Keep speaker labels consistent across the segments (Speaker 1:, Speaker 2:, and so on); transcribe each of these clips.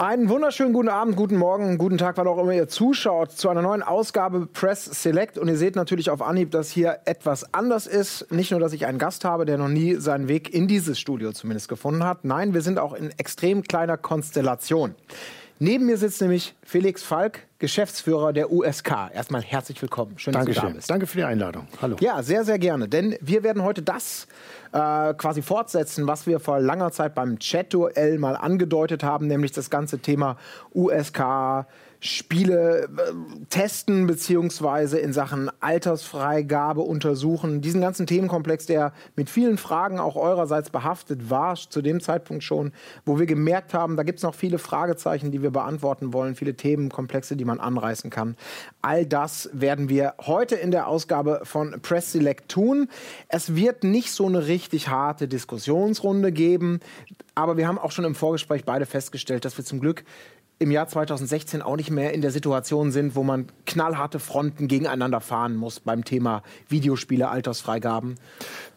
Speaker 1: Einen wunderschönen guten Abend, guten Morgen, guten Tag, wann auch immer ihr zuschaut, zu einer neuen Ausgabe Press Select. Und ihr seht natürlich auf Anhieb, dass hier etwas anders ist. Nicht nur, dass ich einen Gast habe, der noch nie seinen Weg in dieses Studio zumindest gefunden hat. Nein, wir sind auch in extrem kleiner Konstellation. Neben mir sitzt nämlich Felix Falk, Geschäftsführer der USK. Erstmal herzlich willkommen.
Speaker 2: Schön, dass Dankeschön. du da bist. Danke für die Einladung.
Speaker 1: Hallo. Ja, sehr, sehr gerne. Denn wir werden heute das äh, quasi fortsetzen, was wir vor langer Zeit beim Chat-Duell mal angedeutet haben, nämlich das ganze Thema USK, Spiele äh, testen beziehungsweise in Sachen Altersfreigabe untersuchen. Diesen ganzen Themenkomplex, der mit vielen Fragen auch eurerseits behaftet war, zu dem Zeitpunkt schon, wo wir gemerkt haben, da gibt es noch viele Fragezeichen, die wir beantworten wollen, viele Themenkomplexe, die man anreißen kann. All das werden wir heute in der Ausgabe von Press Select tun. Es wird nicht so eine richtig harte Diskussionsrunde geben, aber wir haben auch schon im Vorgespräch beide festgestellt, dass wir zum Glück im Jahr 2016 auch nicht mehr in der Situation sind, wo man knallharte Fronten gegeneinander fahren muss beim Thema Videospiele, Altersfreigaben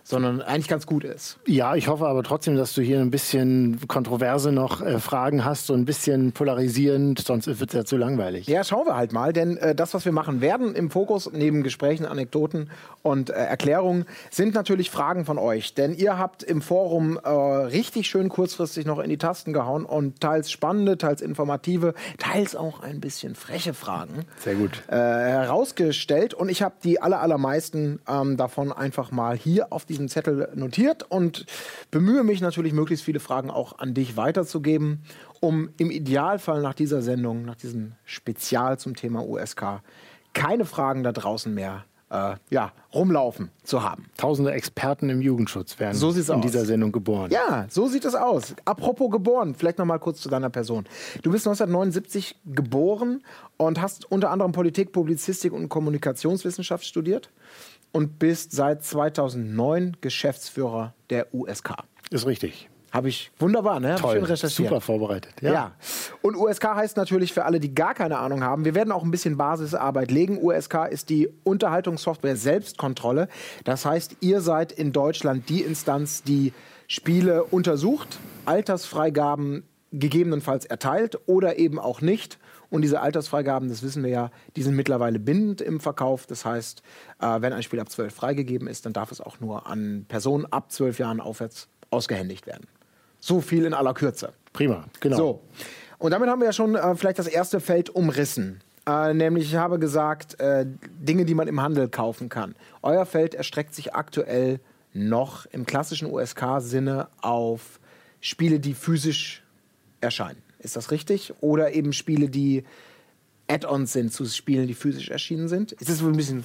Speaker 1: sondern eigentlich ganz gut ist.
Speaker 2: Ja, ich hoffe aber trotzdem, dass du hier ein bisschen kontroverse noch äh, Fragen hast, so ein bisschen polarisierend, sonst wird es ja zu langweilig.
Speaker 1: Ja, schauen wir halt mal, denn äh, das, was wir machen werden im Fokus, neben Gesprächen, Anekdoten und äh, Erklärungen, sind natürlich Fragen von euch. Denn ihr habt im Forum äh, richtig schön kurzfristig noch in die Tasten gehauen und teils spannende, teils informative, teils auch ein bisschen freche Fragen.
Speaker 2: Sehr gut.
Speaker 1: Äh, herausgestellt und ich habe die aller, allermeisten ähm, davon einfach mal hier auf die diesen Zettel notiert und bemühe mich natürlich, möglichst viele Fragen auch an dich weiterzugeben, um im Idealfall nach dieser Sendung, nach diesem Spezial zum Thema USK, keine Fragen da draußen mehr äh, ja, rumlaufen zu haben.
Speaker 2: Tausende Experten im Jugendschutz werden so in aus. dieser Sendung geboren.
Speaker 1: Ja, so sieht es aus. Apropos geboren, vielleicht noch mal kurz zu deiner Person. Du bist 1979 geboren und hast unter anderem Politik, Publizistik und Kommunikationswissenschaft studiert und bist seit 2009 Geschäftsführer der USK.
Speaker 2: Ist richtig.
Speaker 1: Habe ich wunderbar, ne?
Speaker 2: Toll, schön recherchiert. super vorbereitet.
Speaker 1: Ja. ja. Und USK heißt natürlich für alle, die gar keine Ahnung haben, wir werden auch ein bisschen Basisarbeit legen. USK ist die Unterhaltungssoftware Selbstkontrolle. Das heißt, ihr seid in Deutschland die Instanz, die Spiele untersucht, Altersfreigaben gegebenenfalls erteilt oder eben auch nicht und diese Altersfreigaben, das wissen wir ja, die sind mittlerweile bindend im Verkauf. Das heißt, äh, wenn ein Spiel ab 12 freigegeben ist, dann darf es auch nur an Personen ab 12 Jahren aufwärts ausgehändigt werden. So viel in aller Kürze.
Speaker 2: Prima, genau.
Speaker 1: So. Und damit haben wir ja schon äh, vielleicht das erste Feld umrissen. Äh, nämlich, ich habe gesagt, äh, Dinge, die man im Handel kaufen kann. Euer Feld erstreckt sich aktuell noch im klassischen USK-Sinne auf Spiele, die physisch erscheinen. Ist das richtig? Oder eben Spiele, die Add-ons sind zu Spielen, die physisch erschienen sind? Ist das wohl ein bisschen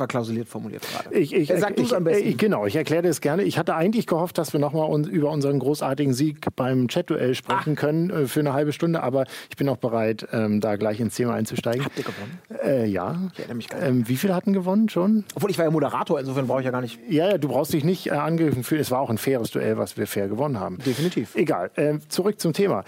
Speaker 1: verklausuliert formuliert gerade.
Speaker 2: Ich, ich, Sag ich, am besten. Ich, genau, ich erkläre das gerne. Ich hatte eigentlich gehofft, dass wir nochmal un über unseren großartigen Sieg beim Chat-Duell sprechen Ach. können äh, für eine halbe Stunde, aber ich bin auch bereit, ähm, da gleich ins Thema einzusteigen.
Speaker 1: Habt ihr gewonnen?
Speaker 2: Äh, ja. Ich erinnere mich gar nicht. Ähm, wie viele hatten gewonnen schon?
Speaker 1: Obwohl ich war ja Moderator, insofern brauche ich ja gar nicht.
Speaker 2: Ja, ja, du brauchst dich nicht äh, angegriffen fühlen. Es war auch ein faires Duell, was wir fair gewonnen haben.
Speaker 1: Definitiv.
Speaker 2: Egal. Äh, zurück zum Thema.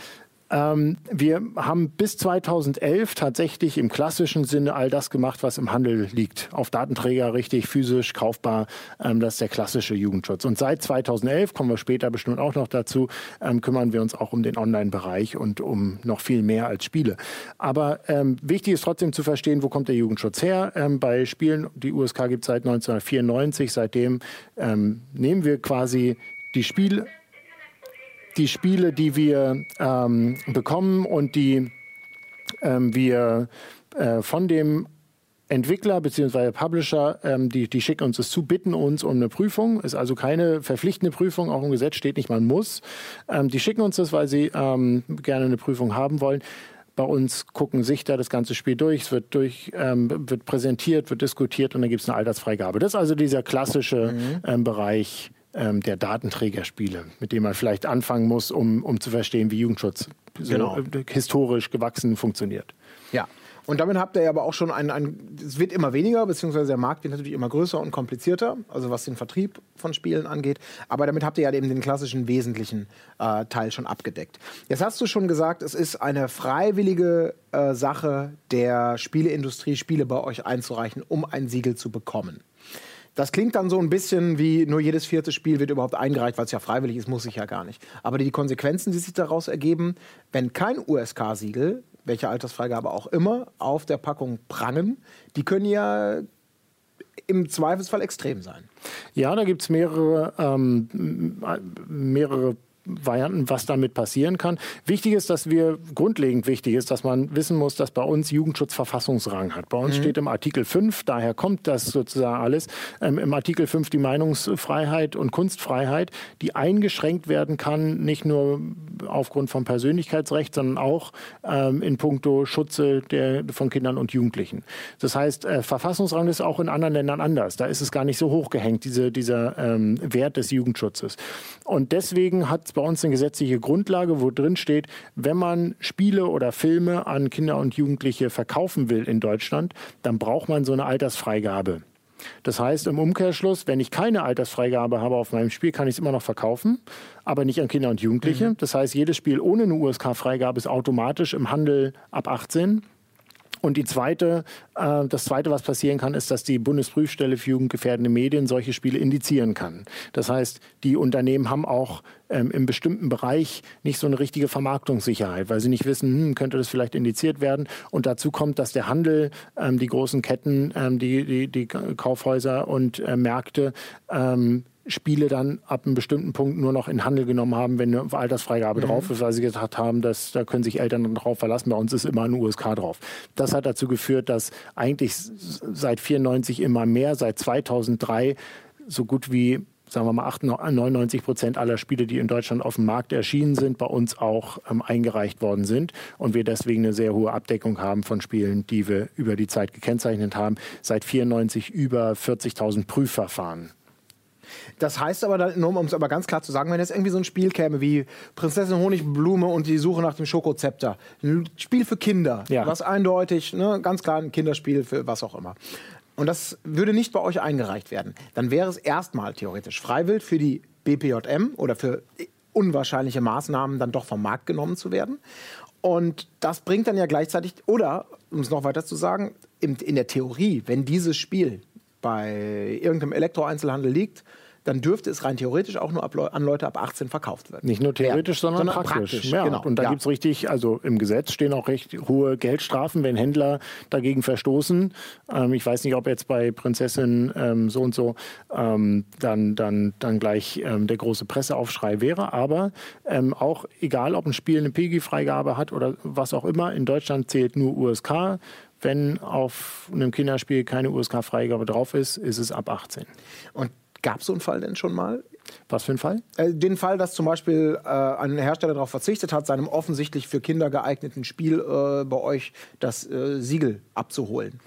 Speaker 2: Ähm, wir haben bis 2011 tatsächlich im klassischen Sinne all das gemacht, was im Handel liegt. Auf Datenträger richtig physisch kaufbar. Ähm, das ist der klassische Jugendschutz. Und seit 2011, kommen wir später bestimmt auch noch dazu, ähm, kümmern wir uns auch um den Online-Bereich und um noch viel mehr als Spiele. Aber ähm, wichtig ist trotzdem zu verstehen, wo kommt der Jugendschutz her. Ähm, bei Spielen, die USK gibt es seit 1994, seitdem ähm, nehmen wir quasi die Spiele die Spiele, die wir ähm, bekommen und die ähm, wir äh, von dem Entwickler bzw. Publisher, ähm, die, die schicken uns das zu, bitten uns um eine Prüfung. Ist also keine verpflichtende Prüfung, auch im Gesetz steht nicht, man muss. Ähm, die schicken uns das, weil sie ähm, gerne eine Prüfung haben wollen. Bei uns gucken sich da das ganze Spiel durch, es wird, durch, ähm, wird präsentiert, wird diskutiert und dann gibt es eine Altersfreigabe. Das ist also dieser klassische mhm. ähm, Bereich ähm, der Datenträgerspiele, mit dem man vielleicht anfangen muss, um, um zu verstehen, wie Jugendschutz genau. so, äh, historisch gewachsen funktioniert.
Speaker 1: Ja. Und damit habt ihr aber auch schon ein, ein, es wird immer weniger, beziehungsweise der Markt wird natürlich immer größer und komplizierter, also was den Vertrieb von Spielen angeht. Aber damit habt ihr ja eben den klassischen wesentlichen äh, Teil schon abgedeckt. Jetzt hast du schon gesagt, es ist eine freiwillige äh, Sache der Spieleindustrie, Spiele bei euch einzureichen, um ein Siegel zu bekommen. Das klingt dann so ein bisschen wie nur jedes vierte Spiel wird überhaupt eingereicht, weil es ja freiwillig ist, muss ich ja gar nicht. Aber die Konsequenzen, die sich daraus ergeben, wenn kein USK-Siegel, welche Altersfreigabe auch immer, auf der Packung prangen, die können ja im Zweifelsfall extrem sein.
Speaker 2: Ja, da gibt es mehrere, ähm, mehrere Varianten, was damit passieren kann. Wichtig ist, dass wir, grundlegend wichtig ist, dass man wissen muss, dass bei uns Jugendschutz Verfassungsrang hat. Bei uns mhm. steht im Artikel 5, daher kommt das sozusagen alles, ähm, im Artikel 5 die Meinungsfreiheit und Kunstfreiheit, die eingeschränkt werden kann, nicht nur aufgrund von Persönlichkeitsrecht, sondern auch ähm, in puncto Schutze der, von Kindern und Jugendlichen. Das heißt, äh, Verfassungsrang ist auch in anderen Ländern anders. Da ist es gar nicht so hochgehängt, diese, dieser ähm, Wert des Jugendschutzes. Und deswegen hat es bei uns eine gesetzliche Grundlage, wo drin steht, wenn man Spiele oder Filme an Kinder und Jugendliche verkaufen will in Deutschland, dann braucht man so eine Altersfreigabe. Das heißt im Umkehrschluss, wenn ich keine Altersfreigabe habe auf meinem Spiel, kann ich es immer noch verkaufen, aber nicht an Kinder und Jugendliche. Mhm. Das heißt, jedes Spiel ohne eine USK-Freigabe ist automatisch im Handel ab 18. Und die zweite, äh, das zweite, was passieren kann, ist, dass die Bundesprüfstelle für jugendgefährdende Medien solche Spiele indizieren kann. Das heißt, die Unternehmen haben auch ähm, im bestimmten Bereich nicht so eine richtige Vermarktungssicherheit, weil sie nicht wissen, hm, könnte das vielleicht indiziert werden. Und dazu kommt, dass der Handel, ähm, die großen Ketten, ähm, die, die, die Kaufhäuser und äh, Märkte ähm, Spiele dann ab einem bestimmten Punkt nur noch in Handel genommen haben, wenn eine Altersfreigabe mhm. drauf ist, weil sie gesagt haben, dass da können sich Eltern drauf verlassen. Bei uns ist immer ein USK drauf. Das hat dazu geführt, dass eigentlich seit 94 immer mehr, seit 2003 so gut wie sagen wir mal 99 Prozent aller Spiele, die in Deutschland auf dem Markt erschienen sind, bei uns auch ähm, eingereicht worden sind und wir deswegen eine sehr hohe Abdeckung haben von Spielen, die wir über die Zeit gekennzeichnet haben. Seit 94 über 40.000 Prüfverfahren
Speaker 1: das heißt aber, dann, um es aber ganz klar zu sagen, wenn jetzt irgendwie so ein Spiel käme wie Prinzessin Honigblume und die Suche nach dem Schokozepter, ein Spiel für Kinder, ja. was eindeutig, ne, ganz klar ein Kinderspiel für was auch immer. Und das würde nicht bei euch eingereicht werden. Dann wäre es erstmal theoretisch freiwillig für die BPJM oder für unwahrscheinliche Maßnahmen dann doch vom Markt genommen zu werden. Und das bringt dann ja gleichzeitig, oder um es noch weiter zu sagen, in, der Theorie, wenn dieses Spiel bei irgendeinem Elektroeinzelhandel liegt, dann dürfte es rein theoretisch auch nur an Leute ab 18 verkauft werden.
Speaker 2: Nicht nur theoretisch, ja, sondern, sondern, praktisch. praktisch ja, genau. Und da ja. gibt es richtig, also im Gesetz stehen auch recht hohe Geldstrafen, wenn Händler dagegen verstoßen. Ähm, ich weiß nicht, ob jetzt bei Prinzessin ähm, so und so ähm, dann, dann, dann gleich ähm, der große Presseaufschrei wäre. Aber ähm, auch egal, ob ein Spiel eine PEGI-Freigabe hat oder was auch immer, in Deutschland zählt nur USK. Wenn auf einem Kinderspiel keine USK-Freigabe drauf ist, ist es ab 18.
Speaker 1: Und Gab es so einen Fall denn schon mal?
Speaker 2: Was für ein Fall?
Speaker 1: Äh, den Fall, dass zum Beispiel äh, ein Hersteller darauf verzichtet hat, seinem offensichtlich für Kinder geeigneten Spiel äh, bei euch das äh, Siegel abzuholen.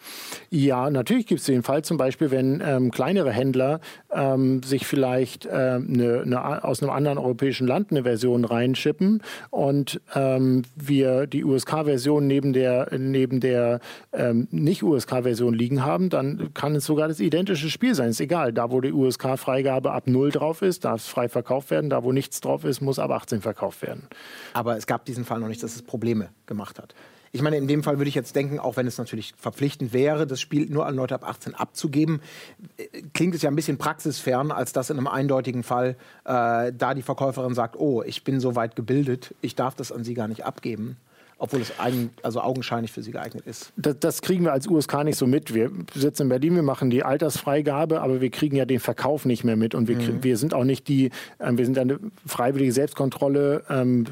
Speaker 2: Ja, natürlich gibt es den Fall, zum Beispiel, wenn ähm, kleinere Händler ähm, sich vielleicht ähm, ne, ne, aus einem anderen europäischen Land eine Version reinschippen und ähm, wir die USK-Version neben der, neben der ähm, Nicht-USK-Version liegen haben, dann kann es sogar das identische Spiel sein. Ist egal, da wo die USK-Freigabe ab 0 drauf ist, darf es frei verkauft werden. Da, wo nichts drauf ist, muss ab 18 verkauft werden.
Speaker 1: Aber es gab diesen Fall noch nicht, dass es Probleme gemacht hat. Ich meine, in dem Fall würde ich jetzt denken, auch wenn es natürlich verpflichtend wäre, das Spiel nur an Leute ab 18 abzugeben, äh, klingt es ja ein bisschen praxisfern, als dass in einem eindeutigen Fall äh, da die Verkäuferin sagt, oh, ich bin so weit gebildet, ich darf das an Sie gar nicht abgeben obwohl es eigen, also augenscheinlich für sie geeignet ist.
Speaker 2: Das, das, kriegen wir als USK nicht so mit. Wir sitzen in Berlin, wir machen die Altersfreigabe, aber wir kriegen ja den Verkauf nicht mehr mit und wir, mhm. wir sind auch nicht die, äh, wir sind eine freiwillige Selbstkontrolle, ähm,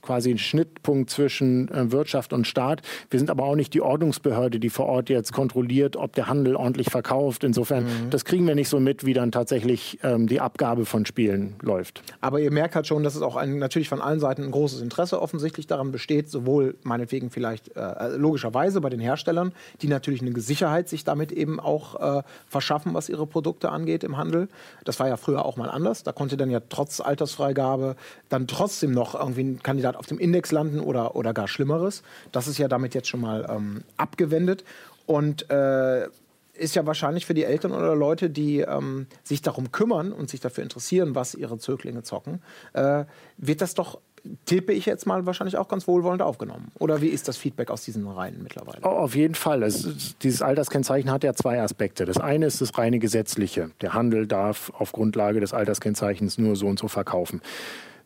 Speaker 2: quasi ein Schnittpunkt zwischen äh, Wirtschaft und Staat. Wir sind aber auch nicht die Ordnungsbehörde, die vor Ort jetzt kontrolliert, ob der Handel ordentlich verkauft. Insofern, mhm. das kriegen wir nicht so mit, wie dann tatsächlich ähm, die Abgabe von Spielen läuft.
Speaker 1: Aber ihr merkt halt schon, dass es auch ein, natürlich von allen Seiten ein großes Interesse offensichtlich daran besteht, sowohl sowohl meinetwegen vielleicht äh, logischerweise bei den Herstellern, die natürlich eine Sicherheit sich damit eben auch äh, verschaffen, was ihre Produkte angeht im Handel. Das war ja früher auch mal anders. Da konnte dann ja trotz Altersfreigabe dann trotzdem noch irgendwie ein Kandidat auf dem Index landen oder, oder gar Schlimmeres. Das ist ja damit jetzt schon mal ähm, abgewendet. Und äh, ist ja wahrscheinlich für die Eltern oder Leute, die ähm, sich darum kümmern und sich dafür interessieren, was ihre Zöglinge zocken, äh, wird das doch tippe ich jetzt mal, wahrscheinlich auch ganz wohlwollend aufgenommen. Oder wie ist das Feedback aus diesen Reihen mittlerweile?
Speaker 2: Oh, auf jeden Fall. Es, dieses Alterskennzeichen hat ja zwei Aspekte. Das eine ist das reine gesetzliche. Der Handel darf auf Grundlage des Alterskennzeichens nur so und so verkaufen.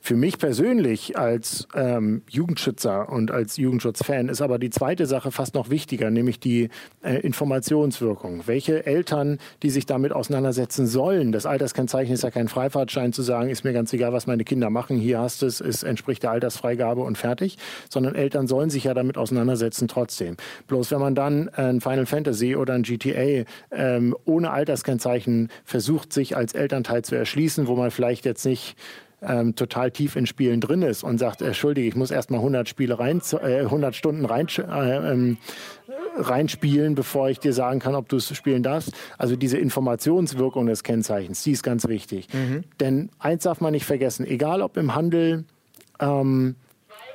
Speaker 2: Für mich persönlich als ähm, Jugendschützer und als Jugendschutzfan ist aber die zweite Sache fast noch wichtiger, nämlich die äh, Informationswirkung. Welche Eltern, die sich damit auseinandersetzen sollen, das Alterskennzeichen ist ja kein Freifahrtschein zu sagen, ist mir ganz egal, was meine Kinder machen, hier hast es, es entspricht der Altersfreigabe und fertig, sondern Eltern sollen sich ja damit auseinandersetzen trotzdem. Bloß wenn man dann ein Final Fantasy oder ein GTA ähm, ohne Alterskennzeichen versucht, sich als Elternteil zu erschließen, wo man vielleicht jetzt nicht ähm, total tief in Spielen drin ist und sagt, entschuldige, ich muss erst mal 100 Spiele rein, äh, 100 Stunden rein, äh, ähm, reinspielen, bevor ich dir sagen kann, ob du es spielen darfst. Also diese Informationswirkung des Kennzeichens, die ist ganz wichtig. Mhm. Denn eins darf man nicht vergessen, egal ob im Handel ähm,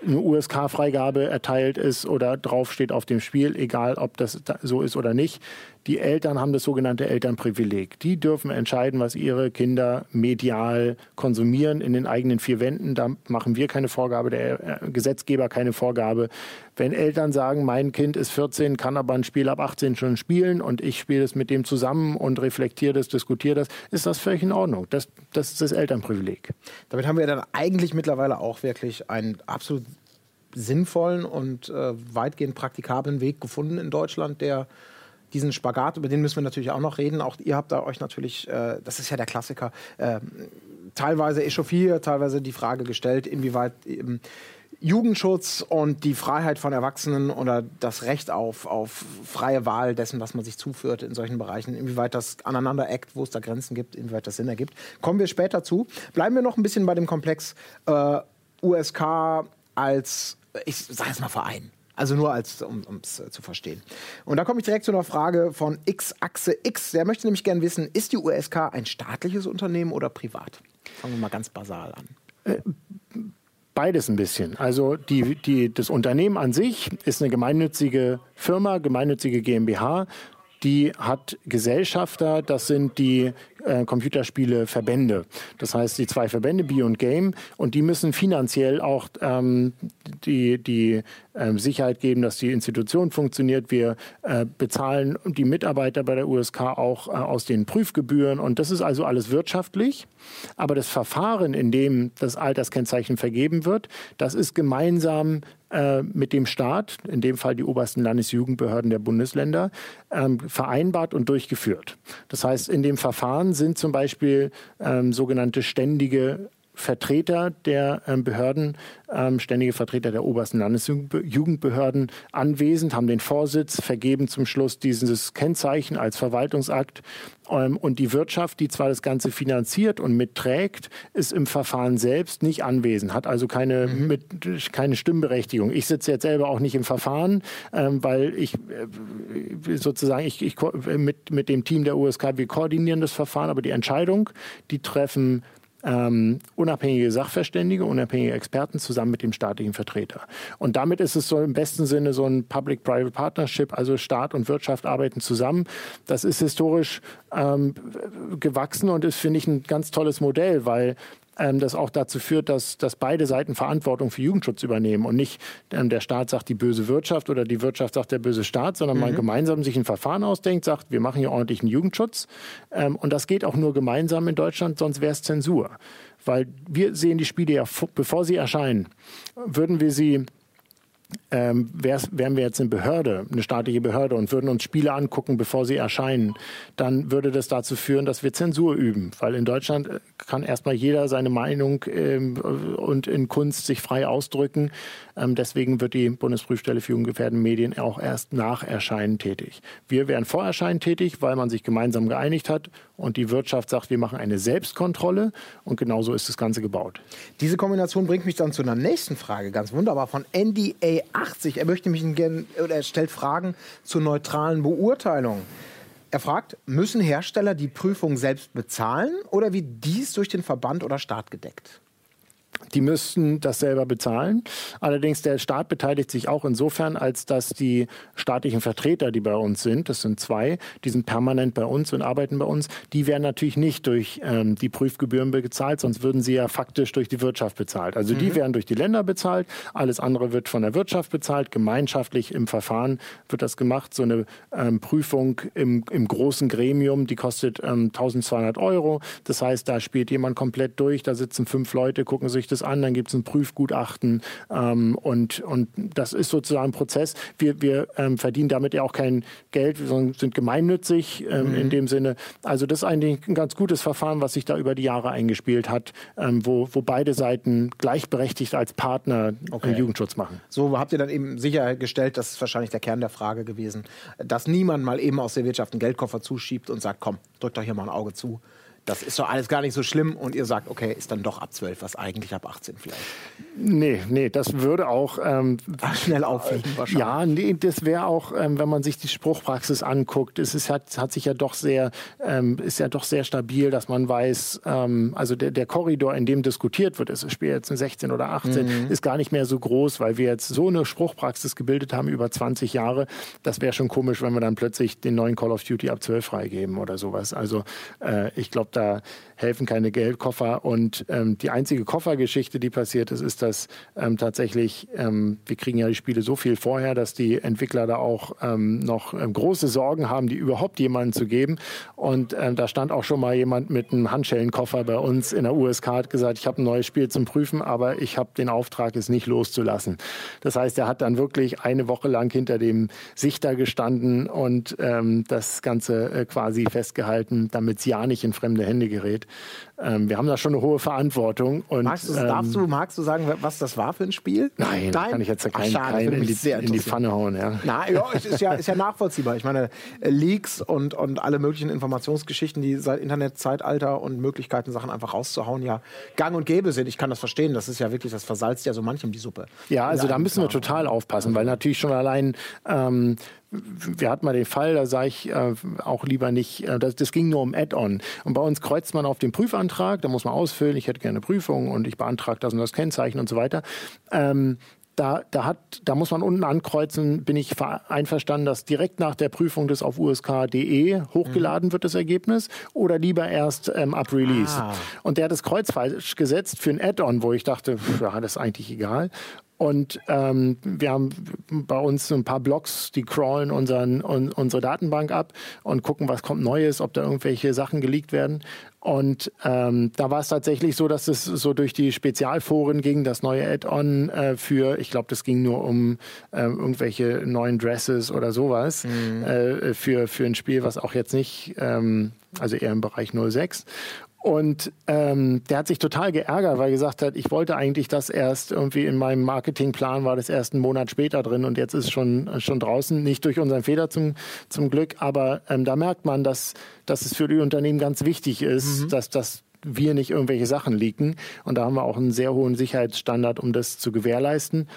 Speaker 2: eine USK-Freigabe erteilt ist oder draufsteht auf dem Spiel, egal ob das so ist oder nicht. Die Eltern haben das sogenannte Elternprivileg. Die dürfen entscheiden, was ihre Kinder medial konsumieren in den eigenen vier Wänden. Da machen wir keine Vorgabe, der äh, Gesetzgeber keine Vorgabe. Wenn Eltern sagen, mein Kind ist 14, kann aber ein Spiel ab 18 schon spielen und ich spiele es mit dem zusammen und reflektiere das, diskutiere das, ist das völlig in Ordnung. Das, das ist das Elternprivileg.
Speaker 1: Damit haben wir dann eigentlich mittlerweile auch wirklich einen absolut sinnvollen und äh, weitgehend praktikablen Weg gefunden in Deutschland, der diesen Spagat, über den müssen wir natürlich auch noch reden. Auch ihr habt da euch natürlich, äh, das ist ja der Klassiker, äh, teilweise echauffiert, teilweise die Frage gestellt, inwieweit ähm, Jugendschutz und die Freiheit von Erwachsenen oder das Recht auf, auf freie Wahl dessen, was man sich zuführt in solchen Bereichen, inwieweit das aneinander eckt, wo es da Grenzen gibt, inwieweit das Sinn ergibt. Kommen wir später zu. Bleiben wir noch ein bisschen bei dem Komplex äh, USK als, ich sage jetzt mal Verein. Also nur als, um es äh, zu verstehen. Und da komme ich direkt zu einer Frage von X-Achse X. Der möchte nämlich gerne wissen, ist die USK ein staatliches Unternehmen oder privat? Fangen wir mal ganz basal an. Äh,
Speaker 2: beides ein bisschen. Also die, die, das Unternehmen an sich ist eine gemeinnützige Firma, gemeinnützige GmbH. Die hat Gesellschafter, das sind die äh, Computerspieleverbände. Das heißt, die zwei Verbände, B und Game, und die müssen finanziell auch ähm, die, die ähm, Sicherheit geben, dass die Institution funktioniert. Wir äh, bezahlen die Mitarbeiter bei der USK auch äh, aus den Prüfgebühren und das ist also alles wirtschaftlich. Aber das Verfahren, in dem das Alterskennzeichen vergeben wird, das ist gemeinsam äh, mit dem Staat, in dem Fall die obersten Landesjugendbehörden der Bundesländer, ähm, vereinbart und durchgeführt. Das heißt, in dem Verfahren sind zum Beispiel ähm, sogenannte ständige Vertreter der ähm, Behörden, ähm, ständige Vertreter der obersten Landesjugendbehörden anwesend, haben den Vorsitz, vergeben zum Schluss dieses Kennzeichen als Verwaltungsakt. Ähm, und die Wirtschaft, die zwar das Ganze finanziert und mitträgt, ist im Verfahren selbst nicht anwesend, hat also keine, mhm. mit, keine Stimmberechtigung. Ich sitze jetzt selber auch nicht im Verfahren, weil ich äh, sozusagen ich, ich mit, mit dem Team der USK, wir koordinieren das Verfahren, aber die Entscheidung, die treffen ähm, unabhängige Sachverständige, unabhängige Experten zusammen mit dem staatlichen Vertreter. Und damit ist es so im besten Sinne so ein Public-Private Partnership, also Staat und Wirtschaft arbeiten zusammen. Das ist historisch ähm, gewachsen und ist, finde ich, ein ganz tolles Modell, weil ähm, das auch dazu führt, dass, dass beide Seiten Verantwortung für Jugendschutz übernehmen und nicht ähm, der Staat sagt die böse Wirtschaft oder die Wirtschaft sagt der böse Staat, sondern mhm. man gemeinsam sich ein Verfahren ausdenkt, sagt, wir machen hier ordentlichen Jugendschutz. Ähm, und das geht auch nur gemeinsam in Deutschland, sonst wäre es Zensur. Weil wir sehen die Spiele ja, bevor sie erscheinen, würden wir sie ähm, wären wir jetzt eine Behörde, eine staatliche Behörde und würden uns Spiele angucken, bevor sie erscheinen, dann würde das dazu führen, dass wir Zensur üben. Weil in Deutschland äh, kann erstmal jeder seine Meinung ähm, und in Kunst sich frei ausdrücken. Ähm, deswegen wird die Bundesprüfstelle für jugendgefährdende Medien auch erst nach Erscheinen tätig. Wir wären vor Erscheinen tätig, weil man sich gemeinsam geeinigt hat und die Wirtschaft sagt, wir machen eine Selbstkontrolle und genauso ist das Ganze gebaut.
Speaker 1: Diese Kombination bringt mich dann zu einer nächsten Frage, ganz wunderbar, von NDA 80. Er möchte mich gerne, oder er stellt Fragen zur neutralen Beurteilung. Er fragt, müssen Hersteller die Prüfung selbst bezahlen oder wird dies durch den Verband oder Staat gedeckt?
Speaker 2: Die müssten das selber bezahlen. Allerdings der Staat beteiligt sich auch insofern, als dass die staatlichen Vertreter, die bei uns sind, das sind zwei, die sind permanent bei uns und arbeiten bei uns, die werden natürlich nicht durch ähm, die Prüfgebühren bezahlt, sonst würden sie ja faktisch durch die Wirtschaft bezahlt. Also mhm. die werden durch die Länder bezahlt, alles andere wird von der Wirtschaft bezahlt, gemeinschaftlich im Verfahren wird das gemacht. So eine ähm, Prüfung im, im großen Gremium, die kostet ähm, 1200 Euro. Das heißt, da spielt jemand komplett durch, da sitzen fünf Leute, gucken sich das an, dann gibt es ein Prüfgutachten ähm, und, und das ist sozusagen ein Prozess. Wir, wir ähm, verdienen damit ja auch kein Geld, sondern sind gemeinnützig ähm, mhm. in dem Sinne. Also das ist eigentlich ein ganz gutes Verfahren, was sich da über die Jahre eingespielt hat, ähm, wo, wo beide Seiten gleichberechtigt als Partner äh, okay. Jugendschutz machen.
Speaker 1: So habt ihr dann eben sichergestellt, das ist wahrscheinlich der Kern der Frage gewesen, dass niemand mal eben aus der Wirtschaft einen Geldkoffer zuschiebt und sagt, komm, drückt doch hier mal ein Auge zu das ist doch alles gar nicht so schlimm und ihr sagt, okay, ist dann doch ab 12, was eigentlich ab 18 vielleicht.
Speaker 2: Nee, nee, das würde auch ähm,
Speaker 1: Ach, schnell auffliegen
Speaker 2: wahrscheinlich. Ja, nee, das wäre auch, ähm, wenn man sich die Spruchpraxis anguckt, es ist, hat, hat sich ja doch sehr, ähm, ist ja doch sehr stabil, dass man weiß, ähm, also der, der Korridor, in dem diskutiert wird, ist das Spiel jetzt ein 16 oder 18, mhm. ist gar nicht mehr so groß, weil wir jetzt so eine Spruchpraxis gebildet haben über 20 Jahre. Das wäre schon komisch, wenn wir dann plötzlich den neuen Call of Duty ab 12 freigeben oder sowas. Also äh, ich glaube, da helfen keine Geldkoffer. Und ähm, die einzige Koffergeschichte, die passiert ist, ist, dass ähm, tatsächlich, ähm, wir kriegen ja die Spiele so viel vorher, dass die Entwickler da auch ähm, noch ähm, große Sorgen haben, die überhaupt jemanden zu geben. Und ähm, da stand auch schon mal jemand mit einem Handschellenkoffer bei uns in der USK, hat gesagt, ich habe ein neues Spiel zum Prüfen, aber ich habe den Auftrag, es nicht loszulassen. Das heißt, er hat dann wirklich eine Woche lang hinter dem Sichter gestanden und das Ganze äh, quasi festgehalten, damit es ja nicht in fremde Hände gerät. Ähm, wir haben da schon eine hohe Verantwortung. Und,
Speaker 1: magst, du, ähm, darfst du, magst du sagen, was das war für ein Spiel?
Speaker 2: Nein, Nein? kann ich jetzt ja keinen kein in, die, in die Pfanne hauen. Ja.
Speaker 1: Na, ja, ist ja, ist ja nachvollziehbar. Ich meine, äh, Leaks und, und alle möglichen Informationsgeschichten, die seit Internetzeitalter und Möglichkeiten, Sachen einfach rauszuhauen, ja gang und gäbe sind. Ich kann das verstehen. Das ist ja wirklich, das versalzt ja so manchem die Suppe.
Speaker 2: Ja, also da müssen wir total aufpassen, weil natürlich schon allein ähm, wir hatten mal den Fall, da sage ich äh, auch lieber nicht, äh, das, das ging nur um Add-on. Und bei uns kreuzt man auf den Prüfantrag, da muss man ausfüllen, ich hätte gerne eine Prüfung und ich beantrage das und das Kennzeichen und so weiter. Ähm, da, da, hat, da muss man unten ankreuzen, bin ich einverstanden, dass direkt nach der Prüfung das auf usk.de hochgeladen mhm. wird, das Ergebnis, oder lieber erst ähm, ab Release. Ah. Und der hat das Kreuz falsch gesetzt für ein Add-on, wo ich dachte, ja, das ist eigentlich egal. Und ähm, wir haben bei uns ein paar Blogs, die crawlen unseren, un, unsere Datenbank ab und gucken, was kommt Neues, ob da irgendwelche Sachen geleakt werden. Und ähm, da war es tatsächlich so, dass es so durch die Spezialforen ging, das neue Add-on äh, für, ich glaube, das ging nur um äh, irgendwelche neuen Dresses oder sowas, mhm. äh, für, für ein Spiel, was auch jetzt nicht, ähm, also eher im Bereich 06. Und ähm, der hat sich total geärgert, weil er gesagt hat, ich wollte eigentlich das erst irgendwie in meinem Marketingplan war das erst einen Monat später drin und jetzt ist schon, schon draußen. Nicht durch unseren Fehler zum, zum Glück, aber ähm, da merkt man, dass, dass es für die Unternehmen ganz wichtig ist, mhm. dass das wir nicht irgendwelche Sachen leaken. Und da haben wir auch einen sehr hohen Sicherheitsstandard, um das zu gewährleisten.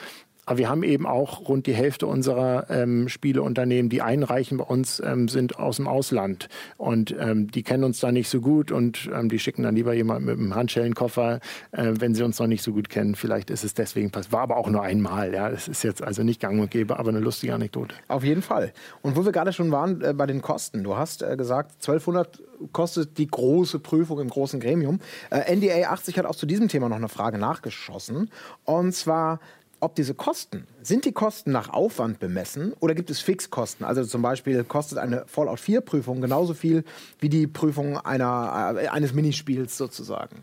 Speaker 2: Aber wir haben eben auch rund die Hälfte unserer ähm, Spieleunternehmen, die einreichen bei uns, ähm, sind aus dem Ausland. Und ähm, die kennen uns da nicht so gut und ähm, die schicken dann lieber jemanden mit einem Handschellenkoffer, äh, wenn sie uns noch nicht so gut kennen. Vielleicht ist es deswegen passiert. War aber auch nur einmal. Ja, das ist jetzt also nicht gang und gäbe, aber eine lustige Anekdote.
Speaker 1: Auf jeden Fall. Und wo wir gerade schon waren äh, bei den Kosten. Du hast äh, gesagt, 1200 kostet die große Prüfung im großen Gremium. Äh, NDA 80 hat auch zu diesem Thema noch eine Frage nachgeschossen. Und zwar ob diese Kosten, sind die Kosten nach Aufwand bemessen oder gibt es Fixkosten? Also zum Beispiel kostet eine Fallout 4 Prüfung genauso viel wie die Prüfung einer, äh, eines Minispiels sozusagen?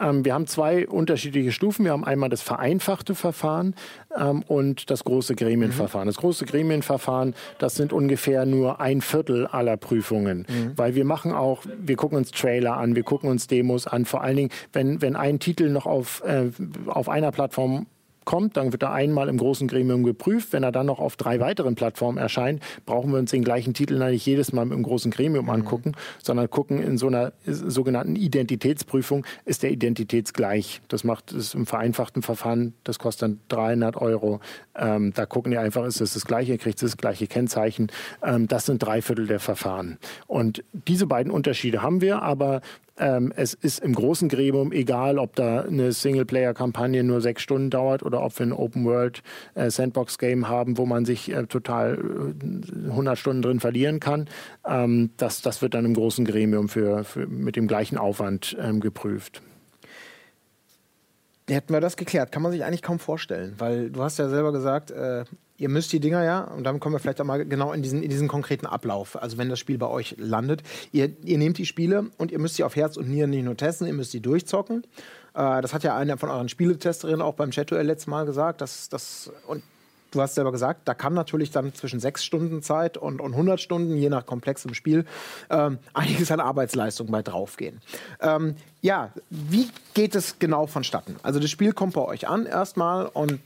Speaker 2: Ähm, wir haben zwei unterschiedliche Stufen. Wir haben einmal das vereinfachte Verfahren ähm, und das große Gremienverfahren. Mhm. Das große Gremienverfahren, das sind ungefähr nur ein Viertel aller Prüfungen, mhm. weil wir machen auch, wir gucken uns Trailer an, wir gucken uns Demos an. Vor allen Dingen, wenn, wenn ein Titel noch auf, äh, auf einer Plattform kommt, dann wird er einmal im großen Gremium geprüft. Wenn er dann noch auf drei weiteren Plattformen erscheint, brauchen wir uns den gleichen Titel nicht jedes Mal im großen Gremium mhm. angucken, sondern gucken in so einer sogenannten Identitätsprüfung, ist der identitätsgleich. Das macht es im vereinfachten Verfahren, das kostet dann 300 Euro. Ähm, da gucken die einfach, ist es das gleiche, kriegt es das gleiche Kennzeichen. Ähm, das sind drei Viertel der Verfahren. Und diese beiden Unterschiede haben wir, aber ähm, es ist im großen Gremium egal, ob da eine Singleplayer-Kampagne nur sechs Stunden dauert oder ob wir ein Open-World-Sandbox-Game äh, haben, wo man sich äh, total äh, 100 Stunden drin verlieren kann. Ähm, das, das wird dann im großen Gremium für, für mit dem gleichen Aufwand ähm, geprüft.
Speaker 1: Hätten wir das geklärt, kann man sich eigentlich kaum vorstellen, weil du hast ja selber gesagt, äh, ihr müsst die Dinger ja, und dann kommen wir vielleicht auch mal genau in diesen, in diesen konkreten Ablauf, also wenn das Spiel bei euch landet, ihr, ihr nehmt die Spiele und ihr müsst sie auf Herz und Nieren nicht nur testen, ihr müsst sie durchzocken. Äh, das hat ja eine von euren Spieletesterinnen auch beim Chat-Duell letztes Mal gesagt, dass das, und du hast selber gesagt, da kann natürlich dann zwischen sechs Stunden Zeit und, und 100 Stunden, je nach komplexem Spiel, ähm, einiges an Arbeitsleistung bei draufgehen. Ähm, ja, wie geht es genau vonstatten? Also das Spiel kommt bei euch an erstmal und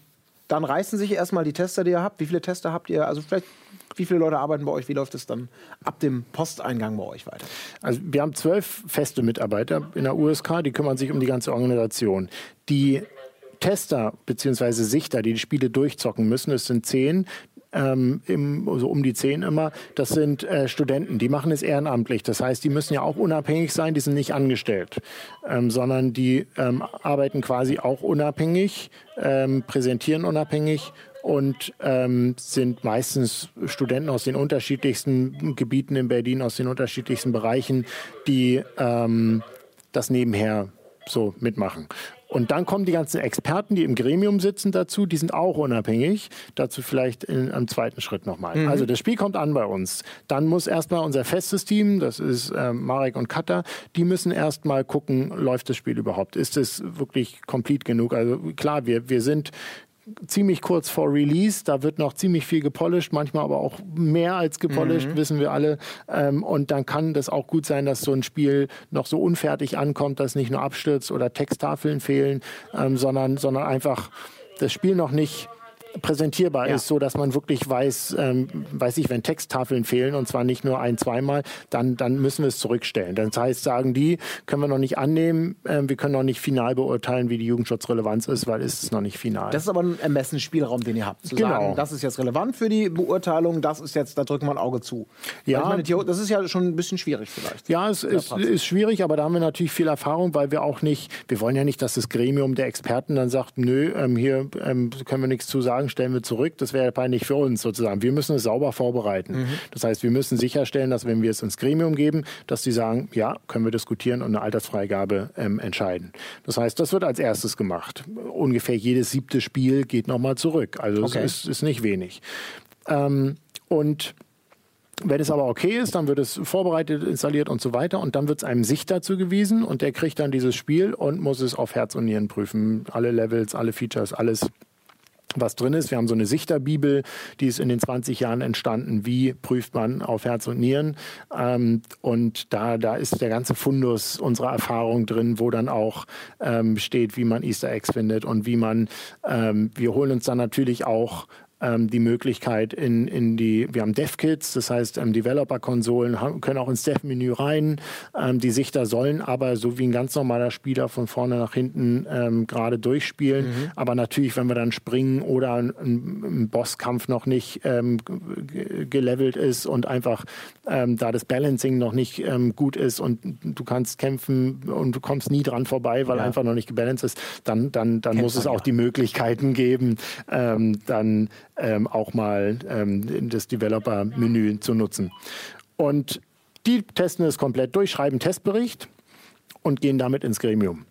Speaker 1: dann reißen sich erstmal die Tester, die ihr habt. Wie viele Tester habt ihr? Also vielleicht wie viele Leute arbeiten bei euch? Wie läuft es dann ab dem Posteingang bei euch weiter?
Speaker 2: Also wir haben zwölf feste Mitarbeiter in der USK, die kümmern sich um die ganze Organisation. Die Tester bzw. Sichter, die die Spiele durchzocken müssen, es sind zehn, ähm, im, so um die zehn immer, das sind äh, Studenten, die machen es ehrenamtlich. Das heißt, die müssen ja auch unabhängig sein, die sind nicht angestellt, ähm, sondern die ähm, arbeiten quasi auch unabhängig, ähm, präsentieren unabhängig und ähm, sind meistens Studenten aus den unterschiedlichsten Gebieten in Berlin, aus den unterschiedlichsten Bereichen, die ähm, das nebenher so mitmachen. Und dann kommen die ganzen Experten, die im Gremium sitzen, dazu. Die sind auch unabhängig. Dazu vielleicht in, am zweiten Schritt nochmal. Mhm. Also das Spiel kommt an bei uns. Dann muss erstmal unser festes Team, das ist äh, Marek und Katha, die müssen erstmal gucken, läuft das Spiel überhaupt? Ist es wirklich komplett genug? Also klar, wir, wir sind ziemlich kurz vor Release. Da wird noch ziemlich viel gepolished, manchmal aber auch mehr als gepolished, mhm. wissen wir alle. Ähm, und dann kann das auch gut sein, dass so ein Spiel noch so unfertig ankommt, dass nicht nur abstürzt oder Texttafeln fehlen, ähm, sondern, sondern einfach das Spiel noch nicht präsentierbar ja. ist, so dass man wirklich weiß, ähm, weiß ich, wenn Texttafeln fehlen und zwar nicht nur ein, zweimal, dann, dann müssen wir es zurückstellen. Das heißt, sagen die, können wir noch nicht annehmen, äh, wir können noch nicht final beurteilen, wie die Jugendschutzrelevanz ist, weil ist es noch nicht final.
Speaker 1: Das ist aber ein Ermessensspielraum, den ihr habt. Zu genau. sagen, das ist jetzt relevant für die Beurteilung, das ist jetzt, da drücken wir ein Auge zu. Ja. Meine, das ist ja schon ein bisschen schwierig vielleicht.
Speaker 2: Ja, es ist, ist schwierig, aber da haben wir natürlich viel Erfahrung, weil wir auch nicht, wir wollen ja nicht, dass das Gremium der Experten dann sagt, nö, ähm, hier ähm, können wir nichts zu sagen sagen, stellen wir zurück, das wäre peinlich für uns sozusagen. Wir müssen es sauber vorbereiten. Mhm. Das heißt, wir müssen sicherstellen, dass wenn wir es ins Gremium geben, dass sie sagen, ja, können wir diskutieren und eine Altersfreigabe ähm, entscheiden. Das heißt, das wird als erstes gemacht. Ungefähr jedes siebte Spiel geht nochmal zurück. Also okay. es ist, ist nicht wenig. Ähm, und wenn es aber okay ist, dann wird es vorbereitet, installiert und so weiter und dann wird es einem Sichter zugewiesen und der kriegt dann dieses Spiel und muss es auf Herz und Nieren prüfen. Alle Levels, alle Features, alles was drin ist. Wir haben so eine Sichterbibel, die ist in den 20 Jahren entstanden. Wie prüft man auf Herz und Nieren? Ähm, und da, da ist der ganze Fundus unserer Erfahrung drin, wo dann auch ähm, steht, wie man Easter Eggs findet und wie man, ähm, wir holen uns dann natürlich auch ähm, die Möglichkeit in, in die, wir haben Dev-Kits, das heißt ähm, Developer-Konsolen können auch ins Dev-Menü rein. Ähm, die Sichter sollen aber so wie ein ganz normaler Spieler von vorne nach hinten ähm, gerade durchspielen. Mhm. Aber natürlich, wenn wir dann springen oder ein, ein Bosskampf noch nicht ähm, gelevelt ist und einfach ähm, da das Balancing noch nicht ähm, gut ist und du kannst kämpfen und du kommst nie dran vorbei, weil ja. einfach noch nicht gebalanced ist, dann, dann, dann muss es auch ja. die Möglichkeiten geben, ähm, dann ähm, auch mal ähm, das Developer-Menü zu nutzen. Und die testen es komplett durch, schreiben Testbericht und gehen damit ins Gremium.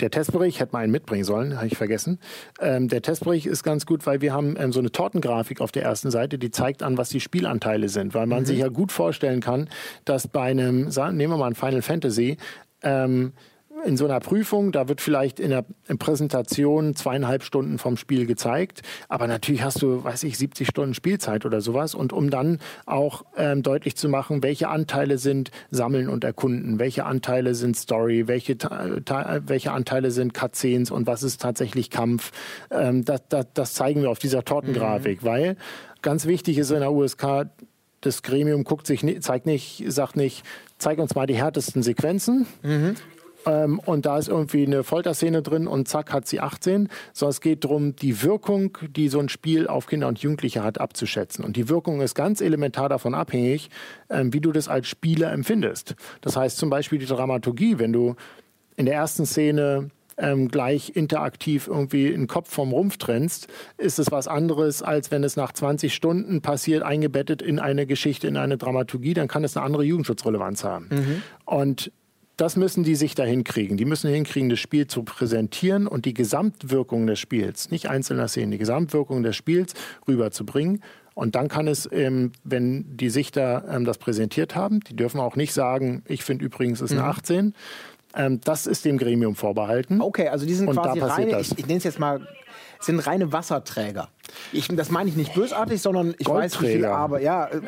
Speaker 2: Der Testbericht, hätte man einen mitbringen sollen, habe ich vergessen. Ähm, der Testbericht ist ganz gut, weil wir haben ähm, so eine Tortengrafik auf der ersten Seite, die zeigt an, was die Spielanteile sind. Weil man mhm. sich ja gut vorstellen kann, dass bei einem, nehmen wir mal ein Final Fantasy, ähm, in so einer Prüfung, da wird vielleicht in der Präsentation zweieinhalb Stunden vom Spiel gezeigt, aber natürlich hast du, weiß ich, 70 Stunden Spielzeit oder sowas. Und um dann auch ähm, deutlich zu machen, welche Anteile sind Sammeln und Erkunden, welche Anteile sind Story, welche, welche Anteile sind Cutscenes und was ist tatsächlich Kampf, ähm, das, das, das zeigen wir auf dieser Tortengrafik, mhm. weil ganz wichtig ist in der USK, das Gremium guckt sich, zeigt nicht, sagt nicht, zeig uns mal die härtesten Sequenzen. Mhm ähm, und da ist irgendwie eine Folterszene drin und zack hat sie 18, sondern es geht darum, die Wirkung, die so ein Spiel auf Kinder und Jugendliche hat, abzuschätzen. Und die Wirkung ist ganz elementar davon abhängig, ähm, wie du das als Spieler empfindest. Das heißt zum Beispiel die Dramaturgie, wenn du in der ersten Szene ähm, gleich interaktiv irgendwie den Kopf vom Rumpf trennst, ist es was anderes, als wenn es nach 20 Stunden passiert, eingebettet in eine Geschichte, in eine Dramaturgie, dann kann es eine andere Jugendschutzrelevanz haben. Mhm. Und das müssen die sich dahin kriegen. Die müssen hinkriegen, das Spiel zu präsentieren und die Gesamtwirkung des Spiels, nicht einzelner Szenen, die Gesamtwirkung des Spiels rüberzubringen. Und dann kann es, ähm, wenn die Sichter ähm, das präsentiert haben, die dürfen auch nicht sagen, ich finde übrigens, es ist eine mhm. 18. Ähm, das ist dem Gremium vorbehalten.
Speaker 1: Okay, also die sind und quasi reine, ich, ich nenne es jetzt mal sind reine Wasserträger. Ich, das meine ich nicht bösartig, sondern ich weiß, wie viel aber ja, äh,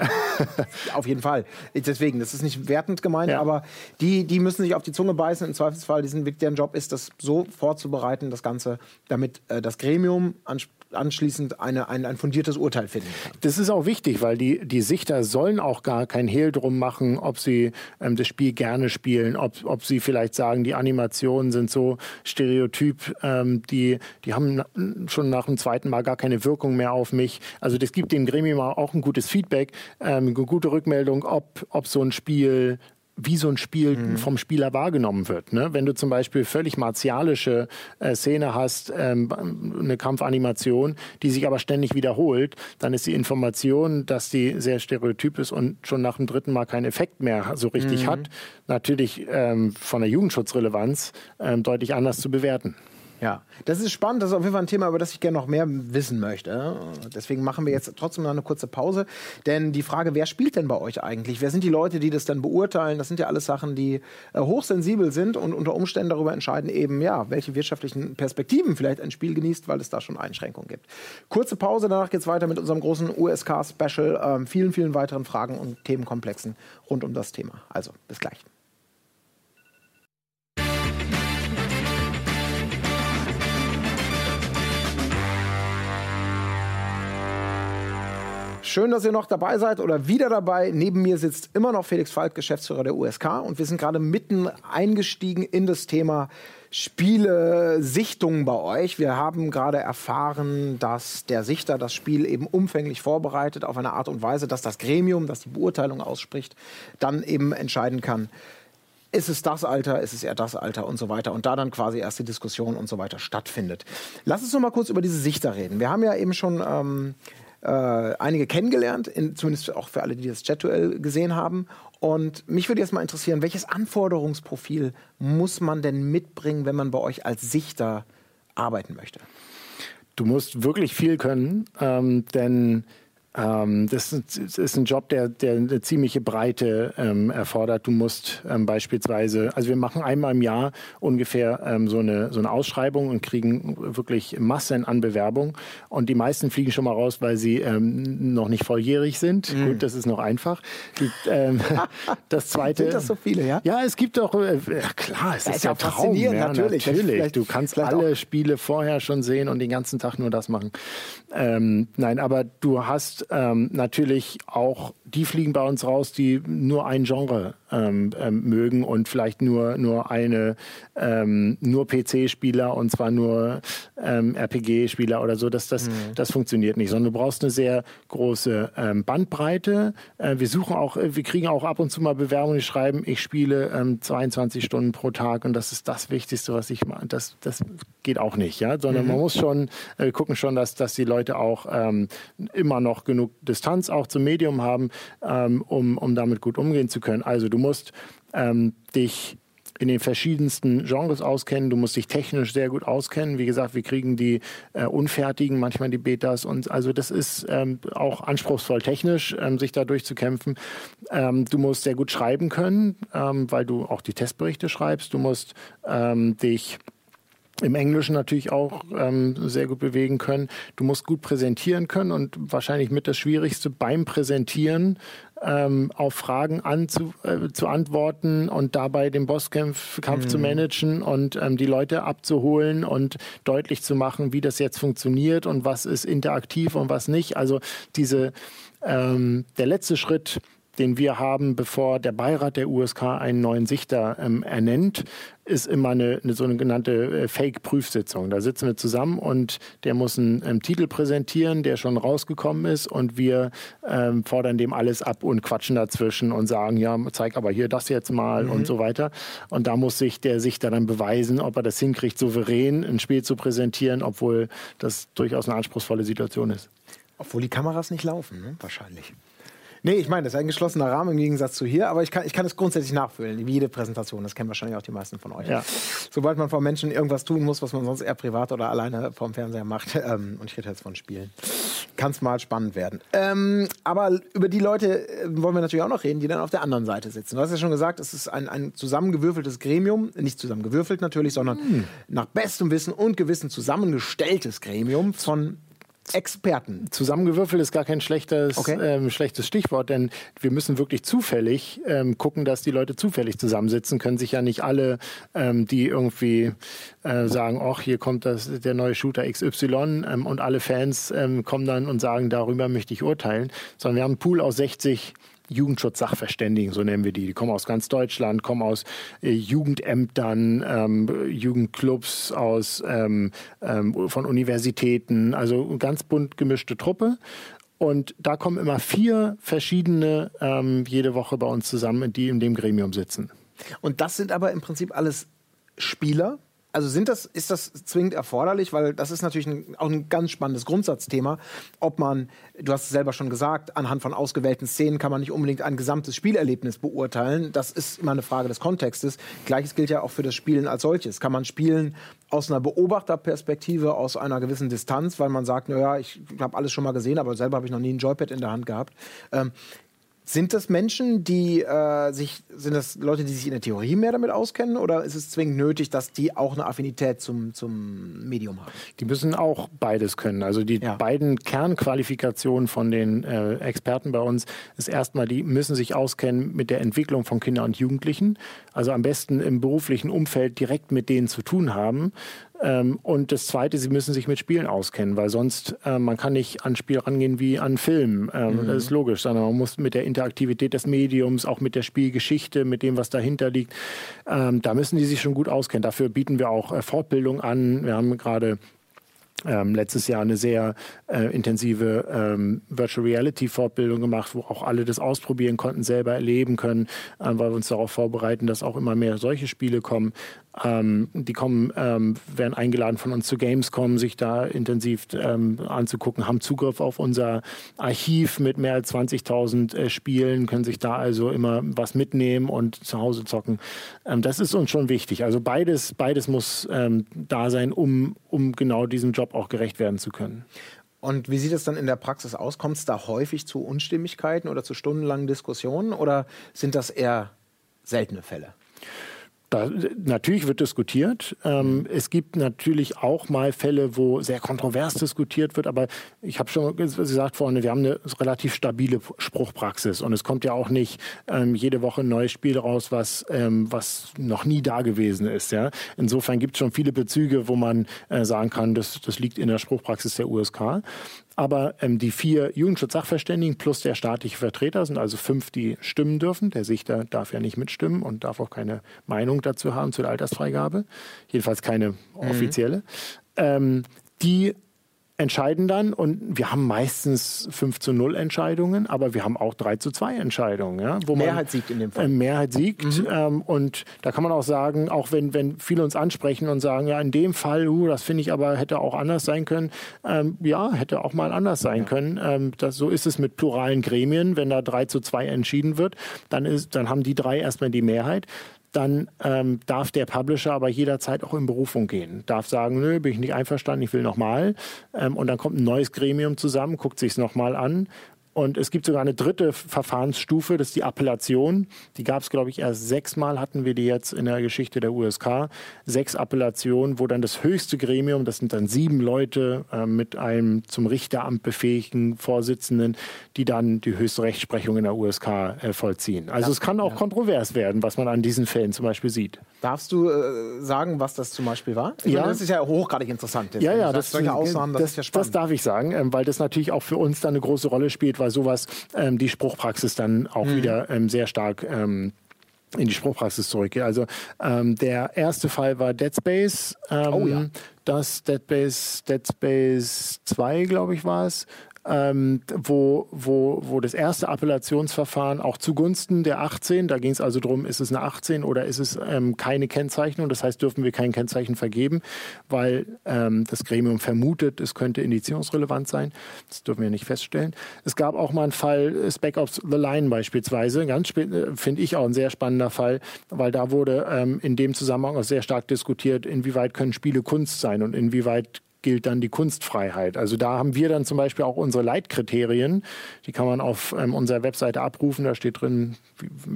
Speaker 1: auf jeden Fall. Deswegen, das ist nicht wertend gemeint, ja. aber die, die müssen sich auf die Zunge beißen. Im Zweifelsfall, diesen, deren Job ist, das so vorzubereiten, das Ganze, damit äh, das Gremium anschließend eine, ein, ein fundiertes Urteil finden kann.
Speaker 2: Das ist auch wichtig, weil die, die Sichter sollen auch gar kein Hehl drum machen, ob sie ähm, das Spiel gerne spielen, ob, ob sie vielleicht sagen, die Animationen sind so stereotyp, ähm, die, die haben schon nach dem zweiten Mal gar keine Wirkung mehr auf mich. Also das gibt dem Gremium auch ein gutes Feedback, ähm, eine gute Rückmeldung, ob, ob so ein Spiel wie so ein Spiel mhm. vom Spieler wahrgenommen wird. Ne? Wenn du zum Beispiel völlig martialische äh, Szene hast, ähm, eine Kampfanimation, die sich aber ständig wiederholt, dann ist die Information, dass die sehr stereotyp ist und schon nach dem dritten Mal keinen Effekt mehr so richtig mhm. hat, natürlich ähm, von der Jugendschutzrelevanz ähm, deutlich anders zu bewerten.
Speaker 1: Ja, das ist spannend. Das ist auf jeden Fall ein Thema, über das ich gerne noch mehr wissen möchte. Deswegen machen wir jetzt trotzdem noch eine kurze Pause. Denn die Frage, wer spielt denn bei euch eigentlich? Wer sind die Leute, die das dann beurteilen? Das sind ja alles Sachen, die äh, hochsensibel sind und unter Umständen darüber entscheiden, eben, ja, welche wirtschaftlichen Perspektiven vielleicht ein Spiel genießt, weil es da schon Einschränkungen gibt. Kurze Pause, danach geht es weiter mit unserem großen USK-Special. Ähm, vielen, vielen weiteren Fragen und Themenkomplexen rund um das Thema. Also, bis gleich. Schön, dass ihr noch dabei seid oder wieder dabei. Neben mir sitzt immer noch Felix Falk, Geschäftsführer der USK. Und wir sind gerade mitten eingestiegen in das Thema Spiele, Sichtungen bei euch. Wir haben gerade erfahren, dass der Sichter das Spiel eben umfänglich vorbereitet auf eine Art und Weise, dass das Gremium, das die Beurteilung ausspricht, dann eben entscheiden kann, ist es das Alter, ist es eher das Alter und so weiter. Und da dann quasi erst die Diskussion und so weiter stattfindet. Lass uns noch mal kurz über diese Sichter reden. Wir haben ja eben schon ähm, äh, einige kennengelernt, in, zumindest auch für alle, die das Chat-Duell gesehen haben. Und mich würde jetzt mal interessieren, welches Anforderungsprofil muss man denn mitbringen, wenn man bei euch als Sichter arbeiten möchte?
Speaker 2: Du musst wirklich viel können, ähm, denn ähm, das ist ein Job, der, der eine ziemliche Breite ähm, erfordert. Du musst ähm, beispielsweise, also wir machen einmal im Jahr ungefähr ähm, so, eine, so eine Ausschreibung und kriegen wirklich Massen an Bewerbung. Und die meisten fliegen schon mal raus, weil sie ähm, noch nicht volljährig sind. Mhm. Gut, das ist noch einfach. Die, ähm, das zweite.
Speaker 1: Sind das so viele, ja?
Speaker 2: Ja, es gibt doch, äh, klar, es das ist ja Traum. Ja,
Speaker 1: natürlich.
Speaker 2: natürlich. Du kannst alle auch. Spiele vorher schon sehen und den ganzen Tag nur das machen. nein, aber du hast ähm, natürlich auch, die fliegen bei uns raus, die nur ein Genre ähm, ähm, mögen und vielleicht nur, nur eine, ähm, nur PC-Spieler und zwar nur ähm, RPG-Spieler oder so. Das, das, mhm. das funktioniert nicht, sondern du brauchst eine sehr große ähm, Bandbreite. Äh, wir suchen auch, äh, wir kriegen auch ab und zu mal Bewerbungen, die schreiben, ich spiele 22 Stunden pro Tag und das ist das Wichtigste, was ich mache. Das, das geht auch nicht, ja, sondern mhm. man muss schon äh, gucken schon, dass, dass die Leute auch immer noch genug Distanz auch zum Medium haben, ähm, um, um damit gut umgehen zu können. Also du musst ähm, dich in den verschiedensten Genres auskennen. Du musst dich technisch sehr gut auskennen. Wie gesagt, wir kriegen die äh, unfertigen, manchmal die Betas und also das ist ähm, auch anspruchsvoll technisch, ähm, sich da durchzukämpfen. Ähm, du musst sehr gut schreiben können, ähm, weil du auch die Testberichte schreibst. Du musst ähm, dich im Englischen natürlich auch ähm, sehr gut bewegen können. Du musst gut präsentieren können und wahrscheinlich mit das Schwierigste beim Präsentieren ähm, auf Fragen anzu, äh, zu antworten und dabei den Bosskampf Kampf mhm. zu managen und ähm, die Leute abzuholen und deutlich zu machen, wie das jetzt funktioniert und was ist interaktiv und was nicht. Also diese ähm, der letzte Schritt den wir haben, bevor der Beirat der USK einen neuen Sichter ähm, ernennt, ist immer eine, eine sogenannte äh, Fake-Prüfsitzung. Da sitzen wir zusammen und der muss einen ähm, Titel präsentieren, der schon rausgekommen ist und wir ähm, fordern dem alles ab und quatschen dazwischen und sagen, ja, zeig aber hier das jetzt mal mhm. und so weiter. Und da muss sich der Sichter dann beweisen, ob er das hinkriegt, souverän ein Spiel zu präsentieren, obwohl das durchaus eine anspruchsvolle Situation ist.
Speaker 1: Obwohl die Kameras nicht laufen, ne? wahrscheinlich. Nee, ich meine, das ist ein geschlossener Rahmen im Gegensatz zu hier, aber ich kann, ich kann es grundsätzlich nachfüllen, wie jede Präsentation. Das kennen wahrscheinlich auch die meisten von euch. Ja. Sobald man vor Menschen irgendwas tun muss, was man sonst eher privat oder alleine vorm Fernseher macht, ähm, und ich rede jetzt von Spielen, kann es mal spannend werden. Ähm, aber über die Leute äh, wollen wir natürlich auch noch reden, die dann auf der anderen Seite sitzen. Du hast ja schon gesagt, es ist ein, ein zusammengewürfeltes Gremium, nicht zusammengewürfelt natürlich, sondern hm. nach bestem Wissen und Gewissen zusammengestelltes Gremium von Experten.
Speaker 2: Zusammengewürfelt ist gar kein schlechtes, okay. ähm, schlechtes Stichwort, denn wir müssen wirklich zufällig ähm, gucken, dass die Leute zufällig zusammensitzen, können sich ja nicht alle, ähm, die irgendwie äh, sagen, ach, hier kommt das, der neue Shooter XY ähm, und alle Fans ähm, kommen dann und sagen, darüber möchte ich urteilen, sondern wir haben einen Pool aus 60 Jugendschutzsachverständigen, so nennen wir die. Die kommen aus ganz Deutschland, kommen aus äh, Jugendämtern, ähm, Jugendclubs, aus, ähm, ähm, von Universitäten, also ganz bunt gemischte Truppe. Und da kommen immer vier verschiedene ähm, jede Woche bei uns zusammen, die in dem Gremium sitzen.
Speaker 1: Und das sind aber im Prinzip alles Spieler, also sind das, ist das zwingend erforderlich? Weil das ist natürlich ein, auch ein ganz spannendes Grundsatzthema. Ob man, du hast es selber schon gesagt, anhand von ausgewählten Szenen kann man nicht unbedingt ein gesamtes Spielerlebnis beurteilen. Das ist immer eine Frage des Kontextes. Gleiches gilt ja auch für das Spielen als solches. Kann man spielen aus einer Beobachterperspektive, aus einer gewissen Distanz, weil man sagt, naja, ich habe alles schon mal gesehen, aber selber habe ich noch nie ein Joypad in der Hand gehabt. Ähm, sind das Menschen, die äh, sich, sind das Leute, die sich in der Theorie mehr damit auskennen oder ist es zwingend nötig, dass die auch eine Affinität zum, zum Medium haben?
Speaker 2: Die müssen auch beides können. Also die ja. beiden Kernqualifikationen von den äh, Experten bei uns ist erstmal, die müssen sich auskennen mit der Entwicklung von Kindern und Jugendlichen. Also am besten im beruflichen Umfeld direkt mit denen zu tun haben. Ähm, und das Zweite, sie müssen sich mit Spielen auskennen, weil sonst äh, man kann nicht an Spiel rangehen wie an Film. Ähm, mhm. Das ist logisch, sondern man muss mit der Interaktivität des Mediums, auch mit der Spielgeschichte, mit dem, was dahinter liegt, ähm, da müssen die sich schon gut auskennen. Dafür bieten wir auch äh, Fortbildung an. Wir haben gerade ähm, letztes Jahr eine sehr äh, intensive ähm, Virtual Reality Fortbildung gemacht, wo auch alle das ausprobieren konnten, selber erleben können, äh, weil wir uns darauf vorbereiten, dass auch immer mehr solche Spiele kommen. Ähm, die kommen, ähm, werden eingeladen von uns zu Gamescom, sich da intensiv ähm, anzugucken, haben Zugriff auf unser Archiv mit mehr als 20.000 äh, Spielen, können sich da also immer was mitnehmen und zu Hause zocken. Ähm, das ist uns schon wichtig. Also beides, beides muss ähm, da sein, um, um genau diesem Job auch gerecht werden zu können.
Speaker 1: Und wie sieht es dann in der Praxis aus? Kommt es da häufig zu Unstimmigkeiten oder zu stundenlangen Diskussionen oder sind das eher seltene Fälle?
Speaker 2: Da, natürlich wird diskutiert. Ähm, es gibt natürlich auch mal Fälle, wo sehr kontrovers diskutiert wird, aber ich habe schon gesagt vorhin, wir haben eine relativ stabile Spruchpraxis und es kommt ja auch nicht ähm, jede Woche ein neues Spiel raus, was, ähm, was noch nie da gewesen ist. Ja? Insofern gibt es schon viele Bezüge, wo man äh, sagen kann, das, das liegt in der Spruchpraxis der USK. Aber ähm, die vier Jugendschutzsachverständigen plus der staatliche Vertreter sind also fünf, die stimmen dürfen. Der Sichter darf ja nicht mitstimmen und darf auch keine Meinung dazu haben zur Altersfreigabe. Jedenfalls keine mhm. offizielle. Mhm. Ähm, die entscheiden dann und wir haben meistens 5 zu 0 Entscheidungen, aber wir haben auch 3 zu 2 Entscheidungen. Ja,
Speaker 1: wo Mehrheit siegt in dem Fall. Äh,
Speaker 2: Mehrheit siegt mhm. ähm, und da kann man auch sagen, auch wenn, wenn viele uns ansprechen und sagen, ja in dem Fall, uh, das finde ich aber hätte auch anders sein können, ähm, ja, hätte auch mal anders sein ja. können. Ähm, das, so ist es mit pluralen Gremien, wenn da 3 zu 2 entschieden wird, dann, ist, dann haben die drei erstmal die Mehrheit dann ähm, darf der Publisher aber jederzeit auch in Berufung gehen. Darf sagen, nö, bin ich nicht einverstanden, ich will nochmal. Ähm, und dann kommt ein neues Gremium zusammen, guckt sich es nochmal an und es gibt sogar eine dritte Verfahrensstufe, das ist die Appellation. Die gab es, glaube ich, erst sechsmal hatten wir die jetzt in der Geschichte der USK. Sechs Appellationen, wo dann das höchste Gremium, das sind dann sieben Leute äh, mit einem zum Richteramt befähigten Vorsitzenden, die dann die höchste Rechtsprechung in der USK äh, vollziehen. Also ja, es kann auch ja. kontrovers werden, was man an diesen Fällen zum Beispiel sieht.
Speaker 1: Darfst du äh, sagen, was das zum Beispiel war?
Speaker 2: Ich ja.
Speaker 1: Meine, das ist ja hochgradig interessant.
Speaker 2: Jetzt, ja, ja, das, solche Ausnahmen, das, das, ist ja spannend. Das darf ich sagen, ähm, weil das natürlich auch für uns dann eine große Rolle spielt, weil sowas ähm, die Spruchpraxis dann auch mhm. wieder ähm, sehr stark ähm, in die Spruchpraxis zurückgeht. Also ähm, der erste Fall war Dead Space. Ähm, oh ja. Das Dead Space, Dead Space 2, glaube ich, war es ähm, wo, wo, wo das erste Appellationsverfahren auch zugunsten der 18, da ging es also darum, ist es eine 18 oder ist es ähm, keine Kennzeichnung, das heißt, dürfen wir kein Kennzeichen vergeben, weil ähm, das Gremium vermutet, es könnte indizierungsrelevant sein. Das dürfen wir nicht feststellen. Es gab auch mal einen Fall, äh, Spec Ops The Line beispielsweise, ganz äh, finde ich auch ein sehr spannender Fall, weil da wurde ähm, in dem Zusammenhang auch sehr stark diskutiert, inwieweit können Spiele Kunst sein und inwieweit gilt dann die Kunstfreiheit. Also da haben wir dann zum Beispiel auch unsere Leitkriterien. Die kann man auf ähm, unserer Webseite abrufen. Da steht drin,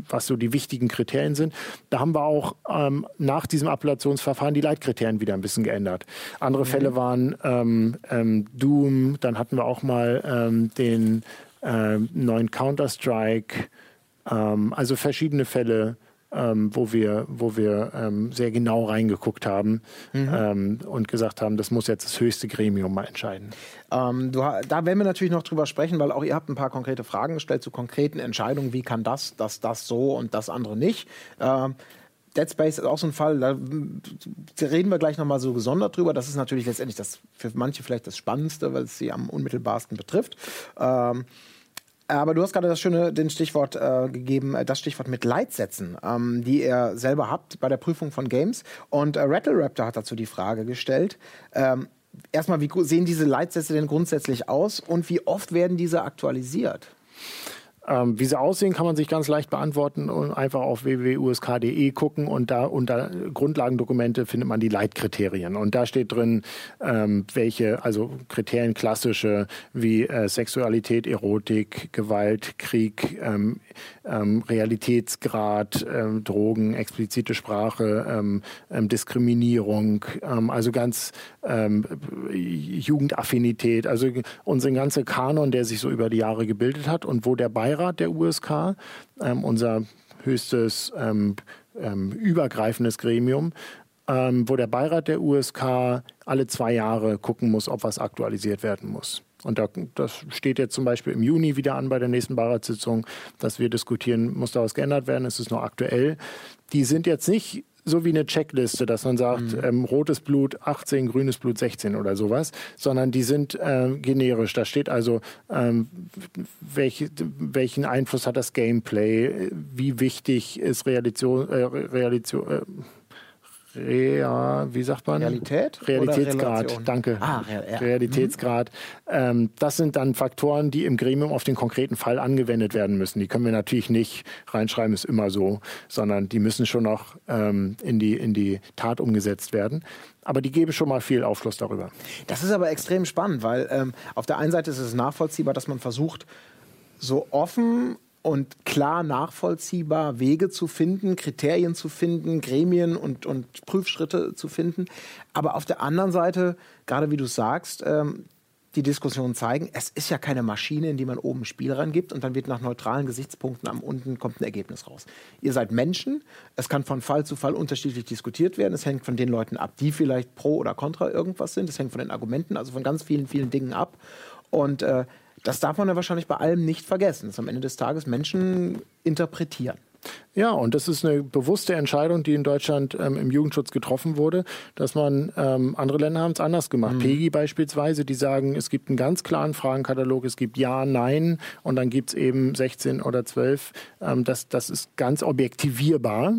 Speaker 2: was so die wichtigen Kriterien sind. Da haben wir auch ähm, nach diesem Appellationsverfahren die Leitkriterien wieder ein bisschen geändert. Andere mhm. Fälle waren ähm, ähm, Doom. Dann hatten wir auch mal ähm, den äh, neuen Counter-Strike. Ähm, also verschiedene Fälle ähm, wo wir, wo wir ähm, sehr genau reingeguckt haben mhm. ähm, und gesagt haben, das muss jetzt das höchste Gremium mal entscheiden.
Speaker 1: Ähm, du, da werden wir natürlich noch drüber sprechen, weil auch ihr habt ein paar konkrete Fragen gestellt zu konkreten Entscheidungen, wie kann das, das, das so und das andere nicht. Ähm, Dead Space ist auch so ein Fall, da reden wir gleich nochmal so gesondert drüber. Das ist natürlich letztendlich das für manche vielleicht das Spannendste, weil es sie am unmittelbarsten betrifft. Aber du hast gerade das schöne den Stichwort äh, gegeben, äh, das Stichwort mit Leitsätzen, ähm, die ihr selber habt bei der Prüfung von Games. Und äh, Rattle Raptor hat dazu die Frage gestellt. Ähm, erstmal, wie sehen diese Leitsätze denn grundsätzlich aus und wie oft werden diese aktualisiert?
Speaker 2: Ähm, wie sie aussehen, kann man sich ganz leicht beantworten und einfach auf www.usk.de gucken und da unter Grundlagendokumente findet man die Leitkriterien. Und da steht drin, ähm, welche, also Kriterien klassische wie äh, Sexualität, Erotik, Gewalt, Krieg, ähm, ähm, Realitätsgrad, ähm, Drogen, explizite Sprache, ähm, ähm Diskriminierung, ähm, also ganz Jugendaffinität, also unsere ganze Kanon, der sich so über die Jahre gebildet hat und wo der Beirat der USK, unser höchstes übergreifendes Gremium, ähm, wo der Beirat der USK alle zwei Jahre gucken muss, ob was aktualisiert werden muss. Und da, das steht jetzt zum Beispiel im Juni wieder an bei der nächsten Beiratssitzung, dass wir diskutieren, muss da was geändert werden, ist es noch aktuell. Die sind jetzt nicht so wie eine Checkliste, dass man sagt, mhm. ähm, rotes Blut 18, grünes Blut 16 oder sowas, sondern die sind äh, generisch. Da steht also, ähm, welch, welchen Einfluss hat das Gameplay, wie wichtig ist Realisation, äh, Realisation äh, Rea, wie sagt man?
Speaker 1: Realität?
Speaker 2: Realitätsgrad, danke. Ah, ja. Realitätsgrad. Mhm. Ähm, das sind dann Faktoren, die im Gremium auf den konkreten Fall angewendet werden müssen. Die können wir natürlich nicht reinschreiben, ist immer so, sondern die müssen schon noch ähm, in, die, in die Tat umgesetzt werden. Aber die geben schon mal viel Aufschluss darüber.
Speaker 1: Das ist aber extrem spannend, weil ähm, auf der einen Seite ist es nachvollziehbar, dass man versucht, so offen und klar nachvollziehbar Wege zu finden, Kriterien zu finden, Gremien und, und Prüfschritte zu finden. Aber auf der anderen Seite, gerade wie du sagst, ähm, die Diskussionen zeigen, es ist ja keine Maschine, in die man oben Spiel reingibt und dann wird nach neutralen Gesichtspunkten am unten kommt ein Ergebnis raus. Ihr seid Menschen, es kann von Fall zu Fall unterschiedlich diskutiert werden, es hängt von den Leuten ab, die vielleicht pro oder contra irgendwas sind, es hängt von den Argumenten, also von ganz vielen, vielen Dingen ab. Und äh, das darf man ja wahrscheinlich bei allem nicht vergessen, dass am Ende des Tages Menschen interpretieren.
Speaker 2: Ja, und das ist eine bewusste Entscheidung, die in Deutschland ähm, im Jugendschutz getroffen wurde, dass man, ähm, andere Länder haben es anders gemacht. Mhm. PEGI beispielsweise, die sagen, es gibt einen ganz klaren Fragenkatalog, es gibt Ja, Nein und dann gibt es eben 16 oder 12. Ähm, das, das ist ganz objektivierbar.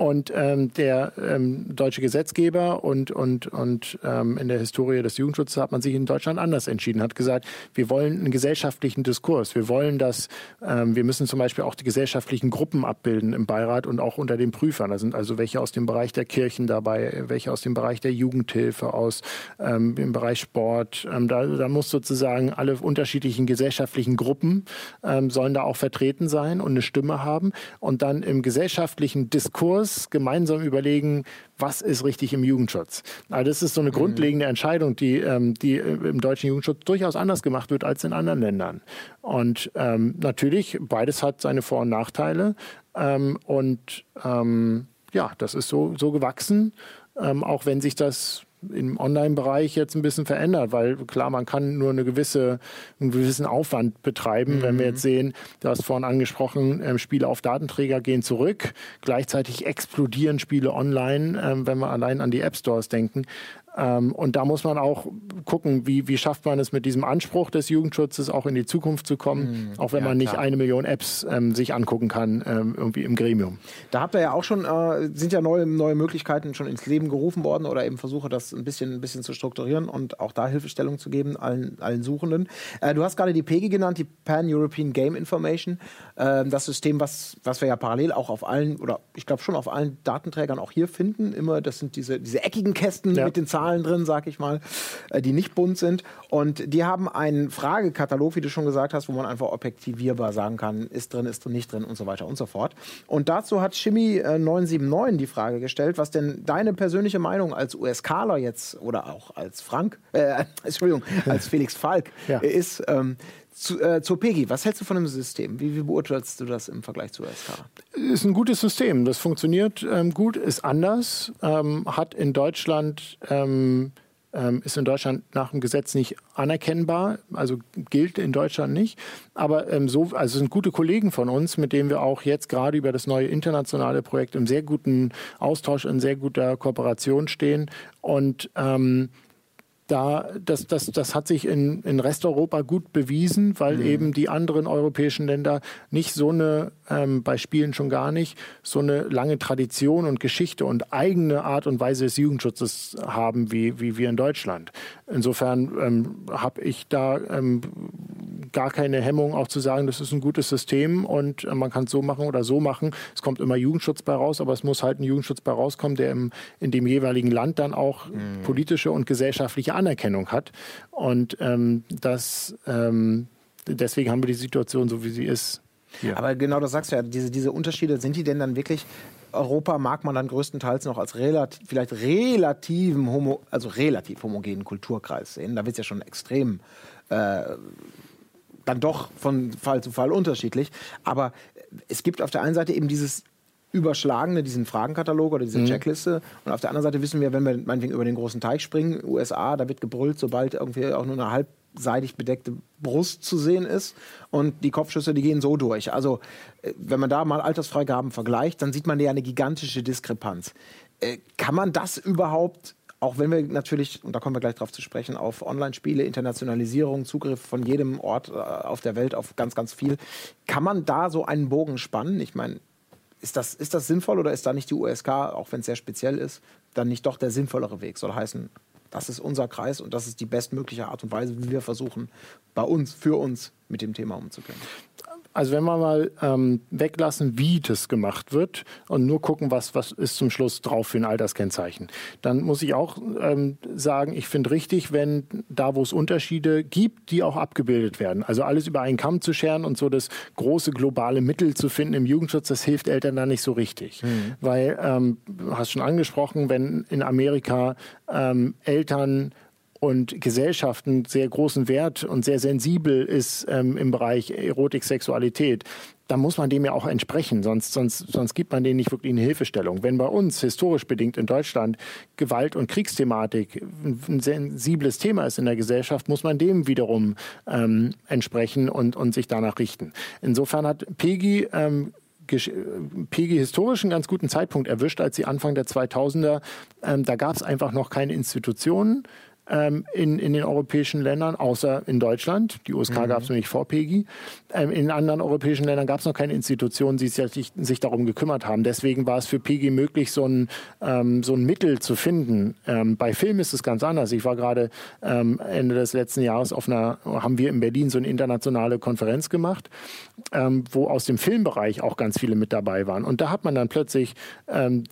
Speaker 2: Und ähm, der ähm, deutsche Gesetzgeber und, und, und ähm, in der Historie des Jugendschutzes hat man sich in Deutschland anders entschieden, hat gesagt, wir wollen einen gesellschaftlichen Diskurs. Wir wollen, dass ähm, wir müssen zum Beispiel auch die gesellschaftlichen Gruppen abbilden im Beirat und auch unter den Prüfern. Da sind also welche aus dem Bereich der Kirchen dabei, welche aus dem Bereich der Jugendhilfe, aus ähm, dem Bereich Sport. Ähm, da, da muss sozusagen alle unterschiedlichen gesellschaftlichen Gruppen ähm, sollen da auch vertreten sein und eine Stimme haben. Und dann im gesellschaftlichen Diskurs muss gemeinsam überlegen, was ist richtig im Jugendschutz. Also das ist so eine mhm. grundlegende Entscheidung, die, ähm, die im deutschen Jugendschutz durchaus anders gemacht wird als in anderen Ländern. Und ähm, natürlich, beides hat seine Vor- und Nachteile. Ähm, und ähm, ja, das ist so, so gewachsen, ähm, auch wenn sich das im Online-Bereich jetzt ein bisschen verändert, weil klar, man kann nur eine gewisse, einen gewissen Aufwand betreiben. Mhm. Wenn wir mhm. jetzt sehen, du hast vorhin angesprochen, ähm, Spiele auf Datenträger gehen zurück, gleichzeitig explodieren Spiele online, ähm, wenn wir allein an die App Stores denken. Ähm, und da muss man auch gucken, wie, wie schafft man es mit diesem Anspruch des Jugendschutzes auch in die Zukunft zu kommen, mhm. auch wenn ja, man nicht klar. eine Million Apps ähm, sich angucken kann, ähm, irgendwie im Gremium.
Speaker 1: Da habt ihr ja auch schon, äh, sind ja neue, neue Möglichkeiten schon ins Leben gerufen worden oder eben Versuche, das ein bisschen, ein bisschen zu strukturieren und auch da Hilfestellung zu geben allen, allen Suchenden. Äh, du hast gerade die PEGI genannt, die Pan-European Game Information. Äh, das System, was, was wir ja parallel auch auf allen, oder ich glaube schon auf allen Datenträgern auch hier finden, immer, das sind diese, diese eckigen Kästen ja. mit den Zahlen Zahlen drin, sag ich mal, äh, die nicht bunt sind. Und die haben einen Fragekatalog, wie du schon gesagt hast, wo man einfach objektivierbar sagen kann, ist drin, ist drin, nicht drin und so weiter und so fort. Und dazu hat Shimmy äh, 979 die Frage gestellt, was denn deine persönliche Meinung als USKler jetzt oder auch als Frank, äh, Entschuldigung, als Felix Falk ja. ist. Ähm, zu, äh, zur PEGI, was hältst du von dem System? Wie, wie, beurteilst du das im Vergleich zu USK?
Speaker 2: Ist ein gutes System. Das funktioniert ähm, gut, ist anders, ähm, hat in Deutschland ähm, ähm, ist in Deutschland nach dem Gesetz nicht anerkennbar, also gilt in Deutschland nicht. Aber ähm, so, also sind gute Kollegen von uns, mit denen wir auch jetzt gerade über das neue internationale Projekt im sehr guten Austausch, in sehr guter Kooperation stehen und ähm, da, das, das, das hat sich in, in Resteuropa gut bewiesen, weil mhm. eben die anderen europäischen Länder nicht so eine, ähm, bei Spielen schon gar nicht, so eine lange Tradition und Geschichte und eigene Art und Weise des Jugendschutzes haben wie, wie wir in Deutschland. Insofern ähm, habe ich da ähm, gar keine Hemmung, auch zu sagen, das ist ein gutes System und äh, man kann es so machen oder so machen. Es kommt immer Jugendschutz bei raus, aber es muss halt ein Jugendschutz bei rauskommen, der im, in dem jeweiligen Land dann auch mhm. politische und gesellschaftliche Anerkennung hat. Und ähm, das, ähm, deswegen haben wir die Situation so, wie sie ist.
Speaker 1: Hier. Aber genau das sagst du ja, diese, diese Unterschiede, sind die denn dann wirklich Europa mag man dann größtenteils noch als relativ, vielleicht relativen, homo, also relativ homogenen Kulturkreis sehen. Da wird es ja schon extrem äh, dann doch von Fall zu Fall unterschiedlich. Aber es gibt auf der einen Seite eben dieses Überschlagene, diesen Fragenkatalog oder diese mhm. Checkliste. Und auf der anderen Seite wissen wir, wenn wir meinetwegen über den großen Teich springen, USA, da wird gebrüllt, sobald irgendwie auch nur eine halbseitig bedeckte Brust zu sehen ist. Und die Kopfschüsse, die gehen so durch. Also, äh, wenn man da mal Altersfreigaben vergleicht, dann sieht man ja eine gigantische Diskrepanz. Äh, kann man das überhaupt auch wenn wir natürlich, und da kommen wir gleich drauf zu sprechen, auf Online-Spiele, Internationalisierung, Zugriff von jedem Ort äh, auf der Welt auf ganz, ganz viel, kann man da so einen Bogen spannen? Ich meine, ist das, ist das sinnvoll oder ist da nicht die USK, auch wenn es sehr speziell ist, dann nicht doch der sinnvollere Weg? Soll heißen, das ist unser Kreis und das ist die bestmögliche Art und Weise, wie wir versuchen, bei uns, für uns mit dem Thema umzugehen.
Speaker 2: Also wenn wir mal ähm, weglassen, wie das gemacht wird und nur gucken, was, was ist zum Schluss drauf für ein Alterskennzeichen, dann muss ich auch ähm, sagen, ich finde richtig, wenn da, wo es Unterschiede gibt, die auch abgebildet werden. Also alles über einen Kamm zu scheren und so das große globale Mittel zu finden im Jugendschutz, das hilft Eltern da nicht so richtig. Mhm. Weil, ähm, du hast schon angesprochen, wenn in Amerika ähm, Eltern und Gesellschaften sehr großen Wert und sehr sensibel ist ähm, im Bereich Erotik, Sexualität, dann muss man dem ja auch entsprechen, sonst, sonst, sonst gibt man denen nicht wirklich eine Hilfestellung. Wenn bei uns historisch bedingt in Deutschland Gewalt- und Kriegsthematik ein sensibles Thema ist in der Gesellschaft, muss man dem wiederum ähm, entsprechen und, und sich danach richten. Insofern hat PEGI ähm, PEGI historisch einen ganz guten Zeitpunkt erwischt, als sie Anfang der 2000er, ähm, da gab es einfach noch keine Institutionen, ähm, in, in den europäischen Ländern, außer in Deutschland. Die USK mhm. gab es nämlich vor PEGI. Ähm, in anderen europäischen Ländern gab es noch keine Institutionen, die sich, sich, darum gekümmert haben. Deswegen war es für PEGI möglich, so ein, ähm, so ein Mittel zu finden. Ähm, bei Film ist es ganz anders. Ich war gerade ähm, Ende des letzten Jahres auf einer, haben wir in Berlin so eine internationale Konferenz gemacht, ähm, wo aus dem Filmbereich auch ganz viele mit dabei waren. Und da hat man dann plötzlich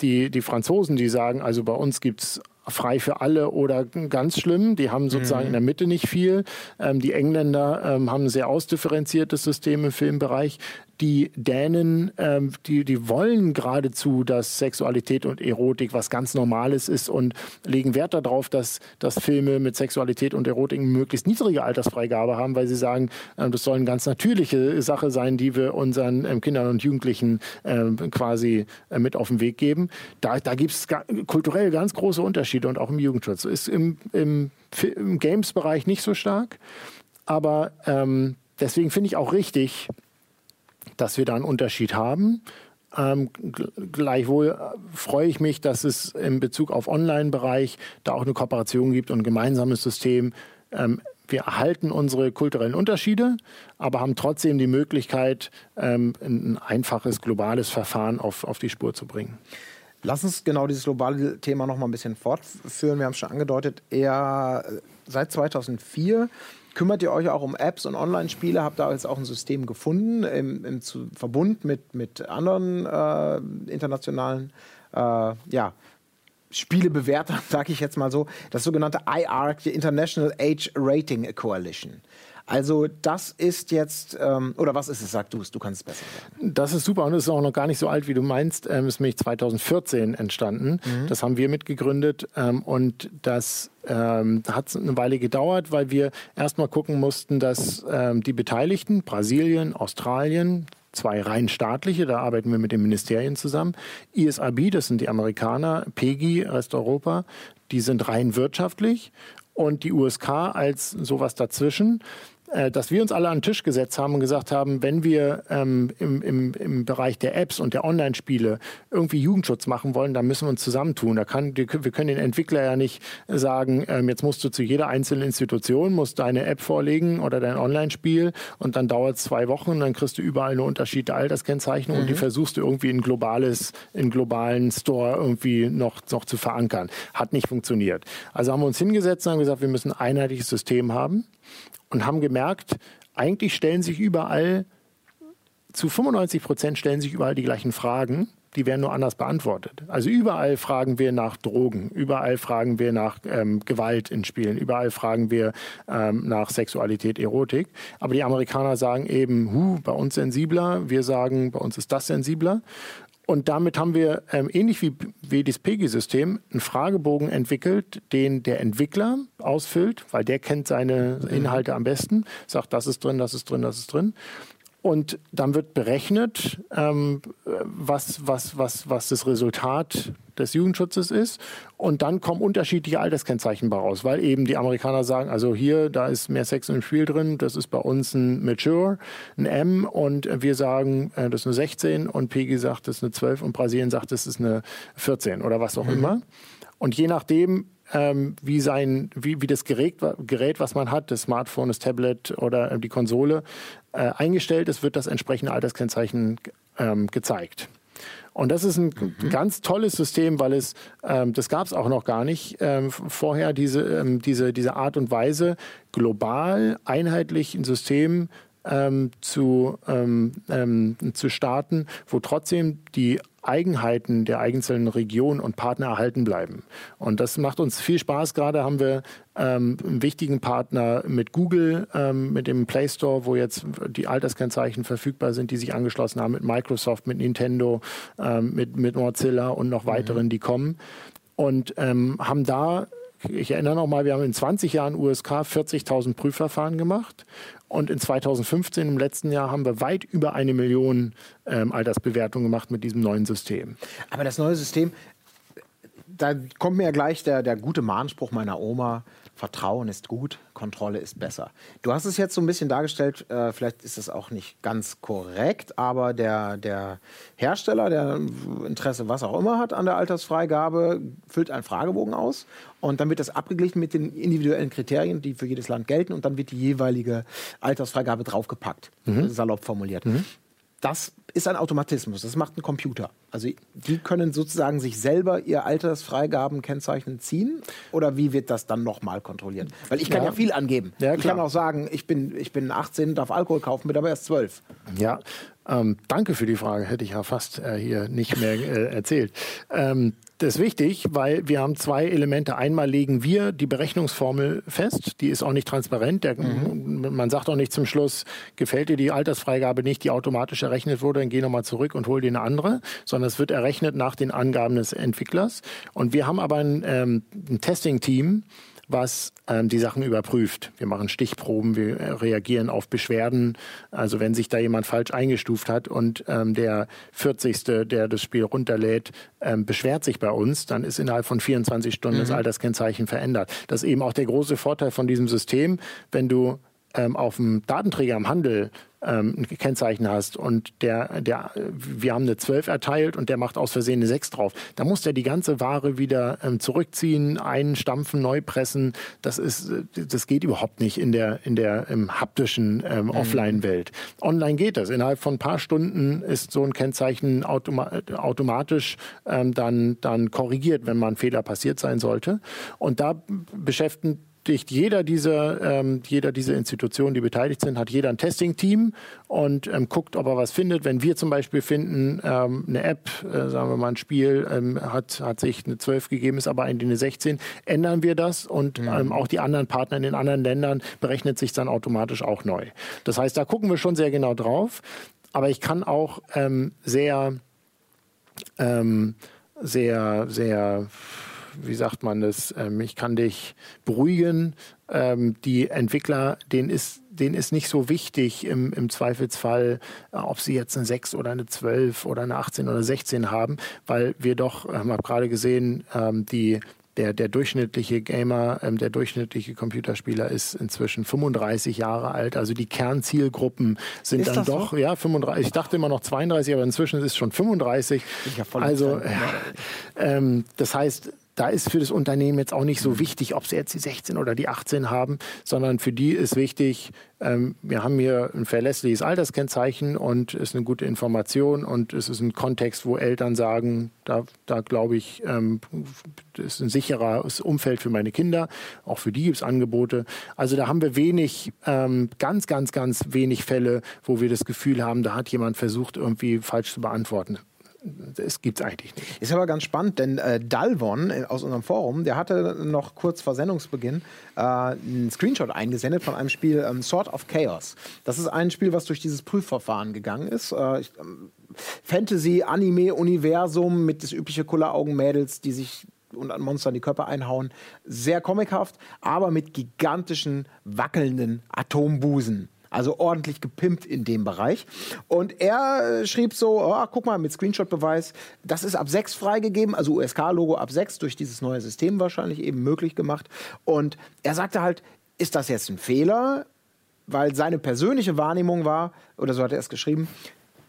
Speaker 2: die, die Franzosen, die sagen, also bei uns gibt es frei für alle oder ganz schlimm. Die haben sozusagen mhm. in der Mitte nicht viel. Ähm, die Engländer ähm, haben ein sehr ausdifferenziertes System im Filmbereich. Die Dänen, ähm, die, die wollen geradezu, dass Sexualität und Erotik was ganz Normales ist und legen Wert darauf, dass, dass Filme mit Sexualität und Erotik möglichst niedrige Altersfreigabe haben, weil sie sagen, äh, das soll eine ganz natürliche Sache sein, die wir unseren ähm, Kindern und Jugendlichen äh, quasi äh, mit auf den Weg geben. Da, da gibt es kulturell ganz große Unterschiede und auch im Jugendschutz. Ist im, im, im Games-Bereich nicht so stark, aber ähm, deswegen finde ich auch richtig, dass wir da einen Unterschied haben. Ähm, gleichwohl äh, freue ich mich, dass es in Bezug auf Online-Bereich da auch eine Kooperation gibt und ein gemeinsames System. Ähm, wir erhalten unsere kulturellen Unterschiede, aber haben trotzdem die Möglichkeit, ähm, ein einfaches globales Verfahren auf, auf die Spur zu bringen.
Speaker 1: Lass uns genau dieses globale Thema noch mal ein bisschen fortführen. Wir haben es schon angedeutet, eher äh, seit 2004 kümmert ihr euch auch um Apps und Online-Spiele, habt da jetzt auch ein System gefunden im, im Verbund mit, mit anderen äh, internationalen äh, ja, Spielebewertern, sage ich jetzt mal so, das sogenannte IARC, die International Age Rating Coalition. Also das ist jetzt, ähm, oder was ist es, sag du es, du kannst es besser
Speaker 2: sagen. Das ist super und es ist auch noch gar nicht so alt, wie du meinst. Ähm, ist nämlich 2014 entstanden. Mhm. Das haben wir mitgegründet ähm, und das ähm, hat eine Weile gedauert, weil wir erstmal gucken mussten, dass ähm, die Beteiligten, Brasilien, Australien, zwei rein staatliche, da arbeiten wir mit den Ministerien zusammen. ISAB, das sind die Amerikaner, PEGI, Resteuropa, die sind rein wirtschaftlich und die USK als sowas dazwischen. Äh, dass wir uns alle an den Tisch gesetzt haben und gesagt haben, wenn wir ähm, im, im, im Bereich der Apps und der Online-Spiele irgendwie Jugendschutz machen wollen, dann müssen wir uns zusammentun. Da kann, wir können den Entwickler ja nicht sagen, ähm, jetzt musst du zu jeder einzelnen Institution, musst deine App vorlegen oder dein Online-Spiel und dann dauert es zwei Wochen und dann kriegst du überall eine Unterschied Alterskennzeichnung mhm. und die mhm. versuchst du irgendwie in globales, in globalen Store irgendwie noch, noch zu verankern. Hat nicht funktioniert. Also haben wir uns hingesetzt und haben gesagt, wir müssen ein einheitliches System haben und haben gemerkt, eigentlich stellen sich überall, zu 95 Prozent stellen sich überall die gleichen Fragen, die werden nur anders beantwortet. Also überall fragen wir nach Drogen, überall fragen wir nach ähm, Gewalt in Spielen, überall fragen wir ähm, nach Sexualität, Erotik. Aber die Amerikaner sagen eben, hu, bei uns sensibler, wir sagen, bei uns ist das sensibler. Und damit haben wir, ähm, ähnlich wie, wie das PEGI-System, einen Fragebogen entwickelt, den der Entwickler ausfüllt, weil der kennt seine Inhalte am besten, sagt, das ist drin, das ist drin, das ist drin. Und dann wird berechnet, ähm, was, was, was, was das Resultat des Jugendschutzes ist. Und dann kommen unterschiedliche Alterskennzeichen raus, weil eben die Amerikaner sagen, also hier, da ist mehr Sex im Spiel drin, das ist bei uns ein Mature, ein M und wir sagen, äh, das ist eine 16 und PG sagt, das ist eine 12 und Brasilien sagt, das ist eine 14 oder was auch mhm. immer. Und je nachdem, ähm, wie, sein, wie, wie das Gerät, Gerät, was man hat, das Smartphone, das Tablet oder äh, die Konsole, äh, eingestellt ist, wird das entsprechende Alterskennzeichen ähm, gezeigt. Und das ist ein mhm. ganz tolles System, weil es, ähm, das gab es auch noch gar nicht ähm, vorher, diese, ähm, diese, diese Art und Weise, global einheitlich ein System ähm, zu, ähm, ähm, zu starten, wo trotzdem die Eigenheiten der einzelnen Regionen und Partner erhalten bleiben. Und das macht uns viel Spaß. Gerade haben wir ähm, einen wichtigen Partner mit Google, ähm, mit dem Play Store, wo jetzt die Alterskennzeichen verfügbar sind, die sich angeschlossen haben, mit Microsoft, mit Nintendo, ähm, mit, mit Mozilla und noch weiteren, mhm. die kommen. Und ähm, haben da ich erinnere noch mal, wir haben in 20 Jahren USK 40.000 Prüfverfahren gemacht und in 2015, im letzten Jahr, haben wir weit über eine Million ähm, Altersbewertungen gemacht mit diesem neuen System.
Speaker 1: Aber das neue System, da kommt mir ja gleich der, der gute Mahnspruch meiner Oma, Vertrauen ist gut, Kontrolle ist besser. Du hast es jetzt so ein bisschen dargestellt, äh, vielleicht ist es auch nicht ganz korrekt, aber der, der Hersteller, der Interesse, was auch immer hat an der Altersfreigabe, füllt einen Fragebogen aus und dann wird das abgeglichen mit den individuellen Kriterien, die für jedes Land gelten und dann wird die jeweilige Altersfreigabe draufgepackt, mhm. salopp formuliert. Mhm das ist ein Automatismus, das macht ein Computer. Also die können sozusagen sich selber ihr Altersfreigabenkennzeichen ziehen oder wie wird das dann nochmal kontrolliert? Weil ich kann ja, ja viel angeben. Ja, ich kann auch sagen, ich bin, ich bin 18, darf Alkohol kaufen, bin aber erst 12.
Speaker 2: Ja, Ähm, danke für die Frage, hätte ich ja fast äh, hier nicht mehr äh, erzählt. Ähm, das ist wichtig, weil wir haben zwei Elemente. Einmal legen wir die Berechnungsformel fest, die ist auch nicht transparent. Der, mhm. Man sagt auch nicht zum Schluss, gefällt dir die Altersfreigabe nicht, die automatisch errechnet wurde, dann geh nochmal zurück und hol dir eine andere, sondern es wird errechnet nach den Angaben des Entwicklers. Und wir haben aber ein, ähm, ein Testing-Team, was ähm, die Sachen überprüft. Wir machen Stichproben, wir äh, reagieren auf Beschwerden. Also wenn sich da jemand falsch eingestuft hat und ähm, der 40. der das Spiel runterlädt, ähm, beschwert sich bei uns, dann ist innerhalb von 24 Stunden mhm. das Alterskennzeichen verändert. Das ist eben auch der große Vorteil von diesem System. Wenn du ähm, auf dem Datenträger im Handel ähm, ein Kennzeichen hast und der, der, wir haben eine 12 erteilt und der macht aus Versehen eine 6 drauf, da muss der die ganze Ware wieder ähm, zurückziehen, einstampfen, neu pressen. Das ist, das geht überhaupt nicht in der, in der ähm, haptischen ähm, mhm. Offline-Welt. Online geht das. Innerhalb von ein paar Stunden ist so ein Kennzeichen automa automatisch ähm, dann, dann korrigiert, wenn mal ein Fehler passiert sein sollte. Und da beschäftigen beschäftigt jeder dieser, ähm, jeder dieser Institutionen, die beteiligt sind, hat jeder ein Testing-Team und ähm, guckt, ob er was findet. Wenn wir zum Beispiel finden, ähm, eine App, äh, sagen wir mal ein Spiel, ähm, hat, hat sich eine 12 gegeben, ist aber eine 16, ändern wir das und mhm. ähm, auch die anderen Partner in den anderen Ländern berechnet sich dann automatisch auch neu. Das heißt, da gucken wir schon sehr genau drauf. Aber ich kann auch ähm, sehr, ähm, sehr, sehr wie sagt man das, ähm, ich kann dich beruhigen. Ähm, die Entwickler, denen ist, denen ist nicht so wichtig im, im Zweifelsfall, äh, ob sie jetzt eine 6 oder eine 12 oder eine 18 oder 16 haben, weil wir doch, haben wir gerade gesehen, ähm, die der, der durchschnittliche Gamer, ähm, der durchschnittliche Computerspieler ist inzwischen 35 Jahre alt. Also die Kernzielgruppen sind ist dann doch, so? ja, 35. Ich dachte immer noch 32, aber inzwischen ist es schon 35. Also, äh, ähm, das heißt, da ist für das Unternehmen jetzt auch nicht so wichtig, ob sie jetzt die 16 oder die 18 haben, sondern für die ist wichtig, ähm, wir haben hier ein verlässliches Alterskennzeichen und es ist eine gute Information und es ist ein Kontext, wo Eltern sagen, da, da glaube ich, ähm, das ist ein sicheres Umfeld für meine Kinder. Auch für die gibt es Angebote. Also da haben wir wenig, ähm, ganz, ganz, ganz wenig Fälle, wo wir das Gefühl haben, da hat jemand versucht, irgendwie falsch zu beantworten es gibt es eigentlich nicht.
Speaker 1: Ist aber ganz spannend, denn äh, Dalvon äh, aus unserem Forum, der hatte noch kurz vor Sendungsbeginn äh, einen Screenshot eingesendet von einem Spiel ähm, Sword of Chaos. Das ist ein Spiel, was durch dieses Prüfverfahren gegangen ist. Äh, ich, ähm, Fantasy, Anime, Universum mit das übliche Kulleraugen-Mädels, die sich und an Monstern die Körper einhauen. Sehr comichaft, aber mit gigantischen, wackelnden Atombusen. Also ordentlich gepimpt in dem Bereich. Und er schrieb so, oh, guck mal, mit Screenshot-Beweis, das ist ab 6 freigegeben, also USK-Logo ab 6 durch dieses neue System wahrscheinlich eben möglich gemacht. Und er sagte halt, ist das jetzt ein Fehler? Weil seine persönliche Wahrnehmung war, oder so hat er es geschrieben,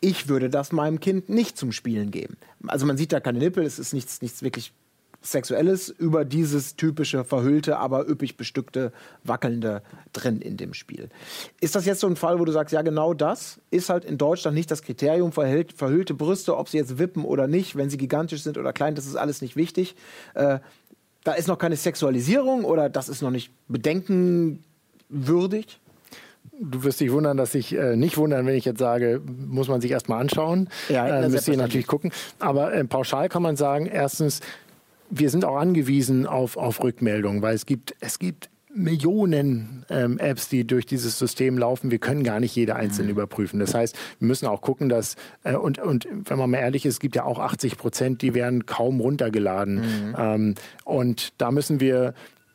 Speaker 1: ich würde das meinem Kind nicht zum Spielen geben. Also man sieht da keine Nippel, es ist nichts, nichts wirklich Sexuelles über dieses typische verhüllte, aber üppig bestückte, wackelnde drin in dem Spiel. Ist das jetzt so ein Fall, wo du sagst, ja genau das ist halt in Deutschland nicht das Kriterium, verhüllt, verhüllte Brüste, ob sie jetzt wippen oder nicht, wenn sie gigantisch sind oder klein, das ist alles nicht wichtig. Äh, da ist noch keine Sexualisierung oder das ist noch nicht bedenkenwürdig?
Speaker 2: Du wirst dich wundern, dass ich äh, nicht wundern, wenn ich jetzt sage, muss man sich erstmal anschauen. Ja, äh, müsst ihr natürlich gucken. Aber äh, pauschal kann man sagen, erstens, wir sind auch angewiesen auf, auf Rückmeldungen, weil es gibt, es gibt Millionen ähm, Apps, die durch dieses System laufen. Wir können gar nicht jede einzelne mhm. überprüfen. Das heißt, wir müssen auch gucken, dass, äh, und, und wenn man mal ehrlich ist, es gibt ja auch 80 Prozent, die werden kaum runtergeladen. Mhm. Ähm, und da müssen wir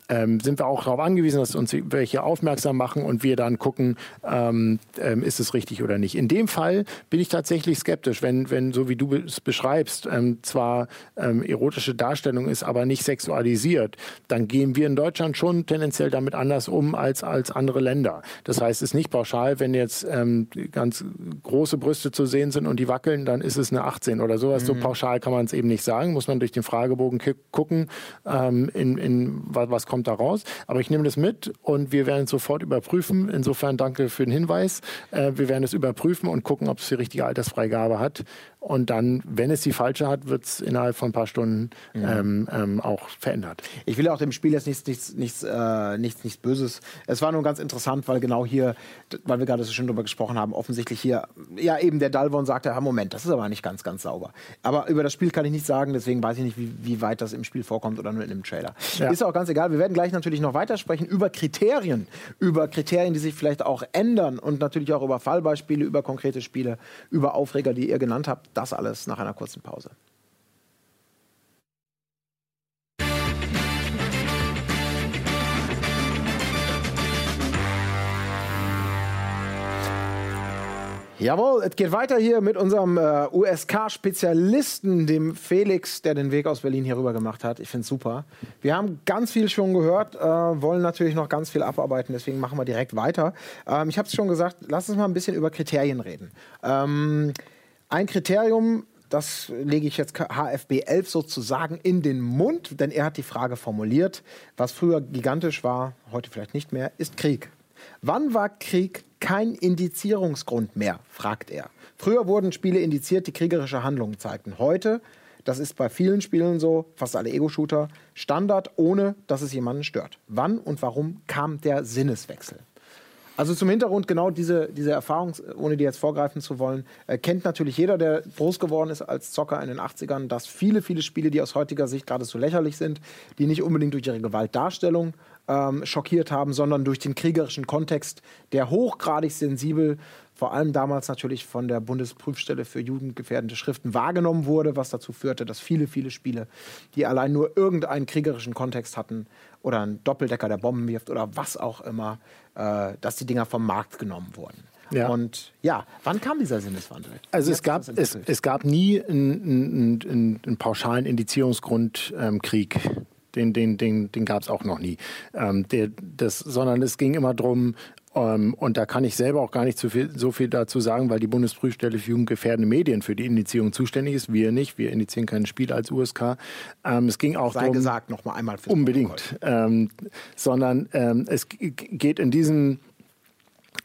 Speaker 2: ähm, sind wir auch darauf angewiesen, dass uns welche aufmerksam machen und wir dann gucken, ähm, ähm, ist es richtig oder nicht. In dem Fall bin ich tatsächlich skeptisch, wenn, wenn so wie du es beschreibst, ähm, zwar ähm, erotische Darstellung ist, aber nicht sexualisiert, dann gehen wir in Deutschland schon tendenziell damit anders um als, als andere Länder. Das heißt, es ist nicht pauschal, wenn jetzt ähm, ganz große Brüste zu sehen sind und die wackeln, dann ist es eine 18 oder sowas. Mhm. So pauschal kann man es eben nicht sagen, muss man durch den Fragebogen gucken, in, in was, was kommt da raus. Aber ich nehme das mit und wir werden es sofort überprüfen. Insofern danke für den Hinweis. Äh, wir werden es überprüfen und gucken, ob es die richtige Altersfreigabe hat. Und dann, wenn es die falsche hat, wird es innerhalb von ein paar Stunden ja. ähm, ähm, auch verändert.
Speaker 1: Ich will auch dem Spiel jetzt nichts, nichts, nichts, äh, nichts, nichts Böses. Es war nur ganz interessant, weil genau hier, weil wir gerade so schön darüber gesprochen haben, offensichtlich hier, ja eben der Dalvon sagte, ja, Moment, das ist aber nicht ganz, ganz sauber. Aber über das Spiel kann ich nichts sagen, deswegen weiß ich nicht, wie, wie weit das im Spiel vorkommt oder nur in dem Trailer. Ja. Ist auch ganz egal. Wir werden gleich natürlich noch weitersprechen über Kriterien, über Kriterien, die sich vielleicht auch ändern und natürlich auch über Fallbeispiele, über konkrete Spiele, über Aufreger, die ihr genannt habt. Das alles nach einer kurzen Pause. Jawohl, es geht weiter hier mit unserem äh, USK-Spezialisten, dem Felix, der den Weg aus Berlin hier rüber gemacht hat. Ich finde es super. Wir haben ganz viel schon gehört, äh, wollen natürlich noch ganz viel abarbeiten, deswegen machen wir direkt weiter. Ähm, ich habe es schon gesagt, lass uns mal ein bisschen über Kriterien reden. Ähm, ein Kriterium, das lege ich jetzt HFB 11 sozusagen in den Mund, denn er hat die Frage formuliert, was früher gigantisch war, heute vielleicht nicht mehr, ist Krieg. Wann war Krieg kein Indizierungsgrund mehr, fragt er. Früher wurden Spiele indiziert, die kriegerische Handlungen zeigten. Heute, das ist bei vielen Spielen so, fast alle Ego-Shooter, Standard, ohne dass es jemanden stört. Wann und warum kam der Sinneswechsel? Also zum Hintergrund genau diese, diese Erfahrung, ohne die jetzt vorgreifen zu wollen, äh, kennt natürlich jeder, der groß geworden ist als Zocker in den 80ern, dass viele, viele Spiele, die aus heutiger Sicht gerade so lächerlich sind, die nicht unbedingt durch ihre Gewaltdarstellung ähm, schockiert haben, sondern durch den kriegerischen Kontext, der hochgradig sensibel, vor allem damals natürlich von der Bundesprüfstelle für jugendgefährdende Schriften wahrgenommen wurde, was dazu führte, dass viele, viele Spiele, die allein nur irgendeinen kriegerischen Kontext hatten oder einen Doppeldecker, der Bomben wirft oder was auch immer, äh, dass die Dinger vom Markt genommen wurden. Ja. Und ja, wann kam dieser Sinneswandel?
Speaker 2: Also es gab, es, es, gab nie einen, einen, einen, pauschalen Indizierungsgrund ähm, den, den, den, den gab es auch noch nie. Ähm, der, das, sondern es ging immer darum, ähm, und da kann ich selber auch gar nicht so viel, so viel dazu sagen, weil die Bundesprüfstelle für jugendgefährdende Medien für die Indizierung zuständig ist. Wir nicht. Wir indizieren kein Spiel als USK. Ähm, es ging auch
Speaker 1: Sei
Speaker 2: darum,
Speaker 1: gesagt, noch mal einmal.
Speaker 2: Unbedingt. Ähm, sondern ähm, es geht in diesen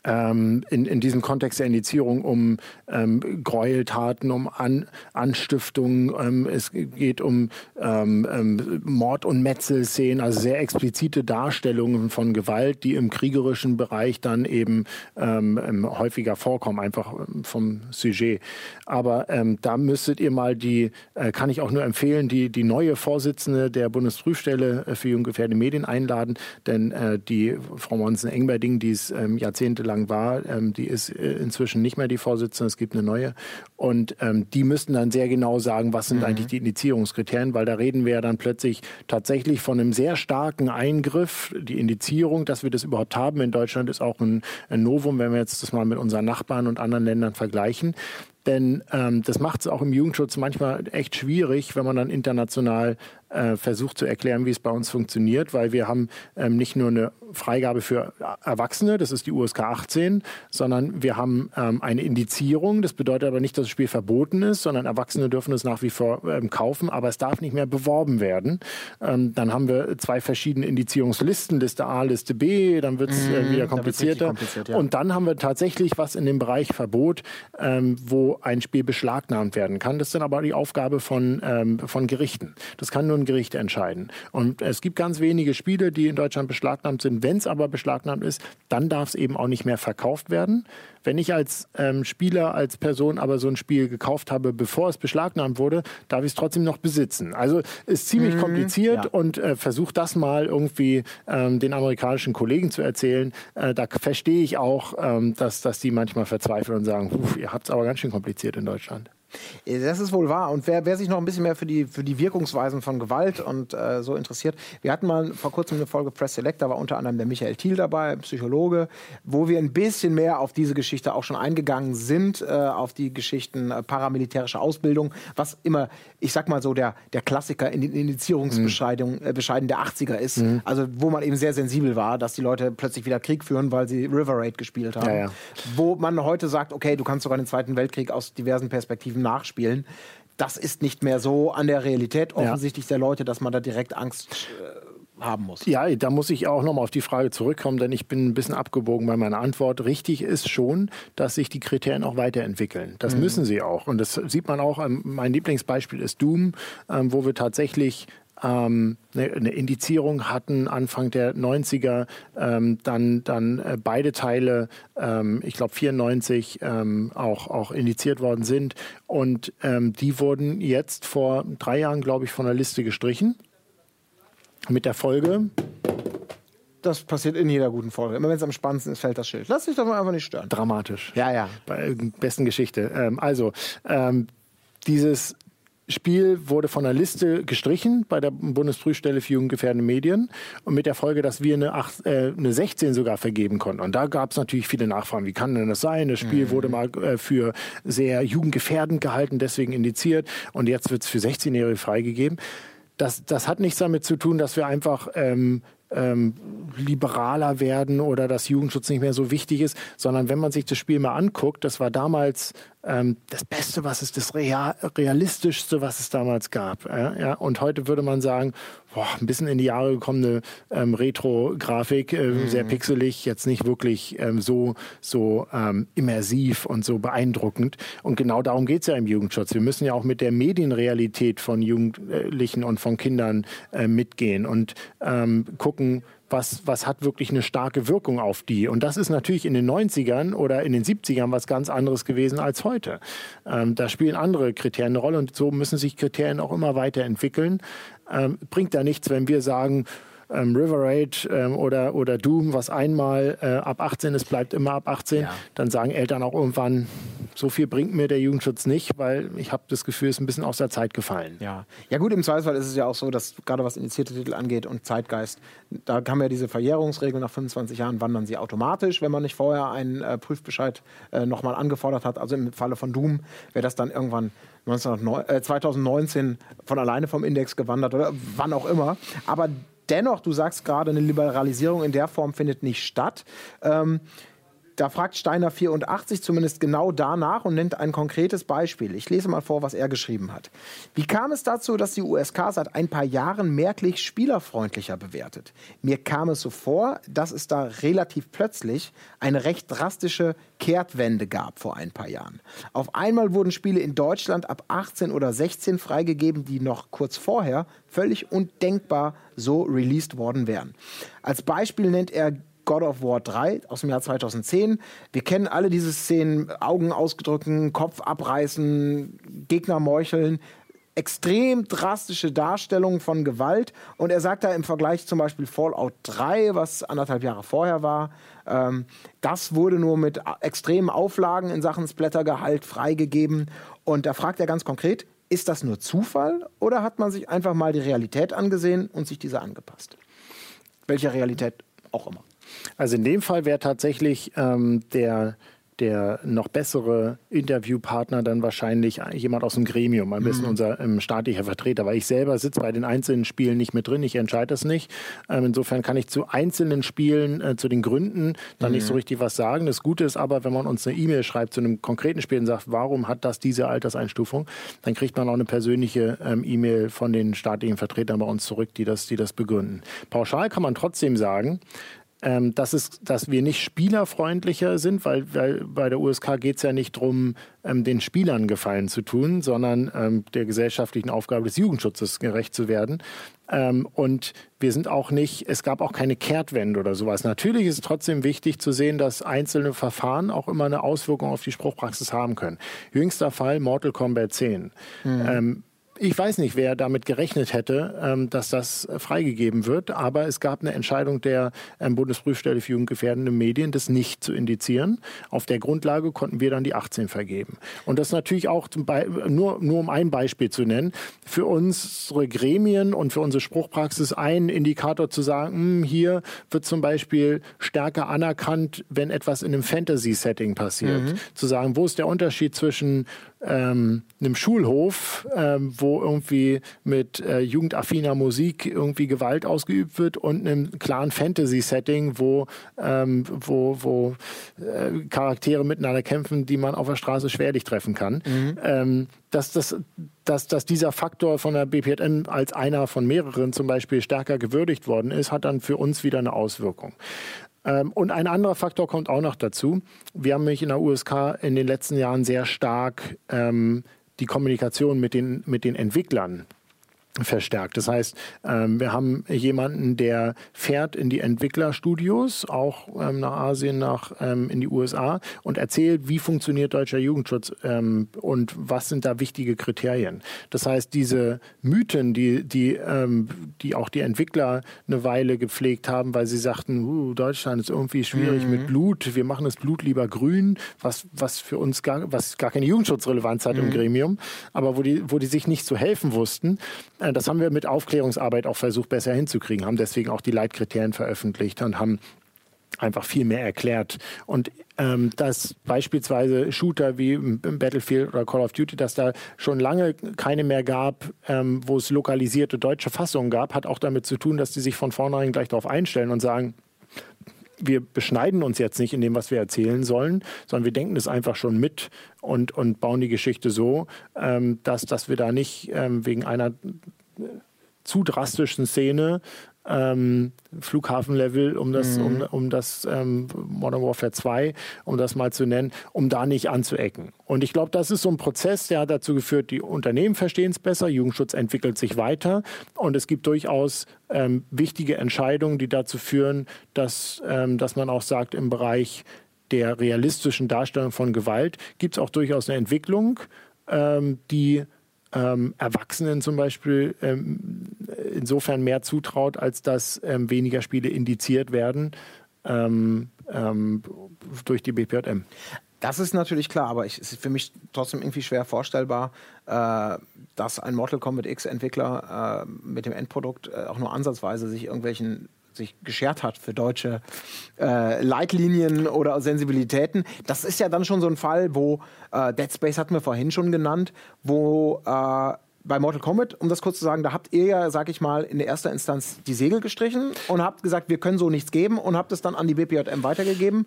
Speaker 2: ähm, in, in diesem Kontext der Indizierung um ähm, Gräueltaten, um An Anstiftung. Ähm, es geht um ähm, ähm, Mord- und Metzelszenen, also sehr explizite Darstellungen von Gewalt, die im kriegerischen Bereich dann eben ähm, häufiger vorkommen, einfach vom Sujet. Aber da müsstet ihr mal die, äh, kann ich auch nur empfehlen, die, die neue Vorsitzende der Bundesprüfstelle äh, für jugendgefährdende Medien einladen, denn äh, die Frau Monsen-Engberding, die es Jahrzehnte lang war. Ähm, die ist äh, inzwischen nicht mehr die Vorsitzende, es gibt eine neue. Und ähm, die müssten dann sehr genau sagen, was sind mhm. eigentlich die Indizierungskriterien, weil da reden wir ja dann plötzlich tatsächlich von einem sehr starken Eingriff. Die Indizierung, dass wir das überhaupt haben in Deutschland, ist auch ein, ein Novum, wenn wir jetzt das mal mit unseren Nachbarn und anderen Ländern vergleichen. Denn ähm, das macht es auch im Jugendschutz manchmal echt schwierig, wenn man dann international äh, versucht zu erklären, wie es bei uns funktioniert, weil wir haben ähm, nicht nur eine Freigabe für Erwachsene, das ist die USK 18, sondern wir haben ähm, eine Indizierung. Das bedeutet aber nicht, dass das Spiel verboten ist, sondern Erwachsene dürfen es nach wie vor ähm, kaufen, aber es darf nicht mehr beworben werden. Ähm, dann haben wir zwei verschiedene Indizierungslisten, Liste A, Liste B, dann wird es äh, mhm, wieder komplizierter. Kompliziert, ja. Und dann haben wir tatsächlich was in dem Bereich Verbot, ähm, wo ein Spiel beschlagnahmt werden kann. Das ist dann aber die Aufgabe von, ähm, von Gerichten. Das kann nur ein Gericht entscheiden. Und es gibt ganz wenige Spiele, die in Deutschland beschlagnahmt sind. Wenn es aber beschlagnahmt ist, dann darf es eben auch nicht mehr verkauft werden. Wenn ich als ähm, Spieler, als Person aber so ein Spiel gekauft habe, bevor es beschlagnahmt wurde, darf ich es trotzdem noch besitzen. Also ist ziemlich mhm, kompliziert ja. und äh, versucht das mal irgendwie ähm, den amerikanischen Kollegen zu erzählen. Äh, da verstehe ich auch, ähm, dass, dass die manchmal verzweifeln und sagen, ihr habt es aber ganz schön kompliziert in Deutschland.
Speaker 1: Das ist wohl wahr. Und wer, wer, sich noch ein bisschen mehr für die, für die Wirkungsweisen von Gewalt und äh, so interessiert, wir hatten mal vor kurzem eine Folge Press Select, da war unter anderem der Michael Thiel dabei, Psychologe, wo wir ein bisschen mehr auf diese Geschichte auch schon eingegangen sind, äh, auf die Geschichten äh, paramilitärische Ausbildung, was immer, ich sag mal so, der, der Klassiker in den Initiierungsbescheiden mhm. äh, der 80er ist. Mhm. Also wo man eben sehr sensibel war, dass die Leute plötzlich wieder Krieg führen, weil sie River Raid gespielt haben. Ja, ja. Wo man heute sagt, okay, du kannst sogar den Zweiten Weltkrieg aus diversen Perspektiven Perspektiven nachspielen. Das ist nicht mehr so an der Realität offensichtlich ja. der Leute, dass man da direkt Angst äh, haben muss.
Speaker 2: Ja, da muss ich auch nochmal auf die Frage zurückkommen, denn ich bin ein bisschen abgebogen bei meiner Antwort. Richtig ist schon, dass sich die Kriterien auch weiterentwickeln. Das mhm. müssen sie auch. Und das sieht man auch. Mein Lieblingsbeispiel ist Doom, ähm, wo wir tatsächlich ähm, eine, eine, Indizierung hatten Anfang der 90er, ähm, dann, dann äh, beide Teile, ähm, ich glaube 94, ähm, auch, auch indiziert worden sind. Und ähm, die wurden jetzt vor drei Jahren, glaube ich, von der Liste gestrichen. Mit der Folge.
Speaker 1: Das passiert in jeder guten Folge. Immer wenn es am spannendsten ist, fällt das Schild. Lass dich doch mal einfach nicht stören.
Speaker 2: Dramatisch.
Speaker 1: Ja, ja.
Speaker 2: Bei der besten Geschichte. Ähm, also, dieses Spiel wurde von der Liste gestrichen bei der Bundesprüfstelle für jugendgefährdende Medien und mit der Folge, dass wir eine, 8, äh, eine 16 sogar vergeben konnten. Und da gab es natürlich viele Nachfragen. Wie kann denn das sein? Das Spiel mhm. wurde mal äh, für sehr jugendgefährdend gehalten, deswegen indiziert und jetzt wird es für 16-Jährige freigegeben. Das, das hat nichts damit zu tun, dass wir einfach ähm, ähm, liberaler werden oder dass Jugendschutz nicht mehr so wichtig ist, sondern wenn man sich das Spiel mal anguckt, das war damals ähm, das Beste, was es, das Real, realistischste, was es damals gab. Äh, ja? Und heute würde man sagen, boah, ein bisschen in die Jahre gekommene ähm, Retro-Grafik, äh, mhm. sehr pixelig, jetzt nicht wirklich ähm, so, so ähm, immersiv und so beeindruckend. Und genau darum geht es ja im Jugendschutz. Wir müssen ja auch mit der Medienrealität von Jugendlichen und von Kindern äh, mitgehen und ähm, gucken, was, was hat wirklich eine starke Wirkung auf die. Und das ist natürlich in den 90ern oder in den 70ern was ganz anderes gewesen als heute. Ähm, da spielen andere Kriterien eine Rolle und so müssen sich Kriterien auch immer weiterentwickeln. Ähm, bringt da nichts, wenn wir sagen, ähm, River Raid ähm, oder, oder Doom, was einmal äh, ab 18 ist, bleibt immer ab 18. Ja. Dann sagen Eltern auch irgendwann, so viel bringt mir der Jugendschutz nicht, weil ich habe das Gefühl, es ist ein bisschen aus der Zeit gefallen.
Speaker 1: Ja. ja gut, im Zweifelsfall ist es ja auch so, dass gerade was initiierte Titel angeht und Zeitgeist, da haben wir diese Verjährungsregel nach 25 Jahren, wandern sie automatisch, wenn man nicht vorher einen äh, Prüfbescheid äh, nochmal angefordert hat. Also im Falle von Doom wäre das dann irgendwann 1909, äh, 2019 von alleine vom Index gewandert oder wann auch immer. Aber dennoch, du sagst gerade, eine Liberalisierung in der Form findet nicht statt. Ähm, da fragt Steiner 84 zumindest genau danach und nennt ein konkretes Beispiel. Ich lese mal vor, was er geschrieben hat. Wie kam es dazu, dass die USK seit ein paar Jahren merklich spielerfreundlicher bewertet? Mir kam es so vor, dass es da relativ plötzlich eine recht drastische Kehrtwende gab vor ein paar Jahren. Auf einmal wurden Spiele in Deutschland ab 18 oder 16 freigegeben, die noch kurz vorher völlig undenkbar so released worden wären. Als Beispiel nennt er God of War 3 aus dem Jahr 2010. Wir kennen alle diese Szenen, Augen ausgedrücken, Kopf abreißen, Gegner meucheln. Extrem drastische Darstellungen von Gewalt. Und er sagt da im Vergleich zum Beispiel Fallout 3, was anderthalb Jahre vorher war, ähm, das wurde nur mit extremen Auflagen in Sachen Splattergehalt freigegeben. Und da fragt er ganz konkret, ist das nur Zufall oder hat man sich einfach mal die Realität angesehen und sich diese angepasst? Welche Realität auch immer.
Speaker 2: Also in dem Fall wäre tatsächlich ähm, der der noch bessere Interviewpartner dann wahrscheinlich jemand aus dem Gremium, am besten mhm. unser ähm, staatlicher Vertreter, weil ich selber sitze bei den einzelnen Spielen nicht mit drin, ich entscheide das nicht. Ähm, insofern kann ich zu einzelnen Spielen, äh, zu den Gründen dann mhm. nicht so mhm. richtig was sagen. Das Gute ist aber, wenn man uns eine E-Mail schreibt zu einem konkreten Spiel und sagt, warum hat das diese Alterseinstufung, dann kriegt man auch eine persönliche ähm, E-Mail von den staatlichen Vertretern bei uns zurück, die das, die das begründen. Pauschal kann man trotzdem sagen, ähm, dass, es, dass wir nicht spielerfreundlicher sind, weil, weil bei der USK geht es ja nicht darum, ähm, den Spielern Gefallen zu tun, sondern ähm, der gesellschaftlichen Aufgabe des Jugendschutzes gerecht zu werden. Ähm, und wir sind auch nicht, es gab auch keine Kehrtwende oder sowas. Natürlich ist es trotzdem wichtig zu sehen, dass einzelne Verfahren auch immer eine Auswirkung auf die Spruchpraxis haben können. Jüngster Fall Mortal Kombat 10. Mhm. Ich weiß nicht, wer damit gerechnet hätte, ähm, dass das freigegeben wird, aber es gab eine Entscheidung der ähm, Bundesprüfstelle für jugendgefährdende Medien, das nicht zu indizieren. Auf der Grundlage konnten wir dann die 18 vergeben. Und das natürlich auch nur, nur um ein Beispiel zu nennen, für unsere Gremien und für unsere Spruchpraxis ein Indikator zu sagen, hm, hier wird zum Beispiel stärker anerkannt, wenn etwas in einem Fantasy-Setting passiert. Mhm. Zu sagen, wo ist der Unterschied zwischen ähm, einem Schulhof, ähm, wo irgendwie mit äh, jugendaffiner Musik irgendwie Gewalt ausgeübt wird und einem klaren Fantasy-Setting, wo, ähm, wo, wo äh, Charaktere miteinander kämpfen, die man auf der Straße schwerlich treffen kann. Mhm. Ähm, dass, dass, dass, dass dieser Faktor von der BPN als einer von mehreren zum Beispiel stärker gewürdigt worden ist, hat dann für uns wieder eine Auswirkung. Ähm, und ein anderer Faktor kommt auch noch dazu. Wir haben nämlich in der USK in den letzten Jahren sehr stark ähm, die Kommunikation mit den, mit den Entwicklern verstärkt. Das heißt, ähm, wir haben jemanden, der fährt in die Entwicklerstudios, auch ähm, nach Asien, nach ähm, in die USA und erzählt, wie funktioniert deutscher Jugendschutz und was sind da wichtige Kriterien. Das heißt, diese Mythen, die die die auch die Entwickler eine Weile gepflegt haben, weil sie sagten, uh, Deutschland ist irgendwie schwierig mhm. mit Blut, wir machen das Blut lieber grün, was was für uns gar was gar keine Jugendschutzrelevanz hat mhm. im Gremium, aber wo die wo die sich nicht zu helfen wussten äh, das haben wir mit Aufklärungsarbeit auch versucht, besser hinzukriegen, haben deswegen auch die Leitkriterien veröffentlicht und haben einfach viel mehr erklärt. Und ähm, dass beispielsweise Shooter wie Battlefield oder Call of Duty, dass da schon lange keine mehr gab, ähm, wo es lokalisierte deutsche Fassungen gab, hat auch damit zu tun, dass die sich von vornherein gleich darauf einstellen und sagen, wir beschneiden uns jetzt nicht in dem, was wir erzählen sollen, sondern wir denken es einfach schon mit und, und bauen die Geschichte so, ähm, dass, dass wir da nicht ähm, wegen einer zu drastischen Szene ähm, Flughafenlevel, um das, mhm. um, um das ähm, Modern Warfare 2, um das mal zu nennen, um da nicht anzuecken. Und ich glaube, das ist so ein Prozess, der hat dazu geführt, die Unternehmen verstehen es besser, Jugendschutz entwickelt sich weiter und es gibt durchaus ähm, wichtige Entscheidungen, die dazu führen, dass, ähm, dass man auch sagt, im Bereich der realistischen Darstellung von Gewalt gibt es auch durchaus eine Entwicklung, ähm, die ähm, Erwachsenen zum Beispiel ähm, insofern mehr zutraut, als dass ähm, weniger Spiele indiziert werden ähm, ähm, durch die BPJM.
Speaker 1: Das ist natürlich klar, aber es ist für mich trotzdem irgendwie schwer vorstellbar, äh, dass ein Mortal Kombat X-Entwickler äh, mit dem Endprodukt äh, auch nur ansatzweise sich irgendwelchen sich geschert hat für deutsche äh, Leitlinien oder Sensibilitäten. Das ist ja dann schon so ein Fall, wo äh, Dead Space hatten wir vorhin schon genannt, wo äh, bei Mortal Kombat, um das kurz zu sagen, da habt ihr ja, sag ich mal, in der ersten Instanz die Segel gestrichen und habt gesagt, wir können so nichts geben und habt es dann an die BPJM weitergegeben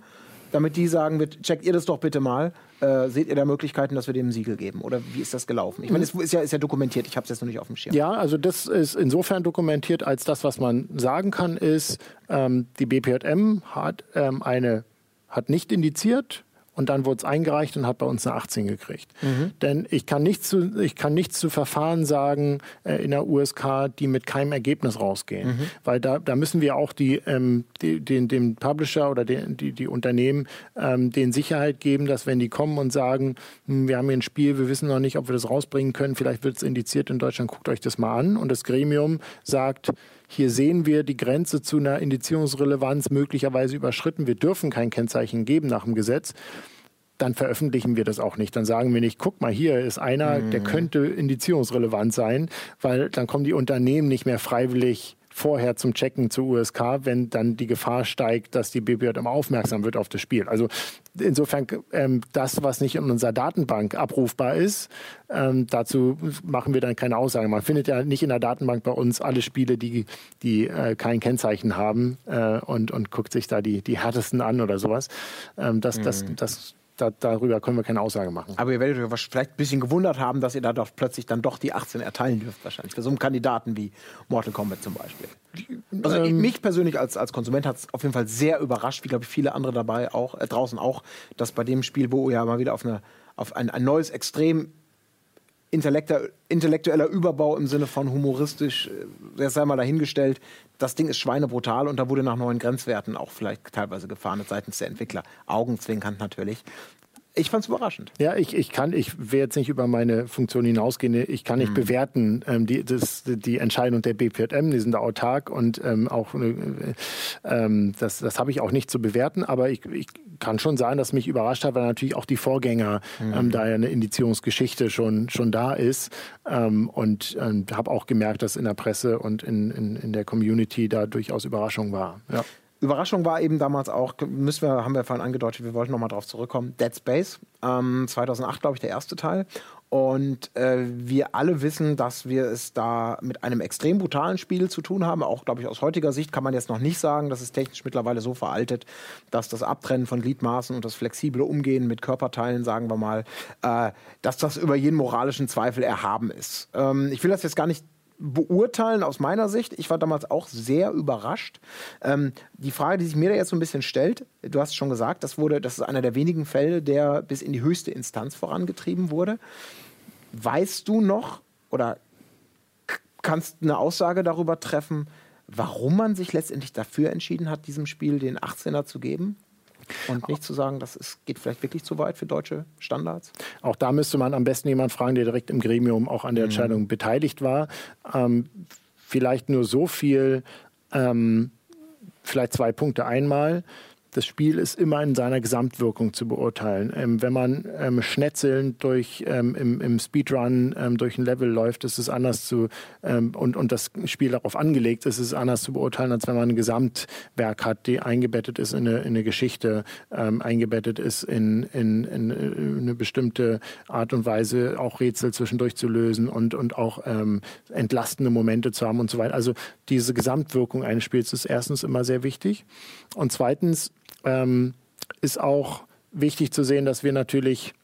Speaker 1: damit die sagen wird, checkt ihr das doch bitte mal. Äh, seht ihr da Möglichkeiten, dass wir dem Siegel geben? Oder wie ist das gelaufen? Ich meine, es ist ja, ist ja dokumentiert, ich habe es jetzt noch nicht auf dem Schirm.
Speaker 2: Ja, also das ist insofern dokumentiert, als das, was man sagen kann, ist, ähm, die BPJM hat ähm, eine hat nicht indiziert, und dann wurde es eingereicht und hat bei uns eine 18 gekriegt. Mhm. Denn ich kann nichts zu, ich kann nichts zu Verfahren sagen äh, in der USK, die mit keinem Ergebnis rausgehen. Mhm. Weil da, da müssen wir auch die, ähm, die, den, dem Publisher oder den, die, die Unternehmen ähm, den Sicherheit geben, dass wenn die kommen und sagen, hm, wir haben hier ein Spiel, wir wissen noch nicht, ob wir das rausbringen können, vielleicht wird es indiziert in Deutschland, guckt euch das mal an. Und das Gremium sagt, hier sehen wir die Grenze zu einer Indizierungsrelevanz möglicherweise überschritten. Wir dürfen kein Kennzeichen geben nach dem Gesetz dann veröffentlichen wir das auch nicht. Dann sagen wir nicht, guck mal, hier ist einer, mhm. der könnte indizierungsrelevant sein, weil dann kommen die Unternehmen nicht mehr freiwillig vorher zum Checken zur USK, wenn dann die Gefahr steigt, dass die BBJM aufmerksam wird auf das Spiel. Also insofern ähm, das, was nicht in unserer Datenbank abrufbar ist, ähm, dazu machen wir dann keine Aussage. Man findet ja nicht in der Datenbank bei uns alle Spiele, die, die äh, kein Kennzeichen haben äh, und, und guckt sich da die, die härtesten an oder sowas. Ähm, das, mhm. das, das da, darüber können wir keine Aussage machen.
Speaker 1: Aber ihr werdet euch vielleicht ein bisschen gewundert haben, dass ihr da doch plötzlich dann doch die 18 erteilen dürft, wahrscheinlich. Für so einen Kandidaten wie Mortal Kombat zum Beispiel. Also ähm, mich persönlich als, als Konsument hat es auf jeden Fall sehr überrascht, wie glaube ich viele andere dabei auch, äh, draußen auch, dass bei dem Spiel, wo ja mal wieder auf, eine, auf ein, ein neues, extrem intellektueller Überbau im Sinne von humoristisch, äh, das sei mal dahingestellt. Das Ding ist schweinebrutal und da wurde nach neuen Grenzwerten auch vielleicht teilweise gefahren seitens der Entwickler. Augenzwinkern natürlich. Ich fand es überraschend.
Speaker 2: Ja, ich, ich kann, ich will jetzt nicht über meine Funktion hinausgehen. Ich kann nicht mhm. bewerten ähm, die, das, die Entscheidung der BPJM, die sind da autark und ähm, auch äh, ähm, das, das habe ich auch nicht zu bewerten, aber ich, ich kann schon sein, dass mich überrascht hat, weil natürlich auch die Vorgänger mhm. ähm, da ja eine Indizierungsgeschichte schon, schon da ist. Ähm, und ähm, habe auch gemerkt, dass in der Presse und in, in, in der Community da durchaus Überraschung war. Ja.
Speaker 1: Überraschung war eben damals auch, müssen wir, haben wir vorhin angedeutet, wir wollten nochmal drauf zurückkommen, Dead Space, ähm, 2008 glaube ich der erste Teil. Und äh, wir alle wissen, dass wir es da mit einem extrem brutalen Spiel zu tun haben. Auch, glaube ich, aus heutiger Sicht kann man jetzt noch nicht sagen, dass es technisch mittlerweile so veraltet, dass das Abtrennen von Gliedmaßen und das flexible Umgehen mit Körperteilen, sagen wir mal, äh, dass das über jeden moralischen Zweifel erhaben ist. Ähm, ich will das jetzt gar nicht beurteilen aus meiner Sicht. Ich war damals auch sehr überrascht. Ähm, die Frage, die sich mir da jetzt so ein bisschen stellt, du hast es schon gesagt, das, wurde, das ist einer der wenigen Fälle, der bis in die höchste Instanz vorangetrieben wurde. Weißt du noch oder kannst eine Aussage darüber treffen, warum man sich letztendlich dafür entschieden hat, diesem Spiel den 18er zu geben? Und nicht zu sagen, das ist, geht vielleicht wirklich zu weit für deutsche Standards?
Speaker 2: Auch da müsste man am besten jemanden fragen, der direkt im Gremium auch an der mhm. Entscheidung mhm. beteiligt war. Ähm, vielleicht nur so viel, ähm, vielleicht zwei Punkte einmal das Spiel ist immer in seiner Gesamtwirkung zu beurteilen. Ähm, wenn man ähm, schnetzelnd durch, ähm, im, im, Speedrun ähm, durch ein Level läuft, ist es anders zu, ähm, und, und das Spiel darauf angelegt ist, ist es anders zu beurteilen, als wenn man ein Gesamtwerk hat, die eingebettet ist in eine, in eine Geschichte, ähm, eingebettet ist in, in, in, in, eine bestimmte Art und Weise, auch Rätsel zwischendurch zu lösen und, und auch entlastende Momente zu haben und so weiter. Also diese Gesamtwirkung eines Spiels ist erstens immer sehr wichtig. Und zweitens, ähm, ist auch wichtig zu sehen, dass wir natürlich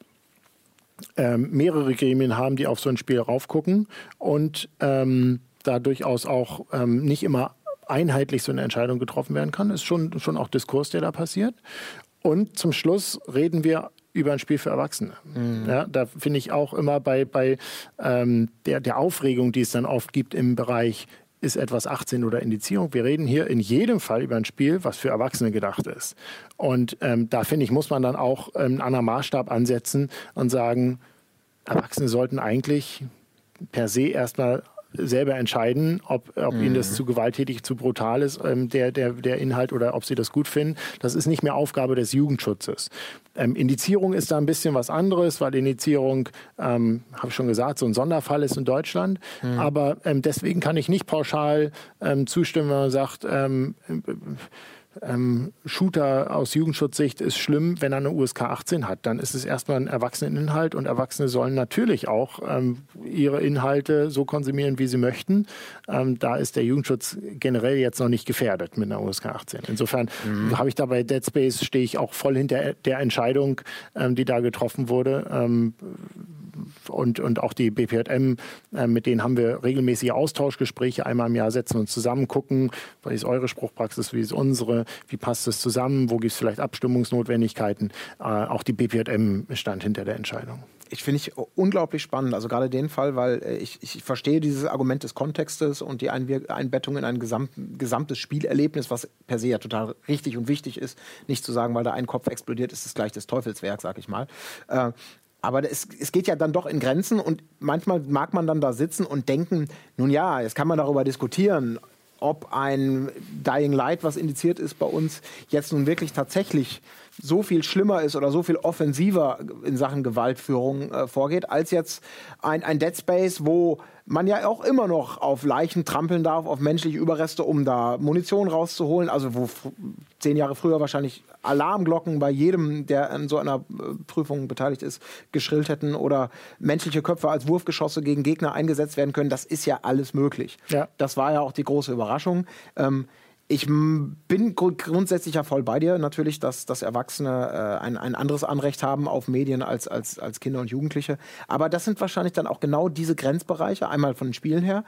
Speaker 2: ähm, mehrere Gremien haben, die auf so ein Spiel raufgucken und ähm, da durchaus auch ähm, nicht immer einheitlich so eine Entscheidung getroffen werden kann. Ist schon, schon auch Diskurs, der da passiert. Und zum Schluss reden wir über ein Spiel für Erwachsene. Mhm. Ja, da finde ich auch immer bei, bei ähm, der, der Aufregung, die es dann oft gibt im Bereich ist etwas 18 oder Indizierung. Wir reden hier in jedem Fall über ein Spiel, was für Erwachsene gedacht ist. Und ähm, da finde ich, muss man dann auch ähm, einen anderen Maßstab ansetzen und sagen, Erwachsene sollten eigentlich per se erstmal selber entscheiden, ob, ob mhm. ihnen das mhm. zu gewalttätig, zu brutal ist, ähm, der, der, der Inhalt oder ob sie das gut finden. Das ist nicht mehr Aufgabe des Jugendschutzes. Ähm, Indizierung ist da ein bisschen was anderes, weil Indizierung, ähm, habe ich schon gesagt, so ein Sonderfall ist in Deutschland. Mhm. Aber ähm, deswegen kann ich nicht pauschal ähm, zustimmen, wenn man sagt, ähm, ähm, Shooter aus Jugendschutzsicht ist schlimm, wenn er eine USK 18 hat. Dann ist es erstmal ein Erwachseneninhalt und Erwachsene sollen natürlich auch ähm, ihre Inhalte so konsumieren, wie sie möchten. Ähm, da ist der Jugendschutz generell jetzt noch nicht gefährdet mit einer USK 18. Insofern mhm. habe ich da bei Dead Space, stehe ich auch voll hinter der Entscheidung, ähm, die da getroffen wurde ähm, und, und auch die BPJM, äh, mit denen haben wir regelmäßige Austauschgespräche. Einmal im Jahr setzen wir uns zusammen, gucken, was ist eure Spruchpraxis, wie ist unsere, wie passt es zusammen, wo gibt es vielleicht Abstimmungsnotwendigkeiten. Äh, auch die BPJM stand hinter der Entscheidung
Speaker 1: ich finde ich unglaublich spannend, also gerade den Fall, weil äh, ich, ich verstehe dieses Argument des Kontextes und die Einbettung in ein gesamt, gesamtes Spielerlebnis, was per se ja total richtig und wichtig ist, nicht zu sagen, weil da ein Kopf explodiert, ist es gleich das Teufelswerk, sag ich mal. Äh, aber es, es geht ja dann doch in Grenzen und manchmal mag man dann da sitzen und denken, nun ja, jetzt kann man darüber diskutieren, ob ein Dying Light, was indiziert ist bei uns, jetzt nun wirklich tatsächlich so viel schlimmer ist oder so viel offensiver in Sachen Gewaltführung äh, vorgeht, als jetzt ein, ein Dead Space, wo man ja auch immer noch auf Leichen trampeln darf, auf menschliche Überreste, um da Munition rauszuholen. Also wo zehn Jahre früher wahrscheinlich Alarmglocken bei jedem, der an so einer äh, Prüfung beteiligt ist, geschrillt hätten oder menschliche Köpfe als Wurfgeschosse gegen Gegner eingesetzt werden können. Das ist ja alles möglich. Ja. Das war ja auch die große Überraschung. Ähm, ich bin grundsätzlich ja voll bei dir, natürlich, dass, dass Erwachsene äh, ein, ein anderes Anrecht haben auf Medien als, als, als Kinder und Jugendliche. Aber das sind wahrscheinlich dann auch genau diese Grenzbereiche, einmal von den Spielen her,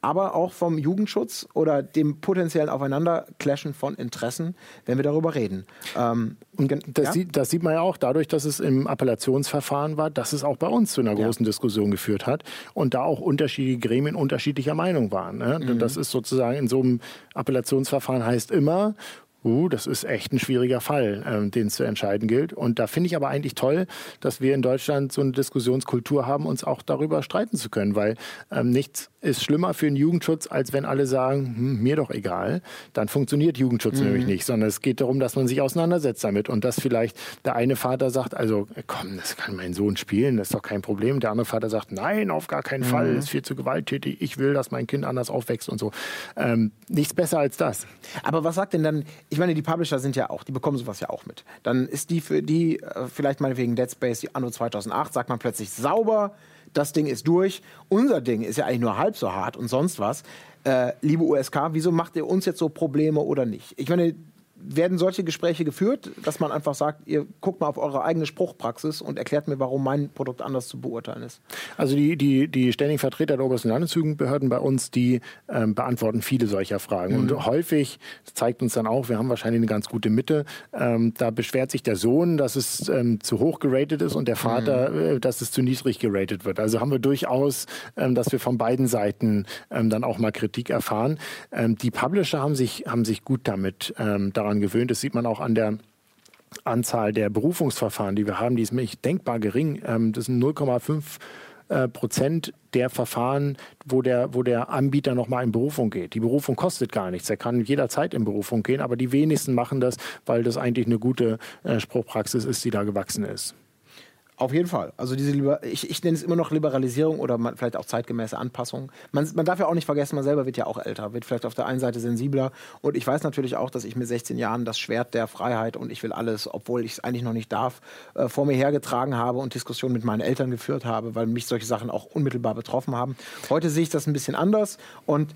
Speaker 1: aber auch vom Jugendschutz oder dem potenziellen Aufeinanderclashen von Interessen, wenn wir darüber reden.
Speaker 2: Ähm, und das, ja? sieht, das, sieht, man ja auch dadurch, dass es im Appellationsverfahren war, dass es auch bei uns zu einer großen ja. Diskussion geführt hat und da auch unterschiedliche Gremien unterschiedlicher Meinung waren. Ne? Mhm. Das ist sozusagen in so einem Appellationsverfahren heißt immer, uh, das ist echt ein schwieriger Fall, ähm, den es zu entscheiden gilt. Und da finde ich aber eigentlich toll, dass wir in Deutschland so eine Diskussionskultur haben, uns auch darüber streiten zu können, weil ähm, nichts ist schlimmer für den Jugendschutz, als wenn alle sagen, hm, mir doch egal. Dann funktioniert Jugendschutz mhm. nämlich nicht, sondern es geht darum, dass man sich auseinandersetzt damit und dass vielleicht der eine Vater sagt, also komm, das kann mein Sohn spielen, das ist doch kein Problem. Der andere Vater sagt, nein, auf gar keinen Fall, mhm. ist viel zu gewalttätig, ich will, dass mein Kind anders aufwächst und so. Ähm, nichts besser als das.
Speaker 1: Aber was sagt denn dann, ich ich meine, die Publisher sind ja auch, die bekommen sowas ja auch mit. Dann ist die für die, äh, vielleicht meinetwegen Dead Space, die Anno 2008, sagt man plötzlich sauber, das Ding ist durch. Unser Ding ist ja eigentlich nur halb so hart und sonst was. Äh, liebe USK, wieso macht ihr uns jetzt so Probleme oder nicht? Ich meine, werden solche Gespräche geführt, dass man einfach sagt, ihr guckt mal auf eure eigene Spruchpraxis und erklärt mir, warum mein Produkt anders zu beurteilen ist?
Speaker 2: Also die, die, die ständigen Vertreter der obersten Landesjugendbehörden bei uns, die ähm, beantworten viele solcher Fragen. Mhm. Und häufig zeigt uns dann auch, wir haben wahrscheinlich eine ganz gute Mitte, ähm, da beschwert sich der Sohn, dass es ähm, zu hoch geratet ist und der Vater, mhm. äh, dass es zu niedrig geratet wird. Also haben wir durchaus, ähm, dass wir von beiden Seiten ähm, dann auch mal Kritik erfahren. Ähm, die Publisher haben sich, haben sich gut damit daran daran gewöhnt. Das sieht man auch an der Anzahl der Berufungsverfahren, die wir haben. Die ist nämlich denkbar gering. Ähm, das sind 0,5 äh, Prozent der Verfahren, wo der, wo der Anbieter nochmal in Berufung geht. Die Berufung kostet gar nichts. Er kann jederzeit in Berufung gehen, aber die wenigsten machen das, weil das eigentlich eine gute äh, Spruchpraxis ist, die da gewachsen ist.
Speaker 1: Auf jeden Fall. Also diese Liber ich, ich nenne es immer noch Liberalisierung oder man, vielleicht auch zeitgemäße Anpassung. Man, man darf ja auch nicht vergessen, man selber wird ja auch älter, wird vielleicht auf der einen Seite sensibler. Und ich weiß natürlich auch, dass ich mit 16 Jahren das Schwert der Freiheit und ich will alles, obwohl ich es eigentlich noch nicht darf, äh, vor mir hergetragen habe und Diskussionen mit meinen Eltern geführt habe, weil mich solche Sachen auch unmittelbar betroffen haben. Heute sehe ich das ein bisschen anders und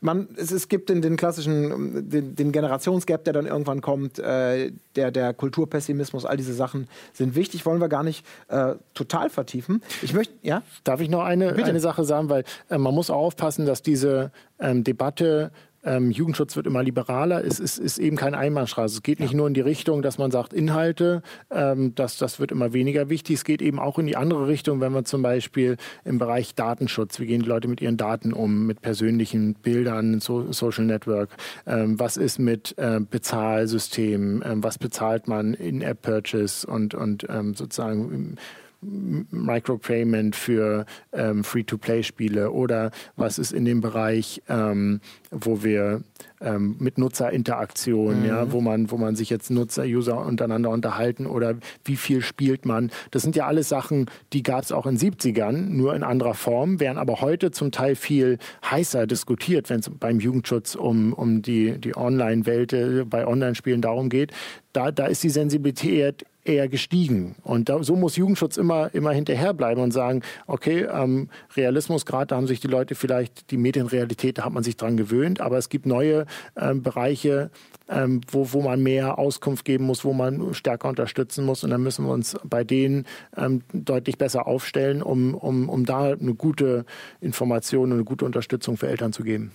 Speaker 1: man, es, es gibt den, den klassischen, den, den, Generationsgap, der dann irgendwann kommt, äh, der, der Kulturpessimismus, all diese Sachen sind wichtig, wollen wir gar nicht äh, total vertiefen. Ich möchte, ja?
Speaker 2: Darf ich noch eine, eine Sache sagen, weil äh, man muss auch aufpassen, dass diese ähm, Debatte ähm, Jugendschutz wird immer liberaler, es ist, ist, eben keine Einbahnstraße. Es geht nicht nur in die Richtung, dass man sagt, Inhalte, ähm, das, das wird immer weniger wichtig. Es geht eben auch in die andere Richtung, wenn man zum Beispiel im Bereich Datenschutz, wie gehen die Leute mit ihren Daten um, mit persönlichen Bildern, so, Social Network, ähm, was ist mit äh, Bezahlsystemen, ähm, was bezahlt man in App-Purchase und, und ähm, sozusagen Micropayment für ähm, Free-to-Play-Spiele oder was ist in dem Bereich, ähm, wo wir ähm, mit Nutzerinteraktion, mhm. ja, wo man, wo man sich jetzt Nutzer, User untereinander unterhalten oder wie viel spielt man. Das sind ja alles Sachen, die gab es auch in 70ern, nur in anderer Form, werden aber heute zum Teil viel heißer diskutiert, wenn es beim Jugendschutz um, um die, die Online-Welt äh, bei Online-Spielen darum geht. Da, da ist die Sensibilität eher gestiegen. Und da, so muss Jugendschutz immer, immer hinterherbleiben und sagen, okay, ähm, Realismusgrad, da haben sich die Leute vielleicht, die Medienrealität, da hat man sich dran gewöhnt, aber es gibt neue ähm, Bereiche, ähm, wo, wo man mehr Auskunft geben muss, wo man stärker unterstützen muss. Und dann müssen wir uns bei denen ähm, deutlich besser aufstellen, um, um, um da eine gute Information und eine gute Unterstützung für Eltern zu geben.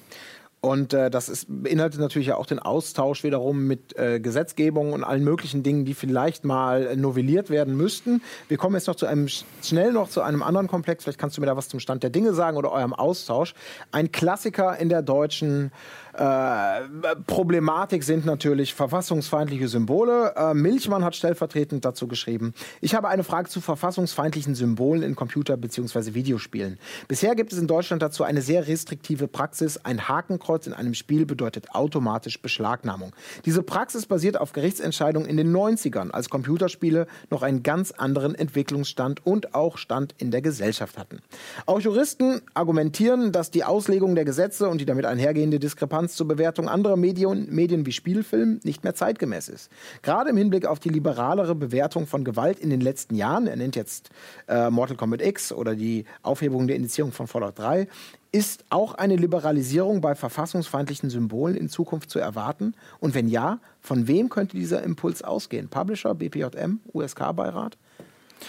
Speaker 1: Und äh, das ist, beinhaltet natürlich auch den Austausch wiederum mit äh, Gesetzgebung und allen möglichen Dingen, die vielleicht mal äh, novelliert werden müssten. Wir kommen jetzt noch zu einem schnell noch zu einem anderen Komplex. Vielleicht kannst du mir da was zum Stand der Dinge sagen oder eurem Austausch. Ein Klassiker in der deutschen äh, Problematik sind natürlich verfassungsfeindliche Symbole. Äh, Milchmann hat stellvertretend dazu geschrieben, ich habe eine Frage zu verfassungsfeindlichen Symbolen in Computer- bzw. Videospielen. Bisher gibt es in Deutschland dazu eine sehr restriktive Praxis. Ein Hakenkreuz in einem Spiel bedeutet automatisch Beschlagnahmung. Diese Praxis basiert auf Gerichtsentscheidungen in den 90ern, als Computerspiele noch einen ganz anderen Entwicklungsstand und auch Stand in der Gesellschaft hatten. Auch Juristen argumentieren, dass die Auslegung der Gesetze und die damit einhergehende Diskrepanz Diskrepanz zur Bewertung anderer Medien, Medien wie Spielfilm nicht mehr zeitgemäß ist. Gerade im Hinblick auf die liberalere Bewertung von Gewalt in den letzten Jahren, er nennt jetzt äh, Mortal Kombat X oder die Aufhebung der Indizierung von Fallout 3, ist auch eine Liberalisierung bei verfassungsfeindlichen Symbolen in Zukunft zu erwarten? Und wenn ja, von wem könnte dieser Impuls ausgehen? Publisher, BPJM, USK-Beirat?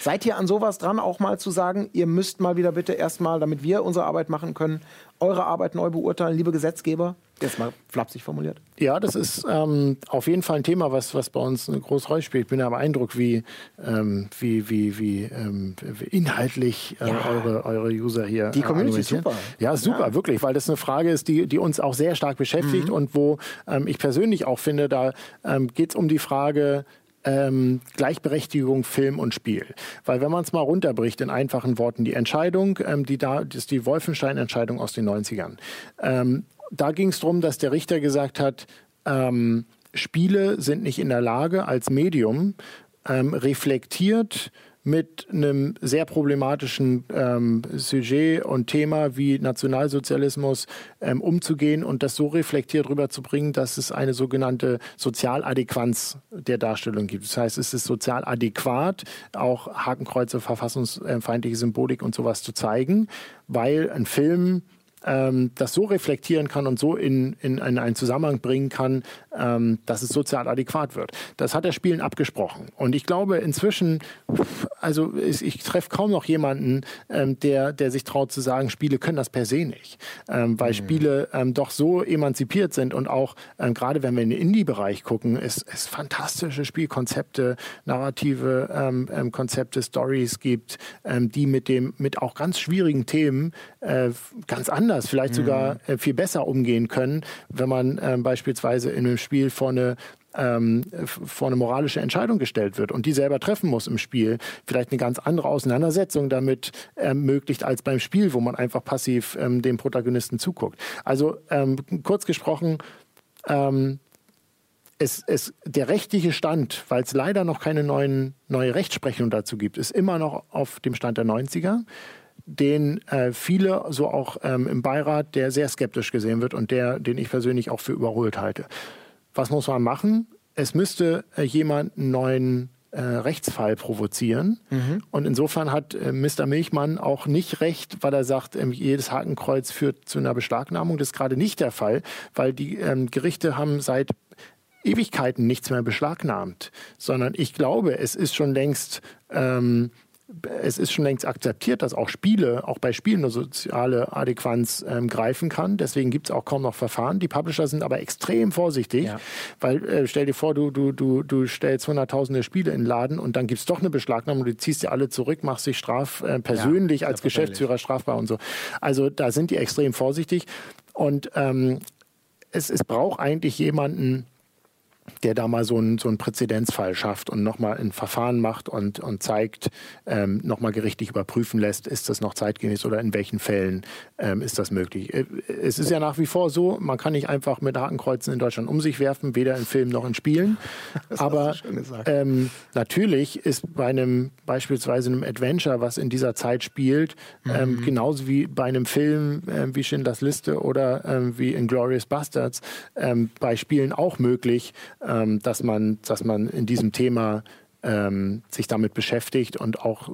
Speaker 1: Seid ihr an sowas dran, auch mal zu sagen, ihr müsst mal wieder bitte erstmal, damit wir unsere Arbeit machen können, eure Arbeit neu beurteilen, liebe Gesetzgeber? Jetzt mal flapsig formuliert.
Speaker 2: Ja, das ist ähm, auf jeden Fall ein Thema, was, was bei uns eine große Rolle spielt. Ich bin ja beeindruckt, wie, ähm, wie, wie, wie, ähm, wie inhaltlich äh, ja. eure, eure User hier
Speaker 1: Die Community ist super.
Speaker 2: Ja, super, ja. wirklich, weil das eine Frage ist, die, die uns auch sehr stark beschäftigt mhm. und wo ähm, ich persönlich auch finde, da ähm, geht es um die Frage, ähm, Gleichberechtigung Film und Spiel. Weil wenn man es mal runterbricht in einfachen Worten, die Entscheidung, ähm, die da, ist die Wolfenstein-Entscheidung aus den 90ern. Ähm, da ging es darum, dass der Richter gesagt hat, ähm, Spiele sind nicht in der Lage, als Medium ähm, reflektiert mit einem sehr problematischen ähm, Sujet und Thema wie Nationalsozialismus ähm, umzugehen und das so reflektiert rüberzubringen, dass es eine sogenannte Sozialadäquanz der Darstellung gibt. Das heißt, es ist sozial adäquat, auch Hakenkreuze, verfassungsfeindliche Symbolik und sowas zu zeigen, weil ein Film ähm, das so reflektieren kann und so in, in, in einen Zusammenhang bringen kann, ähm, dass es sozial adäquat wird. Das hat der Spielen abgesprochen. Und ich glaube inzwischen, also ich, ich treffe kaum noch jemanden, ähm, der, der sich traut zu sagen, Spiele können das per se nicht. Ähm, weil mhm. Spiele ähm, doch so emanzipiert sind und auch ähm, gerade wenn wir in den Indie-Bereich gucken, es, es fantastische Spielkonzepte, narrative Konzepte, Stories gibt, die mit dem, mit auch ganz schwierigen Themen äh, ganz anders, vielleicht sogar mhm. äh, viel besser umgehen können, wenn man äh, beispielsweise in einem Spiel vor eine ähm, vor eine moralische Entscheidung gestellt wird und die selber treffen muss im Spiel, vielleicht eine ganz andere Auseinandersetzung damit ermöglicht als beim Spiel, wo man einfach passiv ähm, dem Protagonisten zuguckt. Also ähm, kurz gesprochen, ähm, es, es, der rechtliche Stand, weil es leider noch keine neuen, neue Rechtsprechung dazu gibt, ist immer noch auf dem Stand der 90er den äh, viele, so auch ähm, im Beirat, der sehr skeptisch gesehen wird und der, den ich persönlich auch für überholt halte. Was muss man machen? Es müsste äh, jemand einen neuen äh, Rechtsfall provozieren. Mhm. Und insofern hat äh, Mr. Milchmann auch nicht recht, weil er sagt, ähm, jedes Hakenkreuz führt zu einer Beschlagnahmung. Das ist gerade nicht der Fall, weil die ähm, Gerichte haben seit Ewigkeiten nichts mehr beschlagnahmt, sondern ich glaube, es ist schon längst ähm, es ist schon längst akzeptiert, dass auch Spiele, auch bei Spielen eine soziale Adäquanz ähm, greifen kann. Deswegen gibt es auch kaum noch Verfahren. Die Publisher sind aber extrem vorsichtig, ja. weil äh, stell dir vor, du, du, du, du stellst hunderttausende Spiele in den Laden und dann gibt es doch eine Beschlagnahmung, du ziehst die alle zurück, machst dich straf äh, persönlich ja, als Geschäftsführer strafbar und so. Also da sind die extrem vorsichtig. Und ähm, es, es braucht eigentlich jemanden, der da mal so einen, so einen Präzedenzfall schafft und nochmal ein Verfahren macht und, und zeigt, ähm, nochmal gerichtlich überprüfen lässt, ist das noch zeitgemäß oder in welchen Fällen ähm, ist das möglich. Äh, es ist ja nach wie vor so, man kann nicht einfach mit Hakenkreuzen in Deutschland um sich werfen, weder in Filmen noch in Spielen. Aber ähm, natürlich ist bei einem beispielsweise einem Adventure, was in dieser Zeit spielt, ähm, mhm. genauso wie bei einem Film äh, wie Schindlers Liste oder äh, wie Inglourious Bastards, ähm, bei Spielen auch möglich, ähm, dass, man, dass man in diesem Thema ähm, sich damit beschäftigt und auch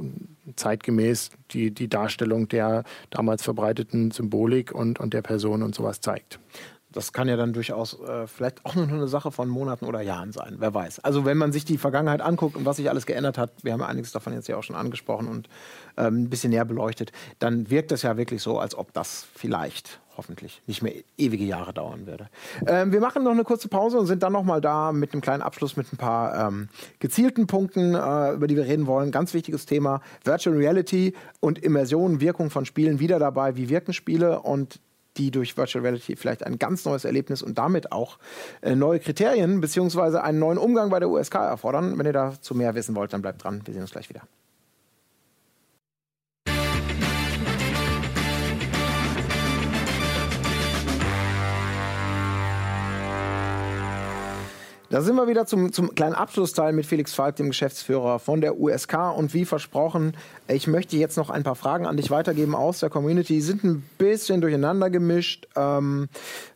Speaker 2: zeitgemäß die, die Darstellung der damals verbreiteten Symbolik und, und der Person und sowas zeigt.
Speaker 1: Das kann ja dann durchaus äh, vielleicht auch nur eine Sache von Monaten oder Jahren sein, wer weiß. Also wenn man sich die Vergangenheit anguckt und was sich alles geändert hat, wir haben einiges davon jetzt ja auch schon angesprochen und ähm, ein bisschen näher beleuchtet, dann wirkt es ja wirklich so, als ob das vielleicht hoffentlich nicht mehr ewige Jahre dauern würde. Ähm, wir machen noch eine kurze Pause und sind dann noch mal da mit einem kleinen Abschluss mit ein paar ähm, gezielten Punkten, äh, über die wir reden wollen. Ganz wichtiges Thema: Virtual Reality und Immersion, Wirkung von Spielen wieder dabei. Wie wirken Spiele und die durch Virtual Reality vielleicht ein ganz neues Erlebnis und damit auch äh, neue Kriterien bzw. einen neuen Umgang bei der USK erfordern. Wenn ihr dazu mehr wissen wollt, dann bleibt dran. Wir sehen uns gleich wieder. Da sind wir wieder zum, zum kleinen Abschlussteil mit Felix Falk, dem Geschäftsführer von der USK. Und wie versprochen, ich möchte jetzt noch ein paar Fragen an dich weitergeben aus der Community. Sind ein bisschen durcheinander gemischt. Ähm,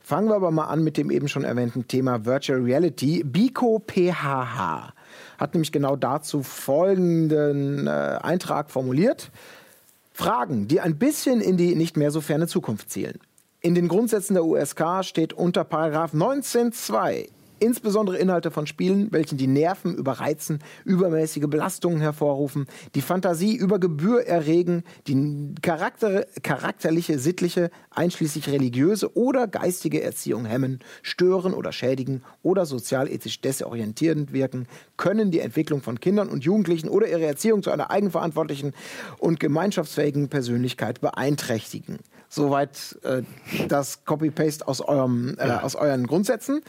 Speaker 1: fangen wir aber mal an mit dem eben schon erwähnten Thema Virtual Reality. Biko PHH hat nämlich genau dazu folgenden äh, Eintrag formuliert. Fragen, die ein bisschen in die nicht mehr so ferne Zukunft zielen. In den Grundsätzen der USK steht unter Paragraph 19.2 insbesondere Inhalte von Spielen, welchen die Nerven überreizen, übermäßige Belastungen hervorrufen, die Fantasie über Gebühr erregen, die Charakter, charakterliche, sittliche, einschließlich religiöse oder geistige Erziehung hemmen, stören oder schädigen oder sozialethisch desorientierend wirken, können die Entwicklung von Kindern und Jugendlichen oder ihre Erziehung zu einer eigenverantwortlichen und gemeinschaftsfähigen Persönlichkeit beeinträchtigen. Soweit äh, das Copy-Paste aus, eurem, äh, ja. aus euren Grundsätzen.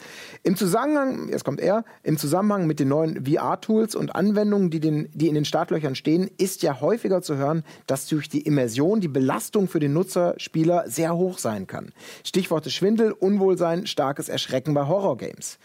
Speaker 1: Im Zusammenhang, jetzt kommt er, im Zusammenhang mit den neuen VR-Tools und Anwendungen, die, den, die in den Startlöchern stehen, ist ja häufiger zu hören, dass durch die Immersion die Belastung für den Nutzer, Spieler sehr hoch sein kann. Stichworte Schwindel, Unwohlsein, starkes Erschrecken bei Horrorgames.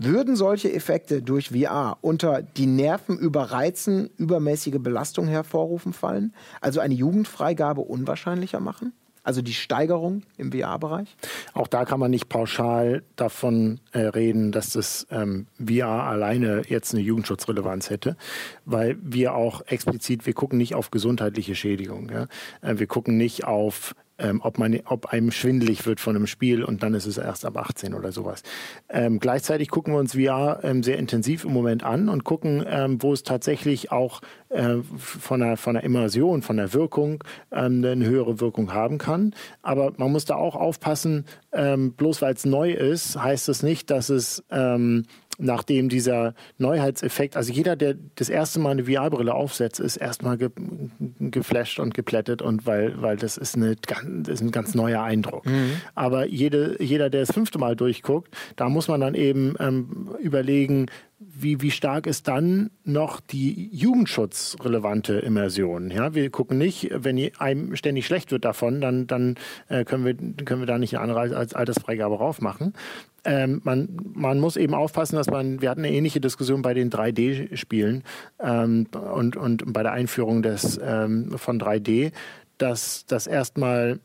Speaker 1: Würden solche Effekte durch VR unter die Nerven überreizen, übermäßige Belastung hervorrufen fallen? Also eine Jugendfreigabe unwahrscheinlicher machen? Also die Steigerung im VR-Bereich?
Speaker 2: Auch da kann man nicht pauschal davon äh, reden, dass das ähm, VR alleine jetzt eine Jugendschutzrelevanz hätte, weil wir auch explizit, wir gucken nicht auf gesundheitliche Schädigung. Ja? Äh, wir gucken nicht auf ähm, ob, man, ob einem schwindelig wird von einem Spiel und dann ist es erst ab 18 oder sowas. Ähm, gleichzeitig gucken wir uns VR ähm, sehr intensiv im Moment an und gucken, ähm, wo es tatsächlich auch äh, von, der, von der Immersion, von der Wirkung ähm, eine höhere Wirkung haben kann. Aber man muss da auch aufpassen, ähm, bloß weil es neu ist, heißt es das nicht, dass es nachdem dieser Neuheitseffekt, also jeder, der das erste Mal eine VR-Brille aufsetzt, ist erstmal ge geflasht und geplättet und weil, weil das ist, eine, das ist ein ganz neuer Eindruck. Mhm. Aber jede, jeder, der das fünfte Mal durchguckt, da muss man dann eben ähm, überlegen, wie, wie stark ist dann noch die jugendschutzrelevante Immersion? Ja, wir gucken nicht, wenn einem ständig schlecht wird davon, dann, dann äh, können, wir, können wir da nicht eine andere als Altersfreigabe raufmachen. Ähm, man, man muss eben aufpassen, dass man, wir hatten eine ähnliche Diskussion bei den 3D-Spielen ähm, und, und bei der Einführung des, ähm, von 3D, dass das erstmal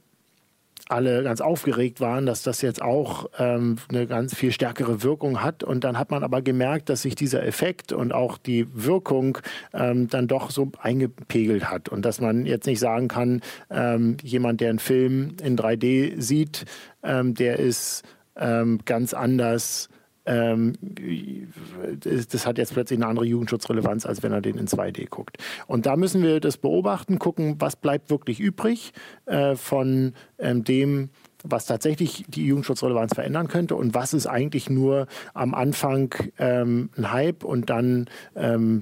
Speaker 2: alle ganz aufgeregt waren, dass das jetzt auch ähm, eine ganz viel stärkere Wirkung hat. Und dann hat man aber gemerkt, dass sich dieser Effekt und auch die Wirkung ähm, dann doch so eingepegelt hat. Und dass man jetzt nicht sagen kann, ähm, jemand, der einen Film in 3D sieht, ähm, der ist ähm, ganz anders ähm, das hat jetzt plötzlich eine andere Jugendschutzrelevanz, als wenn er den in 2D guckt. Und da müssen wir das beobachten, gucken, was bleibt wirklich übrig äh, von ähm, dem, was tatsächlich die Jugendschutzrelevanz verändern könnte und was ist eigentlich nur am Anfang ähm, ein Hype und dann ähm,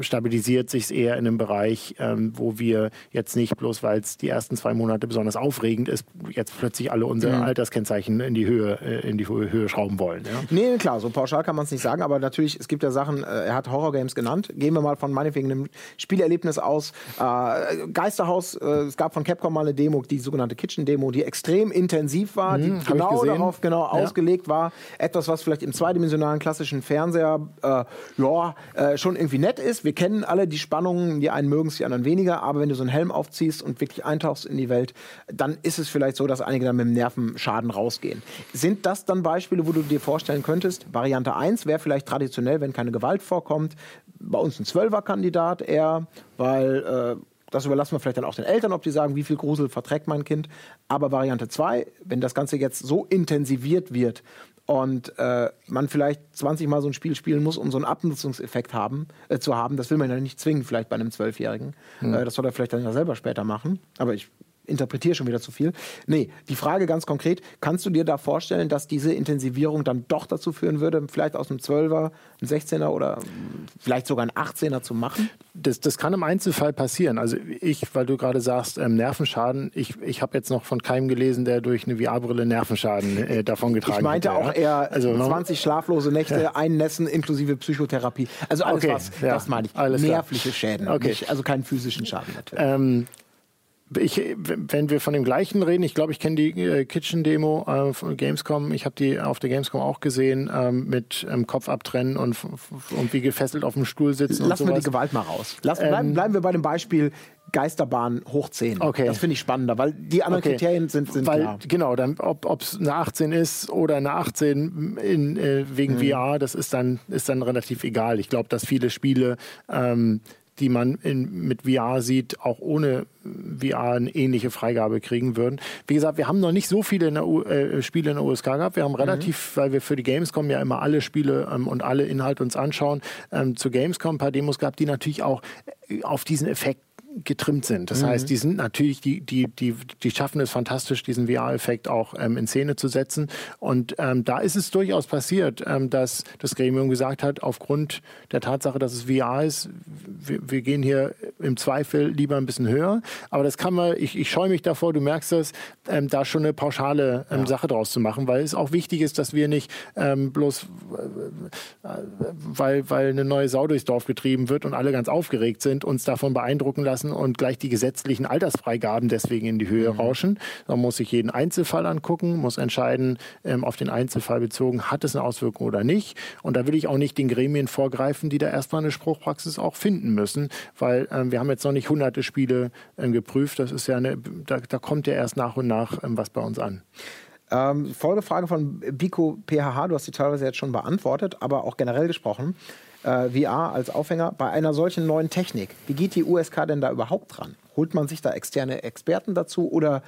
Speaker 2: stabilisiert sich es eher in einem Bereich, ähm, wo wir jetzt nicht bloß, weil es die ersten zwei Monate besonders aufregend ist, jetzt plötzlich alle unsere mhm. Alterskennzeichen in die Höhe, äh, in die Höhe schrauben wollen. Ja?
Speaker 1: Nee, klar, so pauschal kann man es nicht sagen, aber natürlich, es gibt ja Sachen, äh, er hat Horrorgames genannt. Gehen wir mal von meinetwegen einem Spielerlebnis aus. Äh, Geisterhaus, äh, es gab von Capcom mal eine Demo, die sogenannte Kitchen-Demo, die extrem intensiv war, mhm, die genau darauf genau ja. ausgelegt war. Etwas, was vielleicht im zweidimensionalen klassischen Fernseher äh, ja, äh, schon irgendwie nett ist wir kennen alle die Spannungen, die einen mögen es, die anderen weniger, aber wenn du so einen Helm aufziehst und wirklich eintauchst in die Welt, dann ist es vielleicht so, dass einige dann mit dem Nervenschaden rausgehen. Sind das dann Beispiele, wo du dir vorstellen könntest, Variante 1 wäre vielleicht traditionell, wenn keine Gewalt vorkommt, bei uns ein Zwölfer-Kandidat eher, weil äh, das überlassen wir vielleicht dann auch den Eltern, ob die sagen, wie viel Grusel verträgt mein Kind. Aber Variante 2, wenn das Ganze jetzt so intensiviert wird und äh, man vielleicht 20 Mal so ein Spiel spielen muss, um so einen Abnutzungseffekt haben, äh, zu haben, das will man ja nicht zwingen, vielleicht bei einem Zwölfjährigen. Mhm. Äh, das soll er vielleicht dann ja selber später machen. Aber ich interpretiere schon wieder zu viel. Nee, die Frage ganz konkret, kannst du dir da vorstellen, dass diese Intensivierung dann doch dazu führen würde, vielleicht aus einem 12er, ein 16er oder vielleicht sogar ein 18er zu machen?
Speaker 2: Das, das kann im Einzelfall passieren. Also ich, weil du gerade sagst, ähm, Nervenschaden, ich, ich habe jetzt noch von keinem gelesen, der durch eine VR-Brille Nervenschaden äh, davon getragen hat.
Speaker 1: Ich meinte hätte, auch ja? eher also, 20 schlaflose Nächte, ja. Einnässen inklusive Psychotherapie. Also alles
Speaker 2: okay,
Speaker 1: was,
Speaker 2: ja,
Speaker 1: das meine ich. Nervliche Schäden, okay. nicht, also keinen physischen Schaden natürlich.
Speaker 2: Ähm, ich, wenn wir von dem gleichen reden, ich glaube, ich kenne die äh, Kitchen-Demo äh, von Gamescom. Ich habe die auf der Gamescom auch gesehen, ähm, mit ähm, Kopf abtrennen und, und wie gefesselt auf dem Stuhl sitzen.
Speaker 1: Lassen wir die Gewalt mal raus. Bleiben, ähm, bleiben wir bei dem Beispiel Geisterbahn hoch 10.
Speaker 2: Okay.
Speaker 1: Das finde ich spannender, weil die anderen okay. Kriterien sind, sind
Speaker 2: weil, klar. Genau, dann, ob es eine 18 ist oder eine 18 in, äh, wegen mhm. VR, das ist dann, ist dann relativ egal. Ich glaube, dass viele Spiele ähm, die man in, mit VR sieht, auch ohne VR eine ähnliche Freigabe kriegen würden. Wie gesagt, wir haben noch nicht so viele in U, äh, Spiele in der USK gehabt. Wir haben relativ, mhm. weil wir für die Gamescom ja immer alle Spiele ähm, und alle Inhalte uns anschauen, ähm, zu Gamescom ein paar Demos gehabt, die natürlich auch äh, auf diesen Effekt getrimmt sind. Das mhm. heißt, die sind natürlich, die, die, die, die schaffen es fantastisch, diesen VR-Effekt auch ähm, in Szene zu setzen. Und ähm, da ist es durchaus passiert, ähm, dass das Gremium gesagt hat, aufgrund der Tatsache, dass es VR ist, wir, wir gehen hier im Zweifel lieber ein bisschen höher. Aber das kann man, ich, ich scheue mich davor, du merkst das, ähm, da schon eine pauschale ähm, ja. Sache draus zu machen, weil es auch wichtig ist, dass wir nicht ähm, bloß, äh, weil, weil eine neue Sau durchs Dorf getrieben wird und alle ganz aufgeregt sind, uns davon beeindrucken lassen, lassen und gleich die gesetzlichen Altersfreigaben deswegen in die Höhe mhm. rauschen. Man muss sich jeden Einzelfall angucken, muss entscheiden, ähm, auf den Einzelfall bezogen, hat es eine Auswirkung oder nicht. Und da will ich auch nicht den Gremien vorgreifen, die da erstmal eine Spruchpraxis auch finden müssen, weil ähm, wir haben jetzt noch nicht hunderte Spiele ähm, geprüft. Das ist ja eine, da, da kommt ja erst nach und nach ähm, was bei uns an.
Speaker 1: Ähm, Folgefrage von Biko PHH, du hast sie teilweise jetzt schon beantwortet, aber auch generell gesprochen. Äh, VR als Aufhänger bei einer solchen neuen Technik. Wie geht die USK denn da überhaupt dran? Holt man sich da externe Experten dazu oder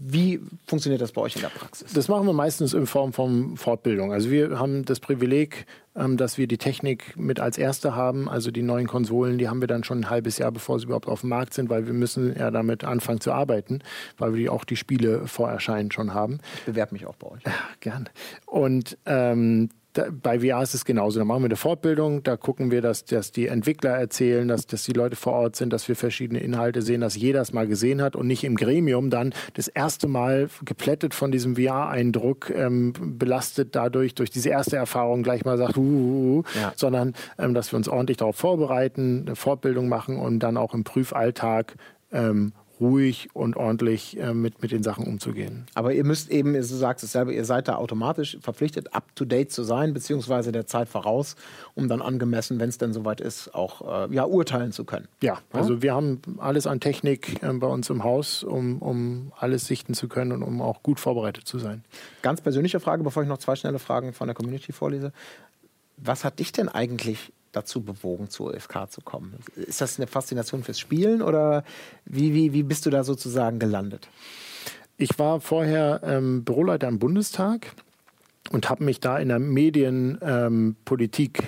Speaker 1: wie funktioniert das bei euch in der Praxis?
Speaker 2: Das machen wir meistens in Form von Fortbildung. Also wir haben das Privileg, ähm, dass wir die Technik mit als erste haben. Also die neuen Konsolen, die haben wir dann schon ein halbes Jahr, bevor sie überhaupt auf dem Markt sind, weil wir müssen ja damit anfangen zu arbeiten, weil wir auch die Spiele vorerscheinen schon haben.
Speaker 1: Ich bewerbe mich auch bei euch. Ja,
Speaker 2: gern. Und ähm, da, bei VR ist es genauso. Da machen wir eine Fortbildung, da gucken wir, dass, dass die Entwickler erzählen, dass, dass die Leute vor Ort sind, dass wir verschiedene Inhalte sehen, dass jeder es mal gesehen hat und nicht im Gremium dann das erste Mal geplättet von diesem VR-Eindruck, ähm, belastet dadurch, durch diese erste Erfahrung gleich mal sagt, uh, uh, uh, ja. sondern ähm, dass wir uns ordentlich darauf vorbereiten, eine Fortbildung machen und dann auch im Prüfalltag ähm, ruhig und ordentlich äh, mit, mit den Sachen umzugehen.
Speaker 1: Aber ihr müsst eben, du sagst es selber, ihr seid da automatisch verpflichtet, up-to-date zu sein, beziehungsweise der Zeit voraus, um dann angemessen, wenn es denn soweit ist, auch äh, ja, urteilen zu können.
Speaker 2: Ja, also wir haben alles an Technik äh, bei uns im Haus, um, um alles sichten zu können und um auch gut vorbereitet zu sein.
Speaker 1: Ganz persönliche Frage, bevor ich noch zwei schnelle Fragen von der Community vorlese. Was hat dich denn eigentlich dazu bewogen, zur UFK zu kommen? Ist das eine Faszination fürs Spielen oder wie, wie, wie bist du da sozusagen gelandet?
Speaker 2: Ich war vorher ähm, Büroleiter im Bundestag und habe mich da in der Medienpolitik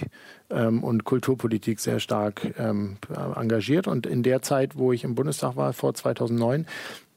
Speaker 2: ähm, ähm, und Kulturpolitik sehr stark ähm, engagiert. Und in der Zeit, wo ich im Bundestag war, vor 2009,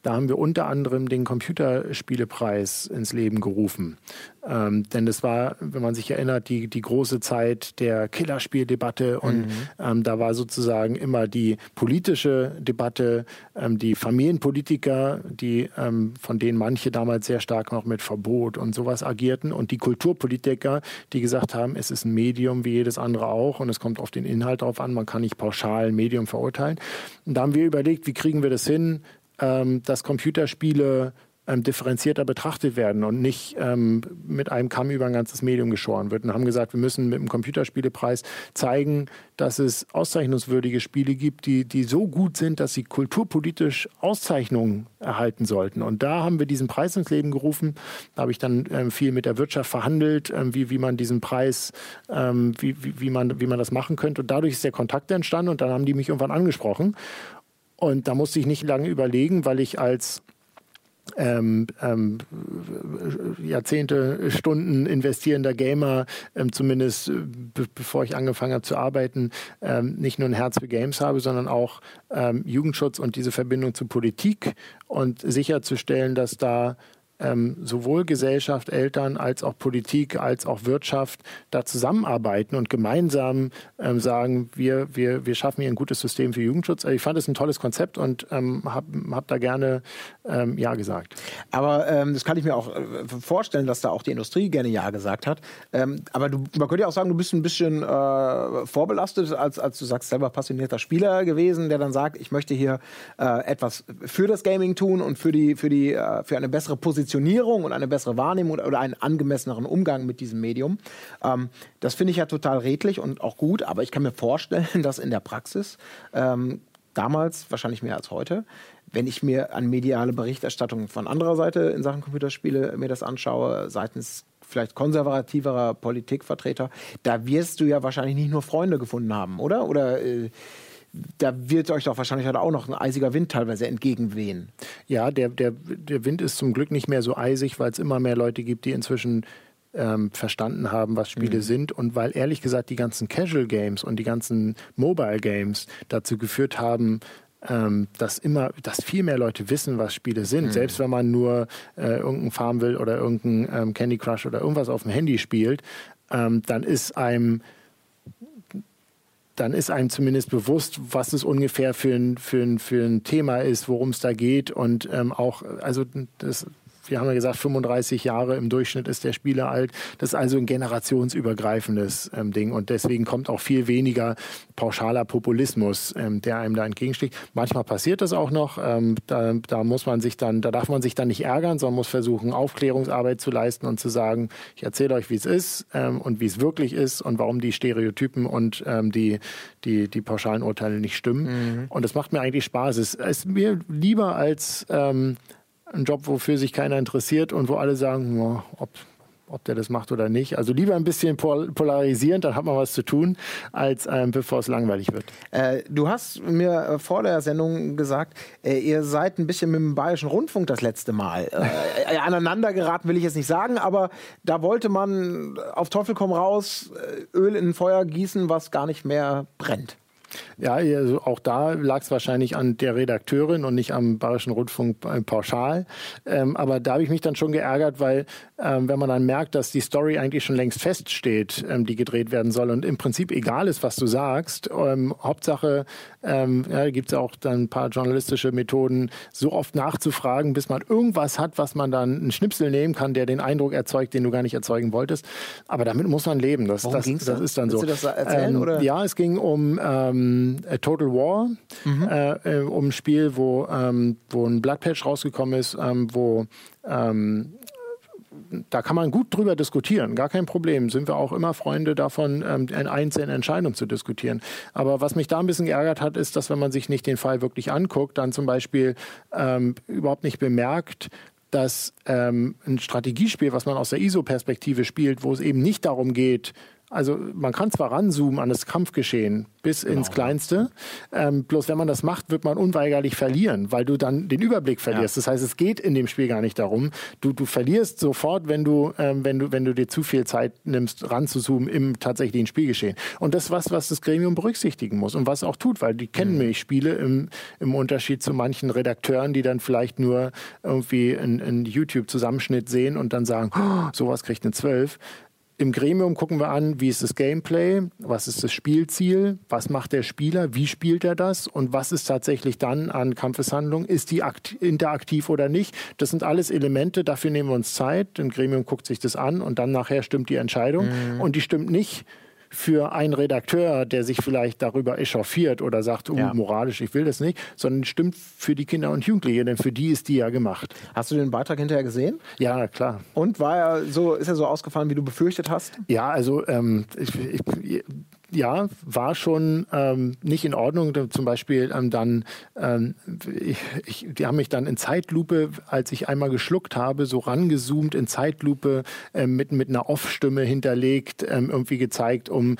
Speaker 2: da haben wir unter anderem den Computerspielepreis ins Leben gerufen. Ähm, denn das war, wenn man sich erinnert, die, die große Zeit der Killerspieldebatte und mhm. ähm, da war sozusagen immer die politische Debatte, ähm, die Familienpolitiker, die ähm, von denen manche damals sehr stark noch mit Verbot und sowas agierten und die Kulturpolitiker, die gesagt haben, es ist ein Medium wie jedes andere auch und es kommt auf den Inhalt drauf an, man kann nicht pauschal ein Medium verurteilen. Und da haben wir überlegt, wie kriegen wir das hin, dass Computerspiele ähm, differenzierter betrachtet werden und nicht ähm, mit einem Kamm über ein ganzes Medium geschoren wird. Und haben gesagt, wir müssen mit dem Computerspielepreis zeigen, dass es auszeichnungswürdige Spiele gibt, die, die so gut sind, dass sie kulturpolitisch Auszeichnungen erhalten sollten. Und da haben wir diesen Preis ins Leben gerufen. Da habe ich dann ähm, viel mit der Wirtschaft verhandelt, ähm, wie, wie man diesen Preis, ähm, wie, wie, wie, man, wie man das machen könnte. Und dadurch ist der Kontakt entstanden und dann haben die mich irgendwann angesprochen. Und da musste ich nicht lange überlegen, weil ich als ähm, ähm, Jahrzehnte Stunden investierender Gamer, ähm, zumindest äh, be bevor ich angefangen habe zu arbeiten, ähm, nicht nur ein Herz für Games habe, sondern auch ähm, Jugendschutz und diese Verbindung zu Politik und sicherzustellen, dass da ähm, sowohl Gesellschaft, Eltern als auch Politik, als auch Wirtschaft da zusammenarbeiten und gemeinsam ähm, sagen, wir, wir, wir schaffen hier ein gutes System für Jugendschutz. Also ich fand es ein tolles Konzept und ähm, habe hab da gerne ähm, Ja gesagt.
Speaker 1: Aber ähm, das kann ich mir auch äh, vorstellen, dass da auch die Industrie gerne Ja gesagt hat. Ähm, aber du, man könnte ja auch sagen, du bist ein bisschen äh, vorbelastet, als, als du sagst, selber passionierter Spieler gewesen, der dann sagt, ich möchte hier äh, etwas für das Gaming tun und für, die, für, die, äh, für eine bessere Position Positionierung und eine bessere Wahrnehmung oder einen angemesseneren Umgang mit diesem Medium. Ähm, das finde ich ja total redlich und auch gut, aber ich kann mir vorstellen, dass in der Praxis ähm, damals, wahrscheinlich mehr als heute, wenn ich mir an mediale Berichterstattung von anderer Seite in Sachen Computerspiele mir das anschaue, seitens vielleicht konservativerer Politikvertreter, da wirst du ja wahrscheinlich nicht nur Freunde gefunden haben, oder? Oder äh, da wird euch doch wahrscheinlich auch noch ein eisiger Wind teilweise entgegenwehen.
Speaker 2: Ja, der, der, der Wind ist zum Glück nicht mehr so eisig, weil es immer mehr Leute gibt, die inzwischen ähm, verstanden haben, was Spiele mhm. sind und weil ehrlich gesagt die ganzen Casual Games und die ganzen Mobile Games dazu geführt haben, ähm, dass immer, dass viel mehr Leute wissen, was Spiele sind. Mhm. Selbst wenn man nur äh, irgendein Farmville oder irgendein ähm, Candy Crush oder irgendwas auf dem Handy spielt, ähm, dann ist einem dann ist einem zumindest bewusst, was es ungefähr für ein, für ein, für ein Thema ist, worum es da geht. Und ähm, auch, also das wir haben ja gesagt, 35 Jahre im Durchschnitt ist der Spieler alt. Das ist also ein generationsübergreifendes ähm, Ding und deswegen kommt auch viel weniger pauschaler Populismus, ähm, der einem da entgegensteht. Manchmal passiert das auch noch. Ähm, da, da muss man sich dann, da darf man sich dann nicht ärgern, sondern muss versuchen, Aufklärungsarbeit zu leisten und zu sagen, ich erzähle euch, wie es ist ähm, und wie es wirklich ist und warum die Stereotypen und ähm, die, die, die pauschalen Urteile nicht stimmen. Mhm. Und das macht mir eigentlich Spaß. Es ist mir lieber als ähm, ein Job, wofür sich keiner interessiert und wo alle sagen, oh, ob, ob der das macht oder nicht. Also lieber ein bisschen polarisierend, dann hat man was zu tun, als ähm, bevor es langweilig wird.
Speaker 1: Äh, du hast mir äh, vor der Sendung gesagt, äh, ihr seid ein bisschen mit dem Bayerischen Rundfunk das letzte Mal. Äh, aneinander geraten will ich jetzt nicht sagen, aber da wollte man auf Teufel komm raus äh, Öl in Feuer gießen, was gar nicht mehr brennt.
Speaker 2: Ja, also auch da lag es wahrscheinlich an der Redakteurin und nicht am Bayerischen Rundfunk äh, pauschal. Ähm, aber da habe ich mich dann schon geärgert, weil ähm, wenn man dann merkt, dass die Story eigentlich schon längst feststeht, ähm, die gedreht werden soll und im Prinzip egal ist, was du sagst, ähm, Hauptsache, ähm, ja, gibt es auch dann ein paar journalistische Methoden, so oft nachzufragen, bis man irgendwas hat, was man dann einen Schnipsel nehmen kann, der den Eindruck erzeugt, den du gar nicht erzeugen wolltest. Aber damit muss man leben. Das,
Speaker 1: Worum
Speaker 2: das,
Speaker 1: ging's
Speaker 2: das
Speaker 1: da?
Speaker 2: ist dann
Speaker 1: Willst
Speaker 2: so.
Speaker 1: du das erzählen,
Speaker 2: Ähm,
Speaker 1: oder?
Speaker 2: Ja, es ging um ähm, Total War, äh, äh, um ein Spiel, wo, ähm, wo ein Bloodpatch rausgekommen ist, ähm, wo ähm, da kann man gut drüber diskutieren, gar kein Problem. Sind wir auch immer Freunde davon, ähm, in einzelnen Entscheidungen zu diskutieren. Aber was mich da ein bisschen geärgert hat, ist, dass wenn man sich nicht den Fall wirklich anguckt, dann zum Beispiel ähm, überhaupt nicht bemerkt, dass ähm, ein Strategiespiel, was man aus der ISO-Perspektive spielt, wo es eben nicht darum geht, also man kann zwar ranzoomen an das Kampfgeschehen bis ins Kleinste, ähm, bloß wenn man das macht, wird man unweigerlich verlieren, weil du dann den Überblick verlierst. Das heißt, es geht in dem Spiel gar nicht darum. Du, du verlierst sofort, wenn du, ähm, wenn du, wenn du dir zu viel Zeit nimmst, ranzuzoomen im tatsächlichen Spielgeschehen. Und das ist was, was das Gremium berücksichtigen muss und was auch tut, weil die kennen nämlich Spiele im, im Unterschied zu manchen Redakteuren, die dann vielleicht nur irgendwie einen, einen YouTube-Zusammenschnitt sehen und dann sagen, oh, sowas kriegt eine 12. Im Gremium gucken wir an, wie ist das Gameplay, was ist das Spielziel, was macht der Spieler, wie spielt er das und was ist tatsächlich dann an Kampfeshandlung, ist die akt interaktiv oder nicht. Das sind alles Elemente, dafür nehmen wir uns Zeit. Im Gremium guckt sich das an und dann nachher stimmt die Entscheidung. Und die stimmt nicht für einen Redakteur, der sich vielleicht darüber echauffiert oder sagt, uh,
Speaker 1: Ja.
Speaker 2: moralisch, ich will das nicht, sondern stimmt für die Kinder und Jugendliche, denn für die ist die ja gemacht.
Speaker 1: Hast du den Beitrag hinterher gesehen?
Speaker 2: Ja, klar.
Speaker 1: Und war er so, ist er so ausgefallen, wie du befürchtet hast?
Speaker 2: Ja, also ähm, ich, ich, ja, war schon ähm, nicht in Ordnung. Zum Beispiel ähm, dann, ähm, ich, ich, die haben mich dann in Zeitlupe, als ich einmal geschluckt habe, so rangezoomt in Zeitlupe ähm, mit, mit einer Off-Stimme hinterlegt, ähm, irgendwie gezeigt, um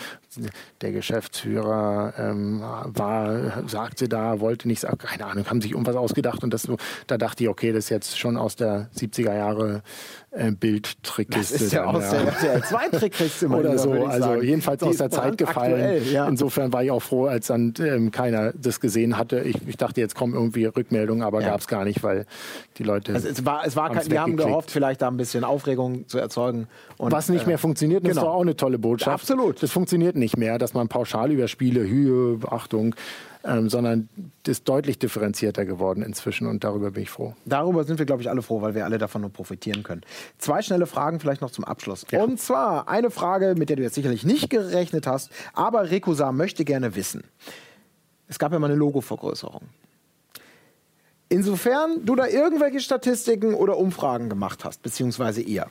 Speaker 2: der Geschäftsführer ähm, war, sagte da, wollte nicht sagen, keine Ahnung, haben sich irgendwas ausgedacht und das da dachte ich, okay, das ist jetzt schon aus der 70er Jahre äh, Bildtrickkiste.
Speaker 1: Das ist ja
Speaker 2: dann,
Speaker 1: aus der RTL 2 Trickkiste mal
Speaker 2: oder so, also
Speaker 1: sagen.
Speaker 2: jedenfalls
Speaker 1: Die
Speaker 2: aus der Zeit gefallen.
Speaker 1: brandaktuell, Ja.
Speaker 2: Insofern war ich auch froh, als dann ähm, keiner das gesehen hatte. Ich, ich dachte, jetzt kommen irgendwie Rückmeldungen, aber
Speaker 1: Ja.
Speaker 2: gab es gar nicht, weil die Leute.
Speaker 1: Also es war, es war kein, wir haben gehofft, vielleicht da ein bisschen Aufregung zu erzeugen. Und,
Speaker 2: was nicht
Speaker 1: äh,
Speaker 2: mehr funktioniert, das
Speaker 1: genau.
Speaker 2: ist doch auch eine tolle Botschaft.
Speaker 1: Absolut.
Speaker 2: Das funktioniert nicht mehr, dass man pauschal über Spiele, Höhe, Achtung, ähm, sondern das ist deutlich differenzierter geworden inzwischen und darüber bin ich froh.
Speaker 1: Darüber sind wir, glaube ich, alle froh, weil wir alle davon nur profitieren können. Zwei schnelle Fragen vielleicht noch zum Abschluss. Und zwar eine Frage, mit der du jetzt sicherlich nicht gerechnet hast, aber Rekusa möchte gerne wissen. Es gab ja mal eine Logo-Vergrößerung. Insofern du da irgendwelche Statistiken oder Umfragen gemacht hast, beziehungsweise ihr,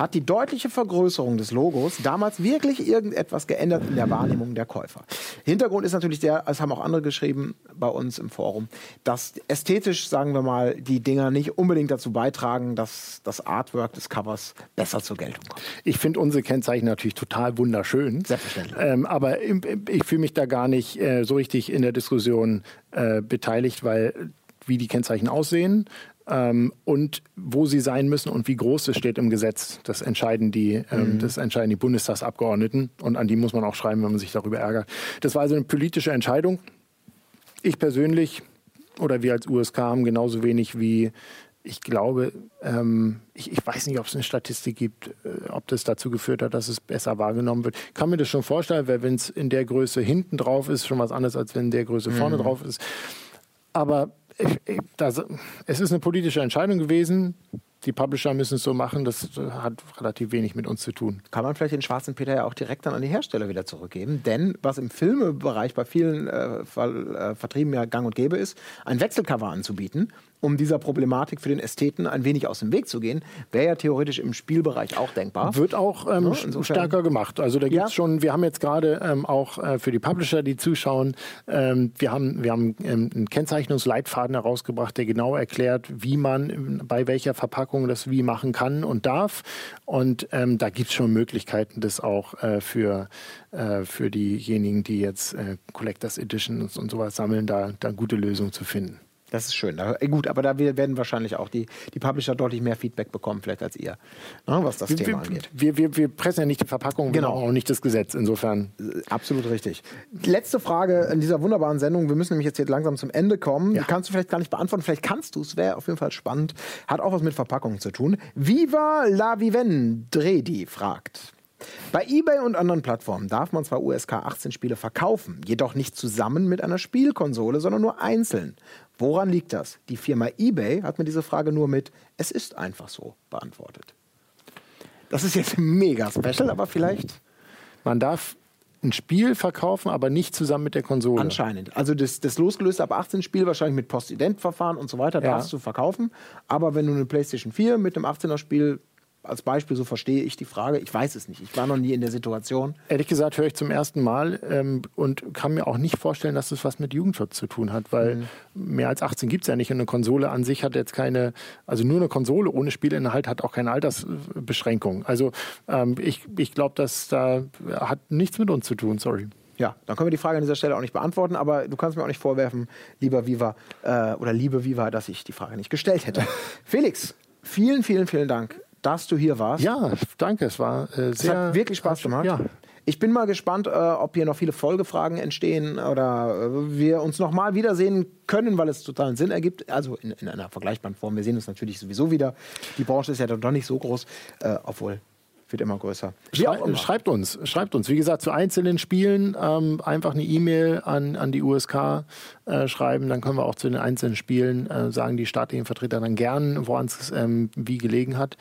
Speaker 1: hat die deutliche Vergrößerung des Logos damals wirklich irgendetwas geändert in der Wahrnehmung der Käufer. Hintergrund ist natürlich der, es haben auch andere geschrieben bei uns im Forum, dass ästhetisch, sagen wir mal, die Dinger nicht unbedingt dazu beitragen, dass das Artwork des Covers besser zur Geltung kommt.
Speaker 2: Ich finde unsere Kennzeichen natürlich total wunderschön.
Speaker 1: Selbstverständlich.
Speaker 2: Ähm, aber ich fühle mich da gar nicht äh, so richtig in der Diskussion äh, beteiligt, weil wie die Kennzeichen aussehen ähm, und wo sie sein müssen und wie groß es steht im Gesetz, das entscheiden die, ähm, das entscheiden die Bundestagsabgeordneten und an die muss man auch schreiben, wenn man sich darüber ärgert. Das war also eine politische Entscheidung. Ich persönlich oder wir als USK haben genauso wenig wie ich glaube, ähm, ich, ich weiß nicht, ob es eine Statistik gibt, äh, ob das dazu geführt hat, dass es besser wahrgenommen wird. Kann mir das schon vorstellen, weil wenn es in der Größe hinten drauf ist, schon was anderes, als wenn in der Größe vorne drauf ist. Aber ich, ich, das, es ist eine politische Entscheidung gewesen. die Publisher müssen es so machen, das hat relativ wenig mit uns zu tun.
Speaker 1: Kann man vielleicht den schwarzen Peter ja auch direkt dann an die Hersteller wieder zurückgeben, denn was im Filmebereich bei vielen äh, Ver äh, Vertrieben ja gang und gäbe ist, ein Wechselcover anzubieten, um dieser Problematik für den Ästheten ein wenig aus dem Weg zu gehen, wäre ja theoretisch im Spielbereich auch denkbar.
Speaker 2: Wird auch ähm, ja, stärker gemacht. Also da gibt es ja. schon, wir haben jetzt gerade ähm, auch äh, für die Publisher, die zuschauen, ähm, wir haben, wir haben ähm, einen Kennzeichnungsleitfaden herausgebracht, der genau erklärt, wie man bei welcher Verpackung das wie machen kann und darf. Und ähm, da gibt es schon Möglichkeiten, das auch äh, für, äh, für diejenigen, die jetzt äh, Collectors Editions und sowas sammeln, da, da gute Lösungen zu finden.
Speaker 1: Das ist schön. Da, gut, aber da werden wahrscheinlich auch die, die Publisher deutlich mehr Feedback bekommen, vielleicht als ihr, ne, was das
Speaker 2: wir,
Speaker 1: Thema
Speaker 2: wir,
Speaker 1: angeht.
Speaker 2: Wir, wir, wir pressen ja nicht die Verpackung, genau. auch nicht das Gesetz. Insofern.
Speaker 1: Äh, absolut richtig. Letzte Frage in dieser wunderbaren Sendung. Wir müssen nämlich jetzt hier langsam zum Ende kommen. Ja. Die kannst du vielleicht gar nicht beantworten. Vielleicht kannst du es. Wäre auf jeden Fall spannend. Hat auch was mit Verpackungen zu tun. Viva la Viven Dredi fragt. Bei eBay und anderen Plattformen darf man zwar USK 18 Spiele verkaufen, jedoch nicht zusammen mit einer Spielkonsole, sondern nur einzeln. Woran liegt das? Die Firma eBay hat mir diese Frage nur mit Es ist einfach so beantwortet. Das ist jetzt mega special, aber vielleicht.
Speaker 2: Man darf ein Spiel verkaufen, aber nicht zusammen mit der Konsole.
Speaker 1: Anscheinend. Also das, das losgelöste ab 18 Spiel wahrscheinlich mit Postident-Verfahren und so weiter ja. darfst du verkaufen. Aber wenn du eine PlayStation 4 mit einem 18er Spiel als Beispiel, so verstehe ich die Frage. Ich weiß es nicht. Ich war noch nie in der Situation.
Speaker 2: Ehrlich gesagt höre ich zum ersten Mal ähm, und kann mir auch nicht vorstellen, dass das was mit Jugendschutz zu tun hat, weil mhm. mehr als 18 gibt es ja nicht und eine Konsole an sich hat jetzt keine, also nur eine Konsole ohne Spielinhalt hat auch keine Altersbeschränkung. Also ähm, ich, ich glaube, dass da hat nichts mit uns zu tun, sorry.
Speaker 1: Ja, dann können wir die Frage an dieser Stelle auch nicht beantworten, aber du kannst mir auch nicht vorwerfen, lieber Viva äh, oder liebe Viva, dass ich die Frage nicht gestellt hätte. Felix, vielen, vielen, vielen Dank dass du hier warst.
Speaker 2: Ja, danke. Es war äh, sehr. Es
Speaker 1: hat wirklich Spaß gemacht. Ja. Ich bin mal gespannt, äh, ob hier noch viele Folgefragen entstehen oder äh, wir uns nochmal wiedersehen können, weil es totalen Sinn ergibt. Also in, in, einer vergleichbaren Form. Wir sehen uns natürlich sowieso wieder. Die Branche ist ja doch nicht so groß, äh, obwohl wird immer größer.
Speaker 2: Schrei schreibt uns, schreibt uns. Wie gesagt, zu einzelnen Spielen ähm, einfach eine E-Mail an, an die USK äh, schreiben. Dann können wir auch zu den einzelnen Spielen äh, sagen, die staatlichen Vertreter dann gern, woran es ähm, wie gelegen hat.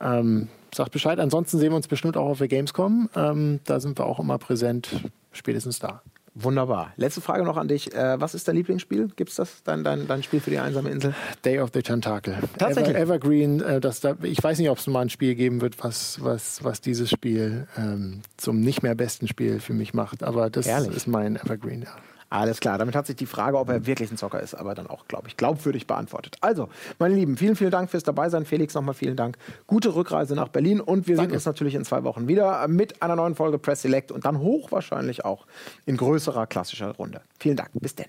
Speaker 2: Ähm, sagt Bescheid. Ansonsten sehen wir uns bestimmt auch auf der Gamescom. Ähm, da sind wir auch immer präsent, spätestens da.
Speaker 1: Wunderbar. Letzte Frage noch an dich. Äh, was ist dein Lieblingsspiel? Gibt es das, dein, dein, dein Spiel für die einsame Insel?
Speaker 2: Day of the Tentacle.
Speaker 1: Tatsächlich?
Speaker 2: Ever, Evergreen, äh, das da, ich weiß nicht, ob es mal ein Spiel geben wird, was, was, was dieses Spiel ähm, zum nicht mehr besten Spiel für mich macht. Aber das Ehrlich? ist mein Evergreen, ja.
Speaker 1: Alles klar, damit hat sich die Frage, ob er wirklich ein Zocker ist, aber dann auch, glaube ich, glaubwürdig beantwortet. Also, meine Lieben, vielen, vielen Dank fürs Dabeisein. Felix, nochmal vielen Dank. Gute Rückreise nach Berlin und wir Danke. sehen uns natürlich in zwei Wochen wieder mit einer neuen Folge Press Select und dann hochwahrscheinlich auch in größerer klassischer Runde. Vielen Dank. Bis denn.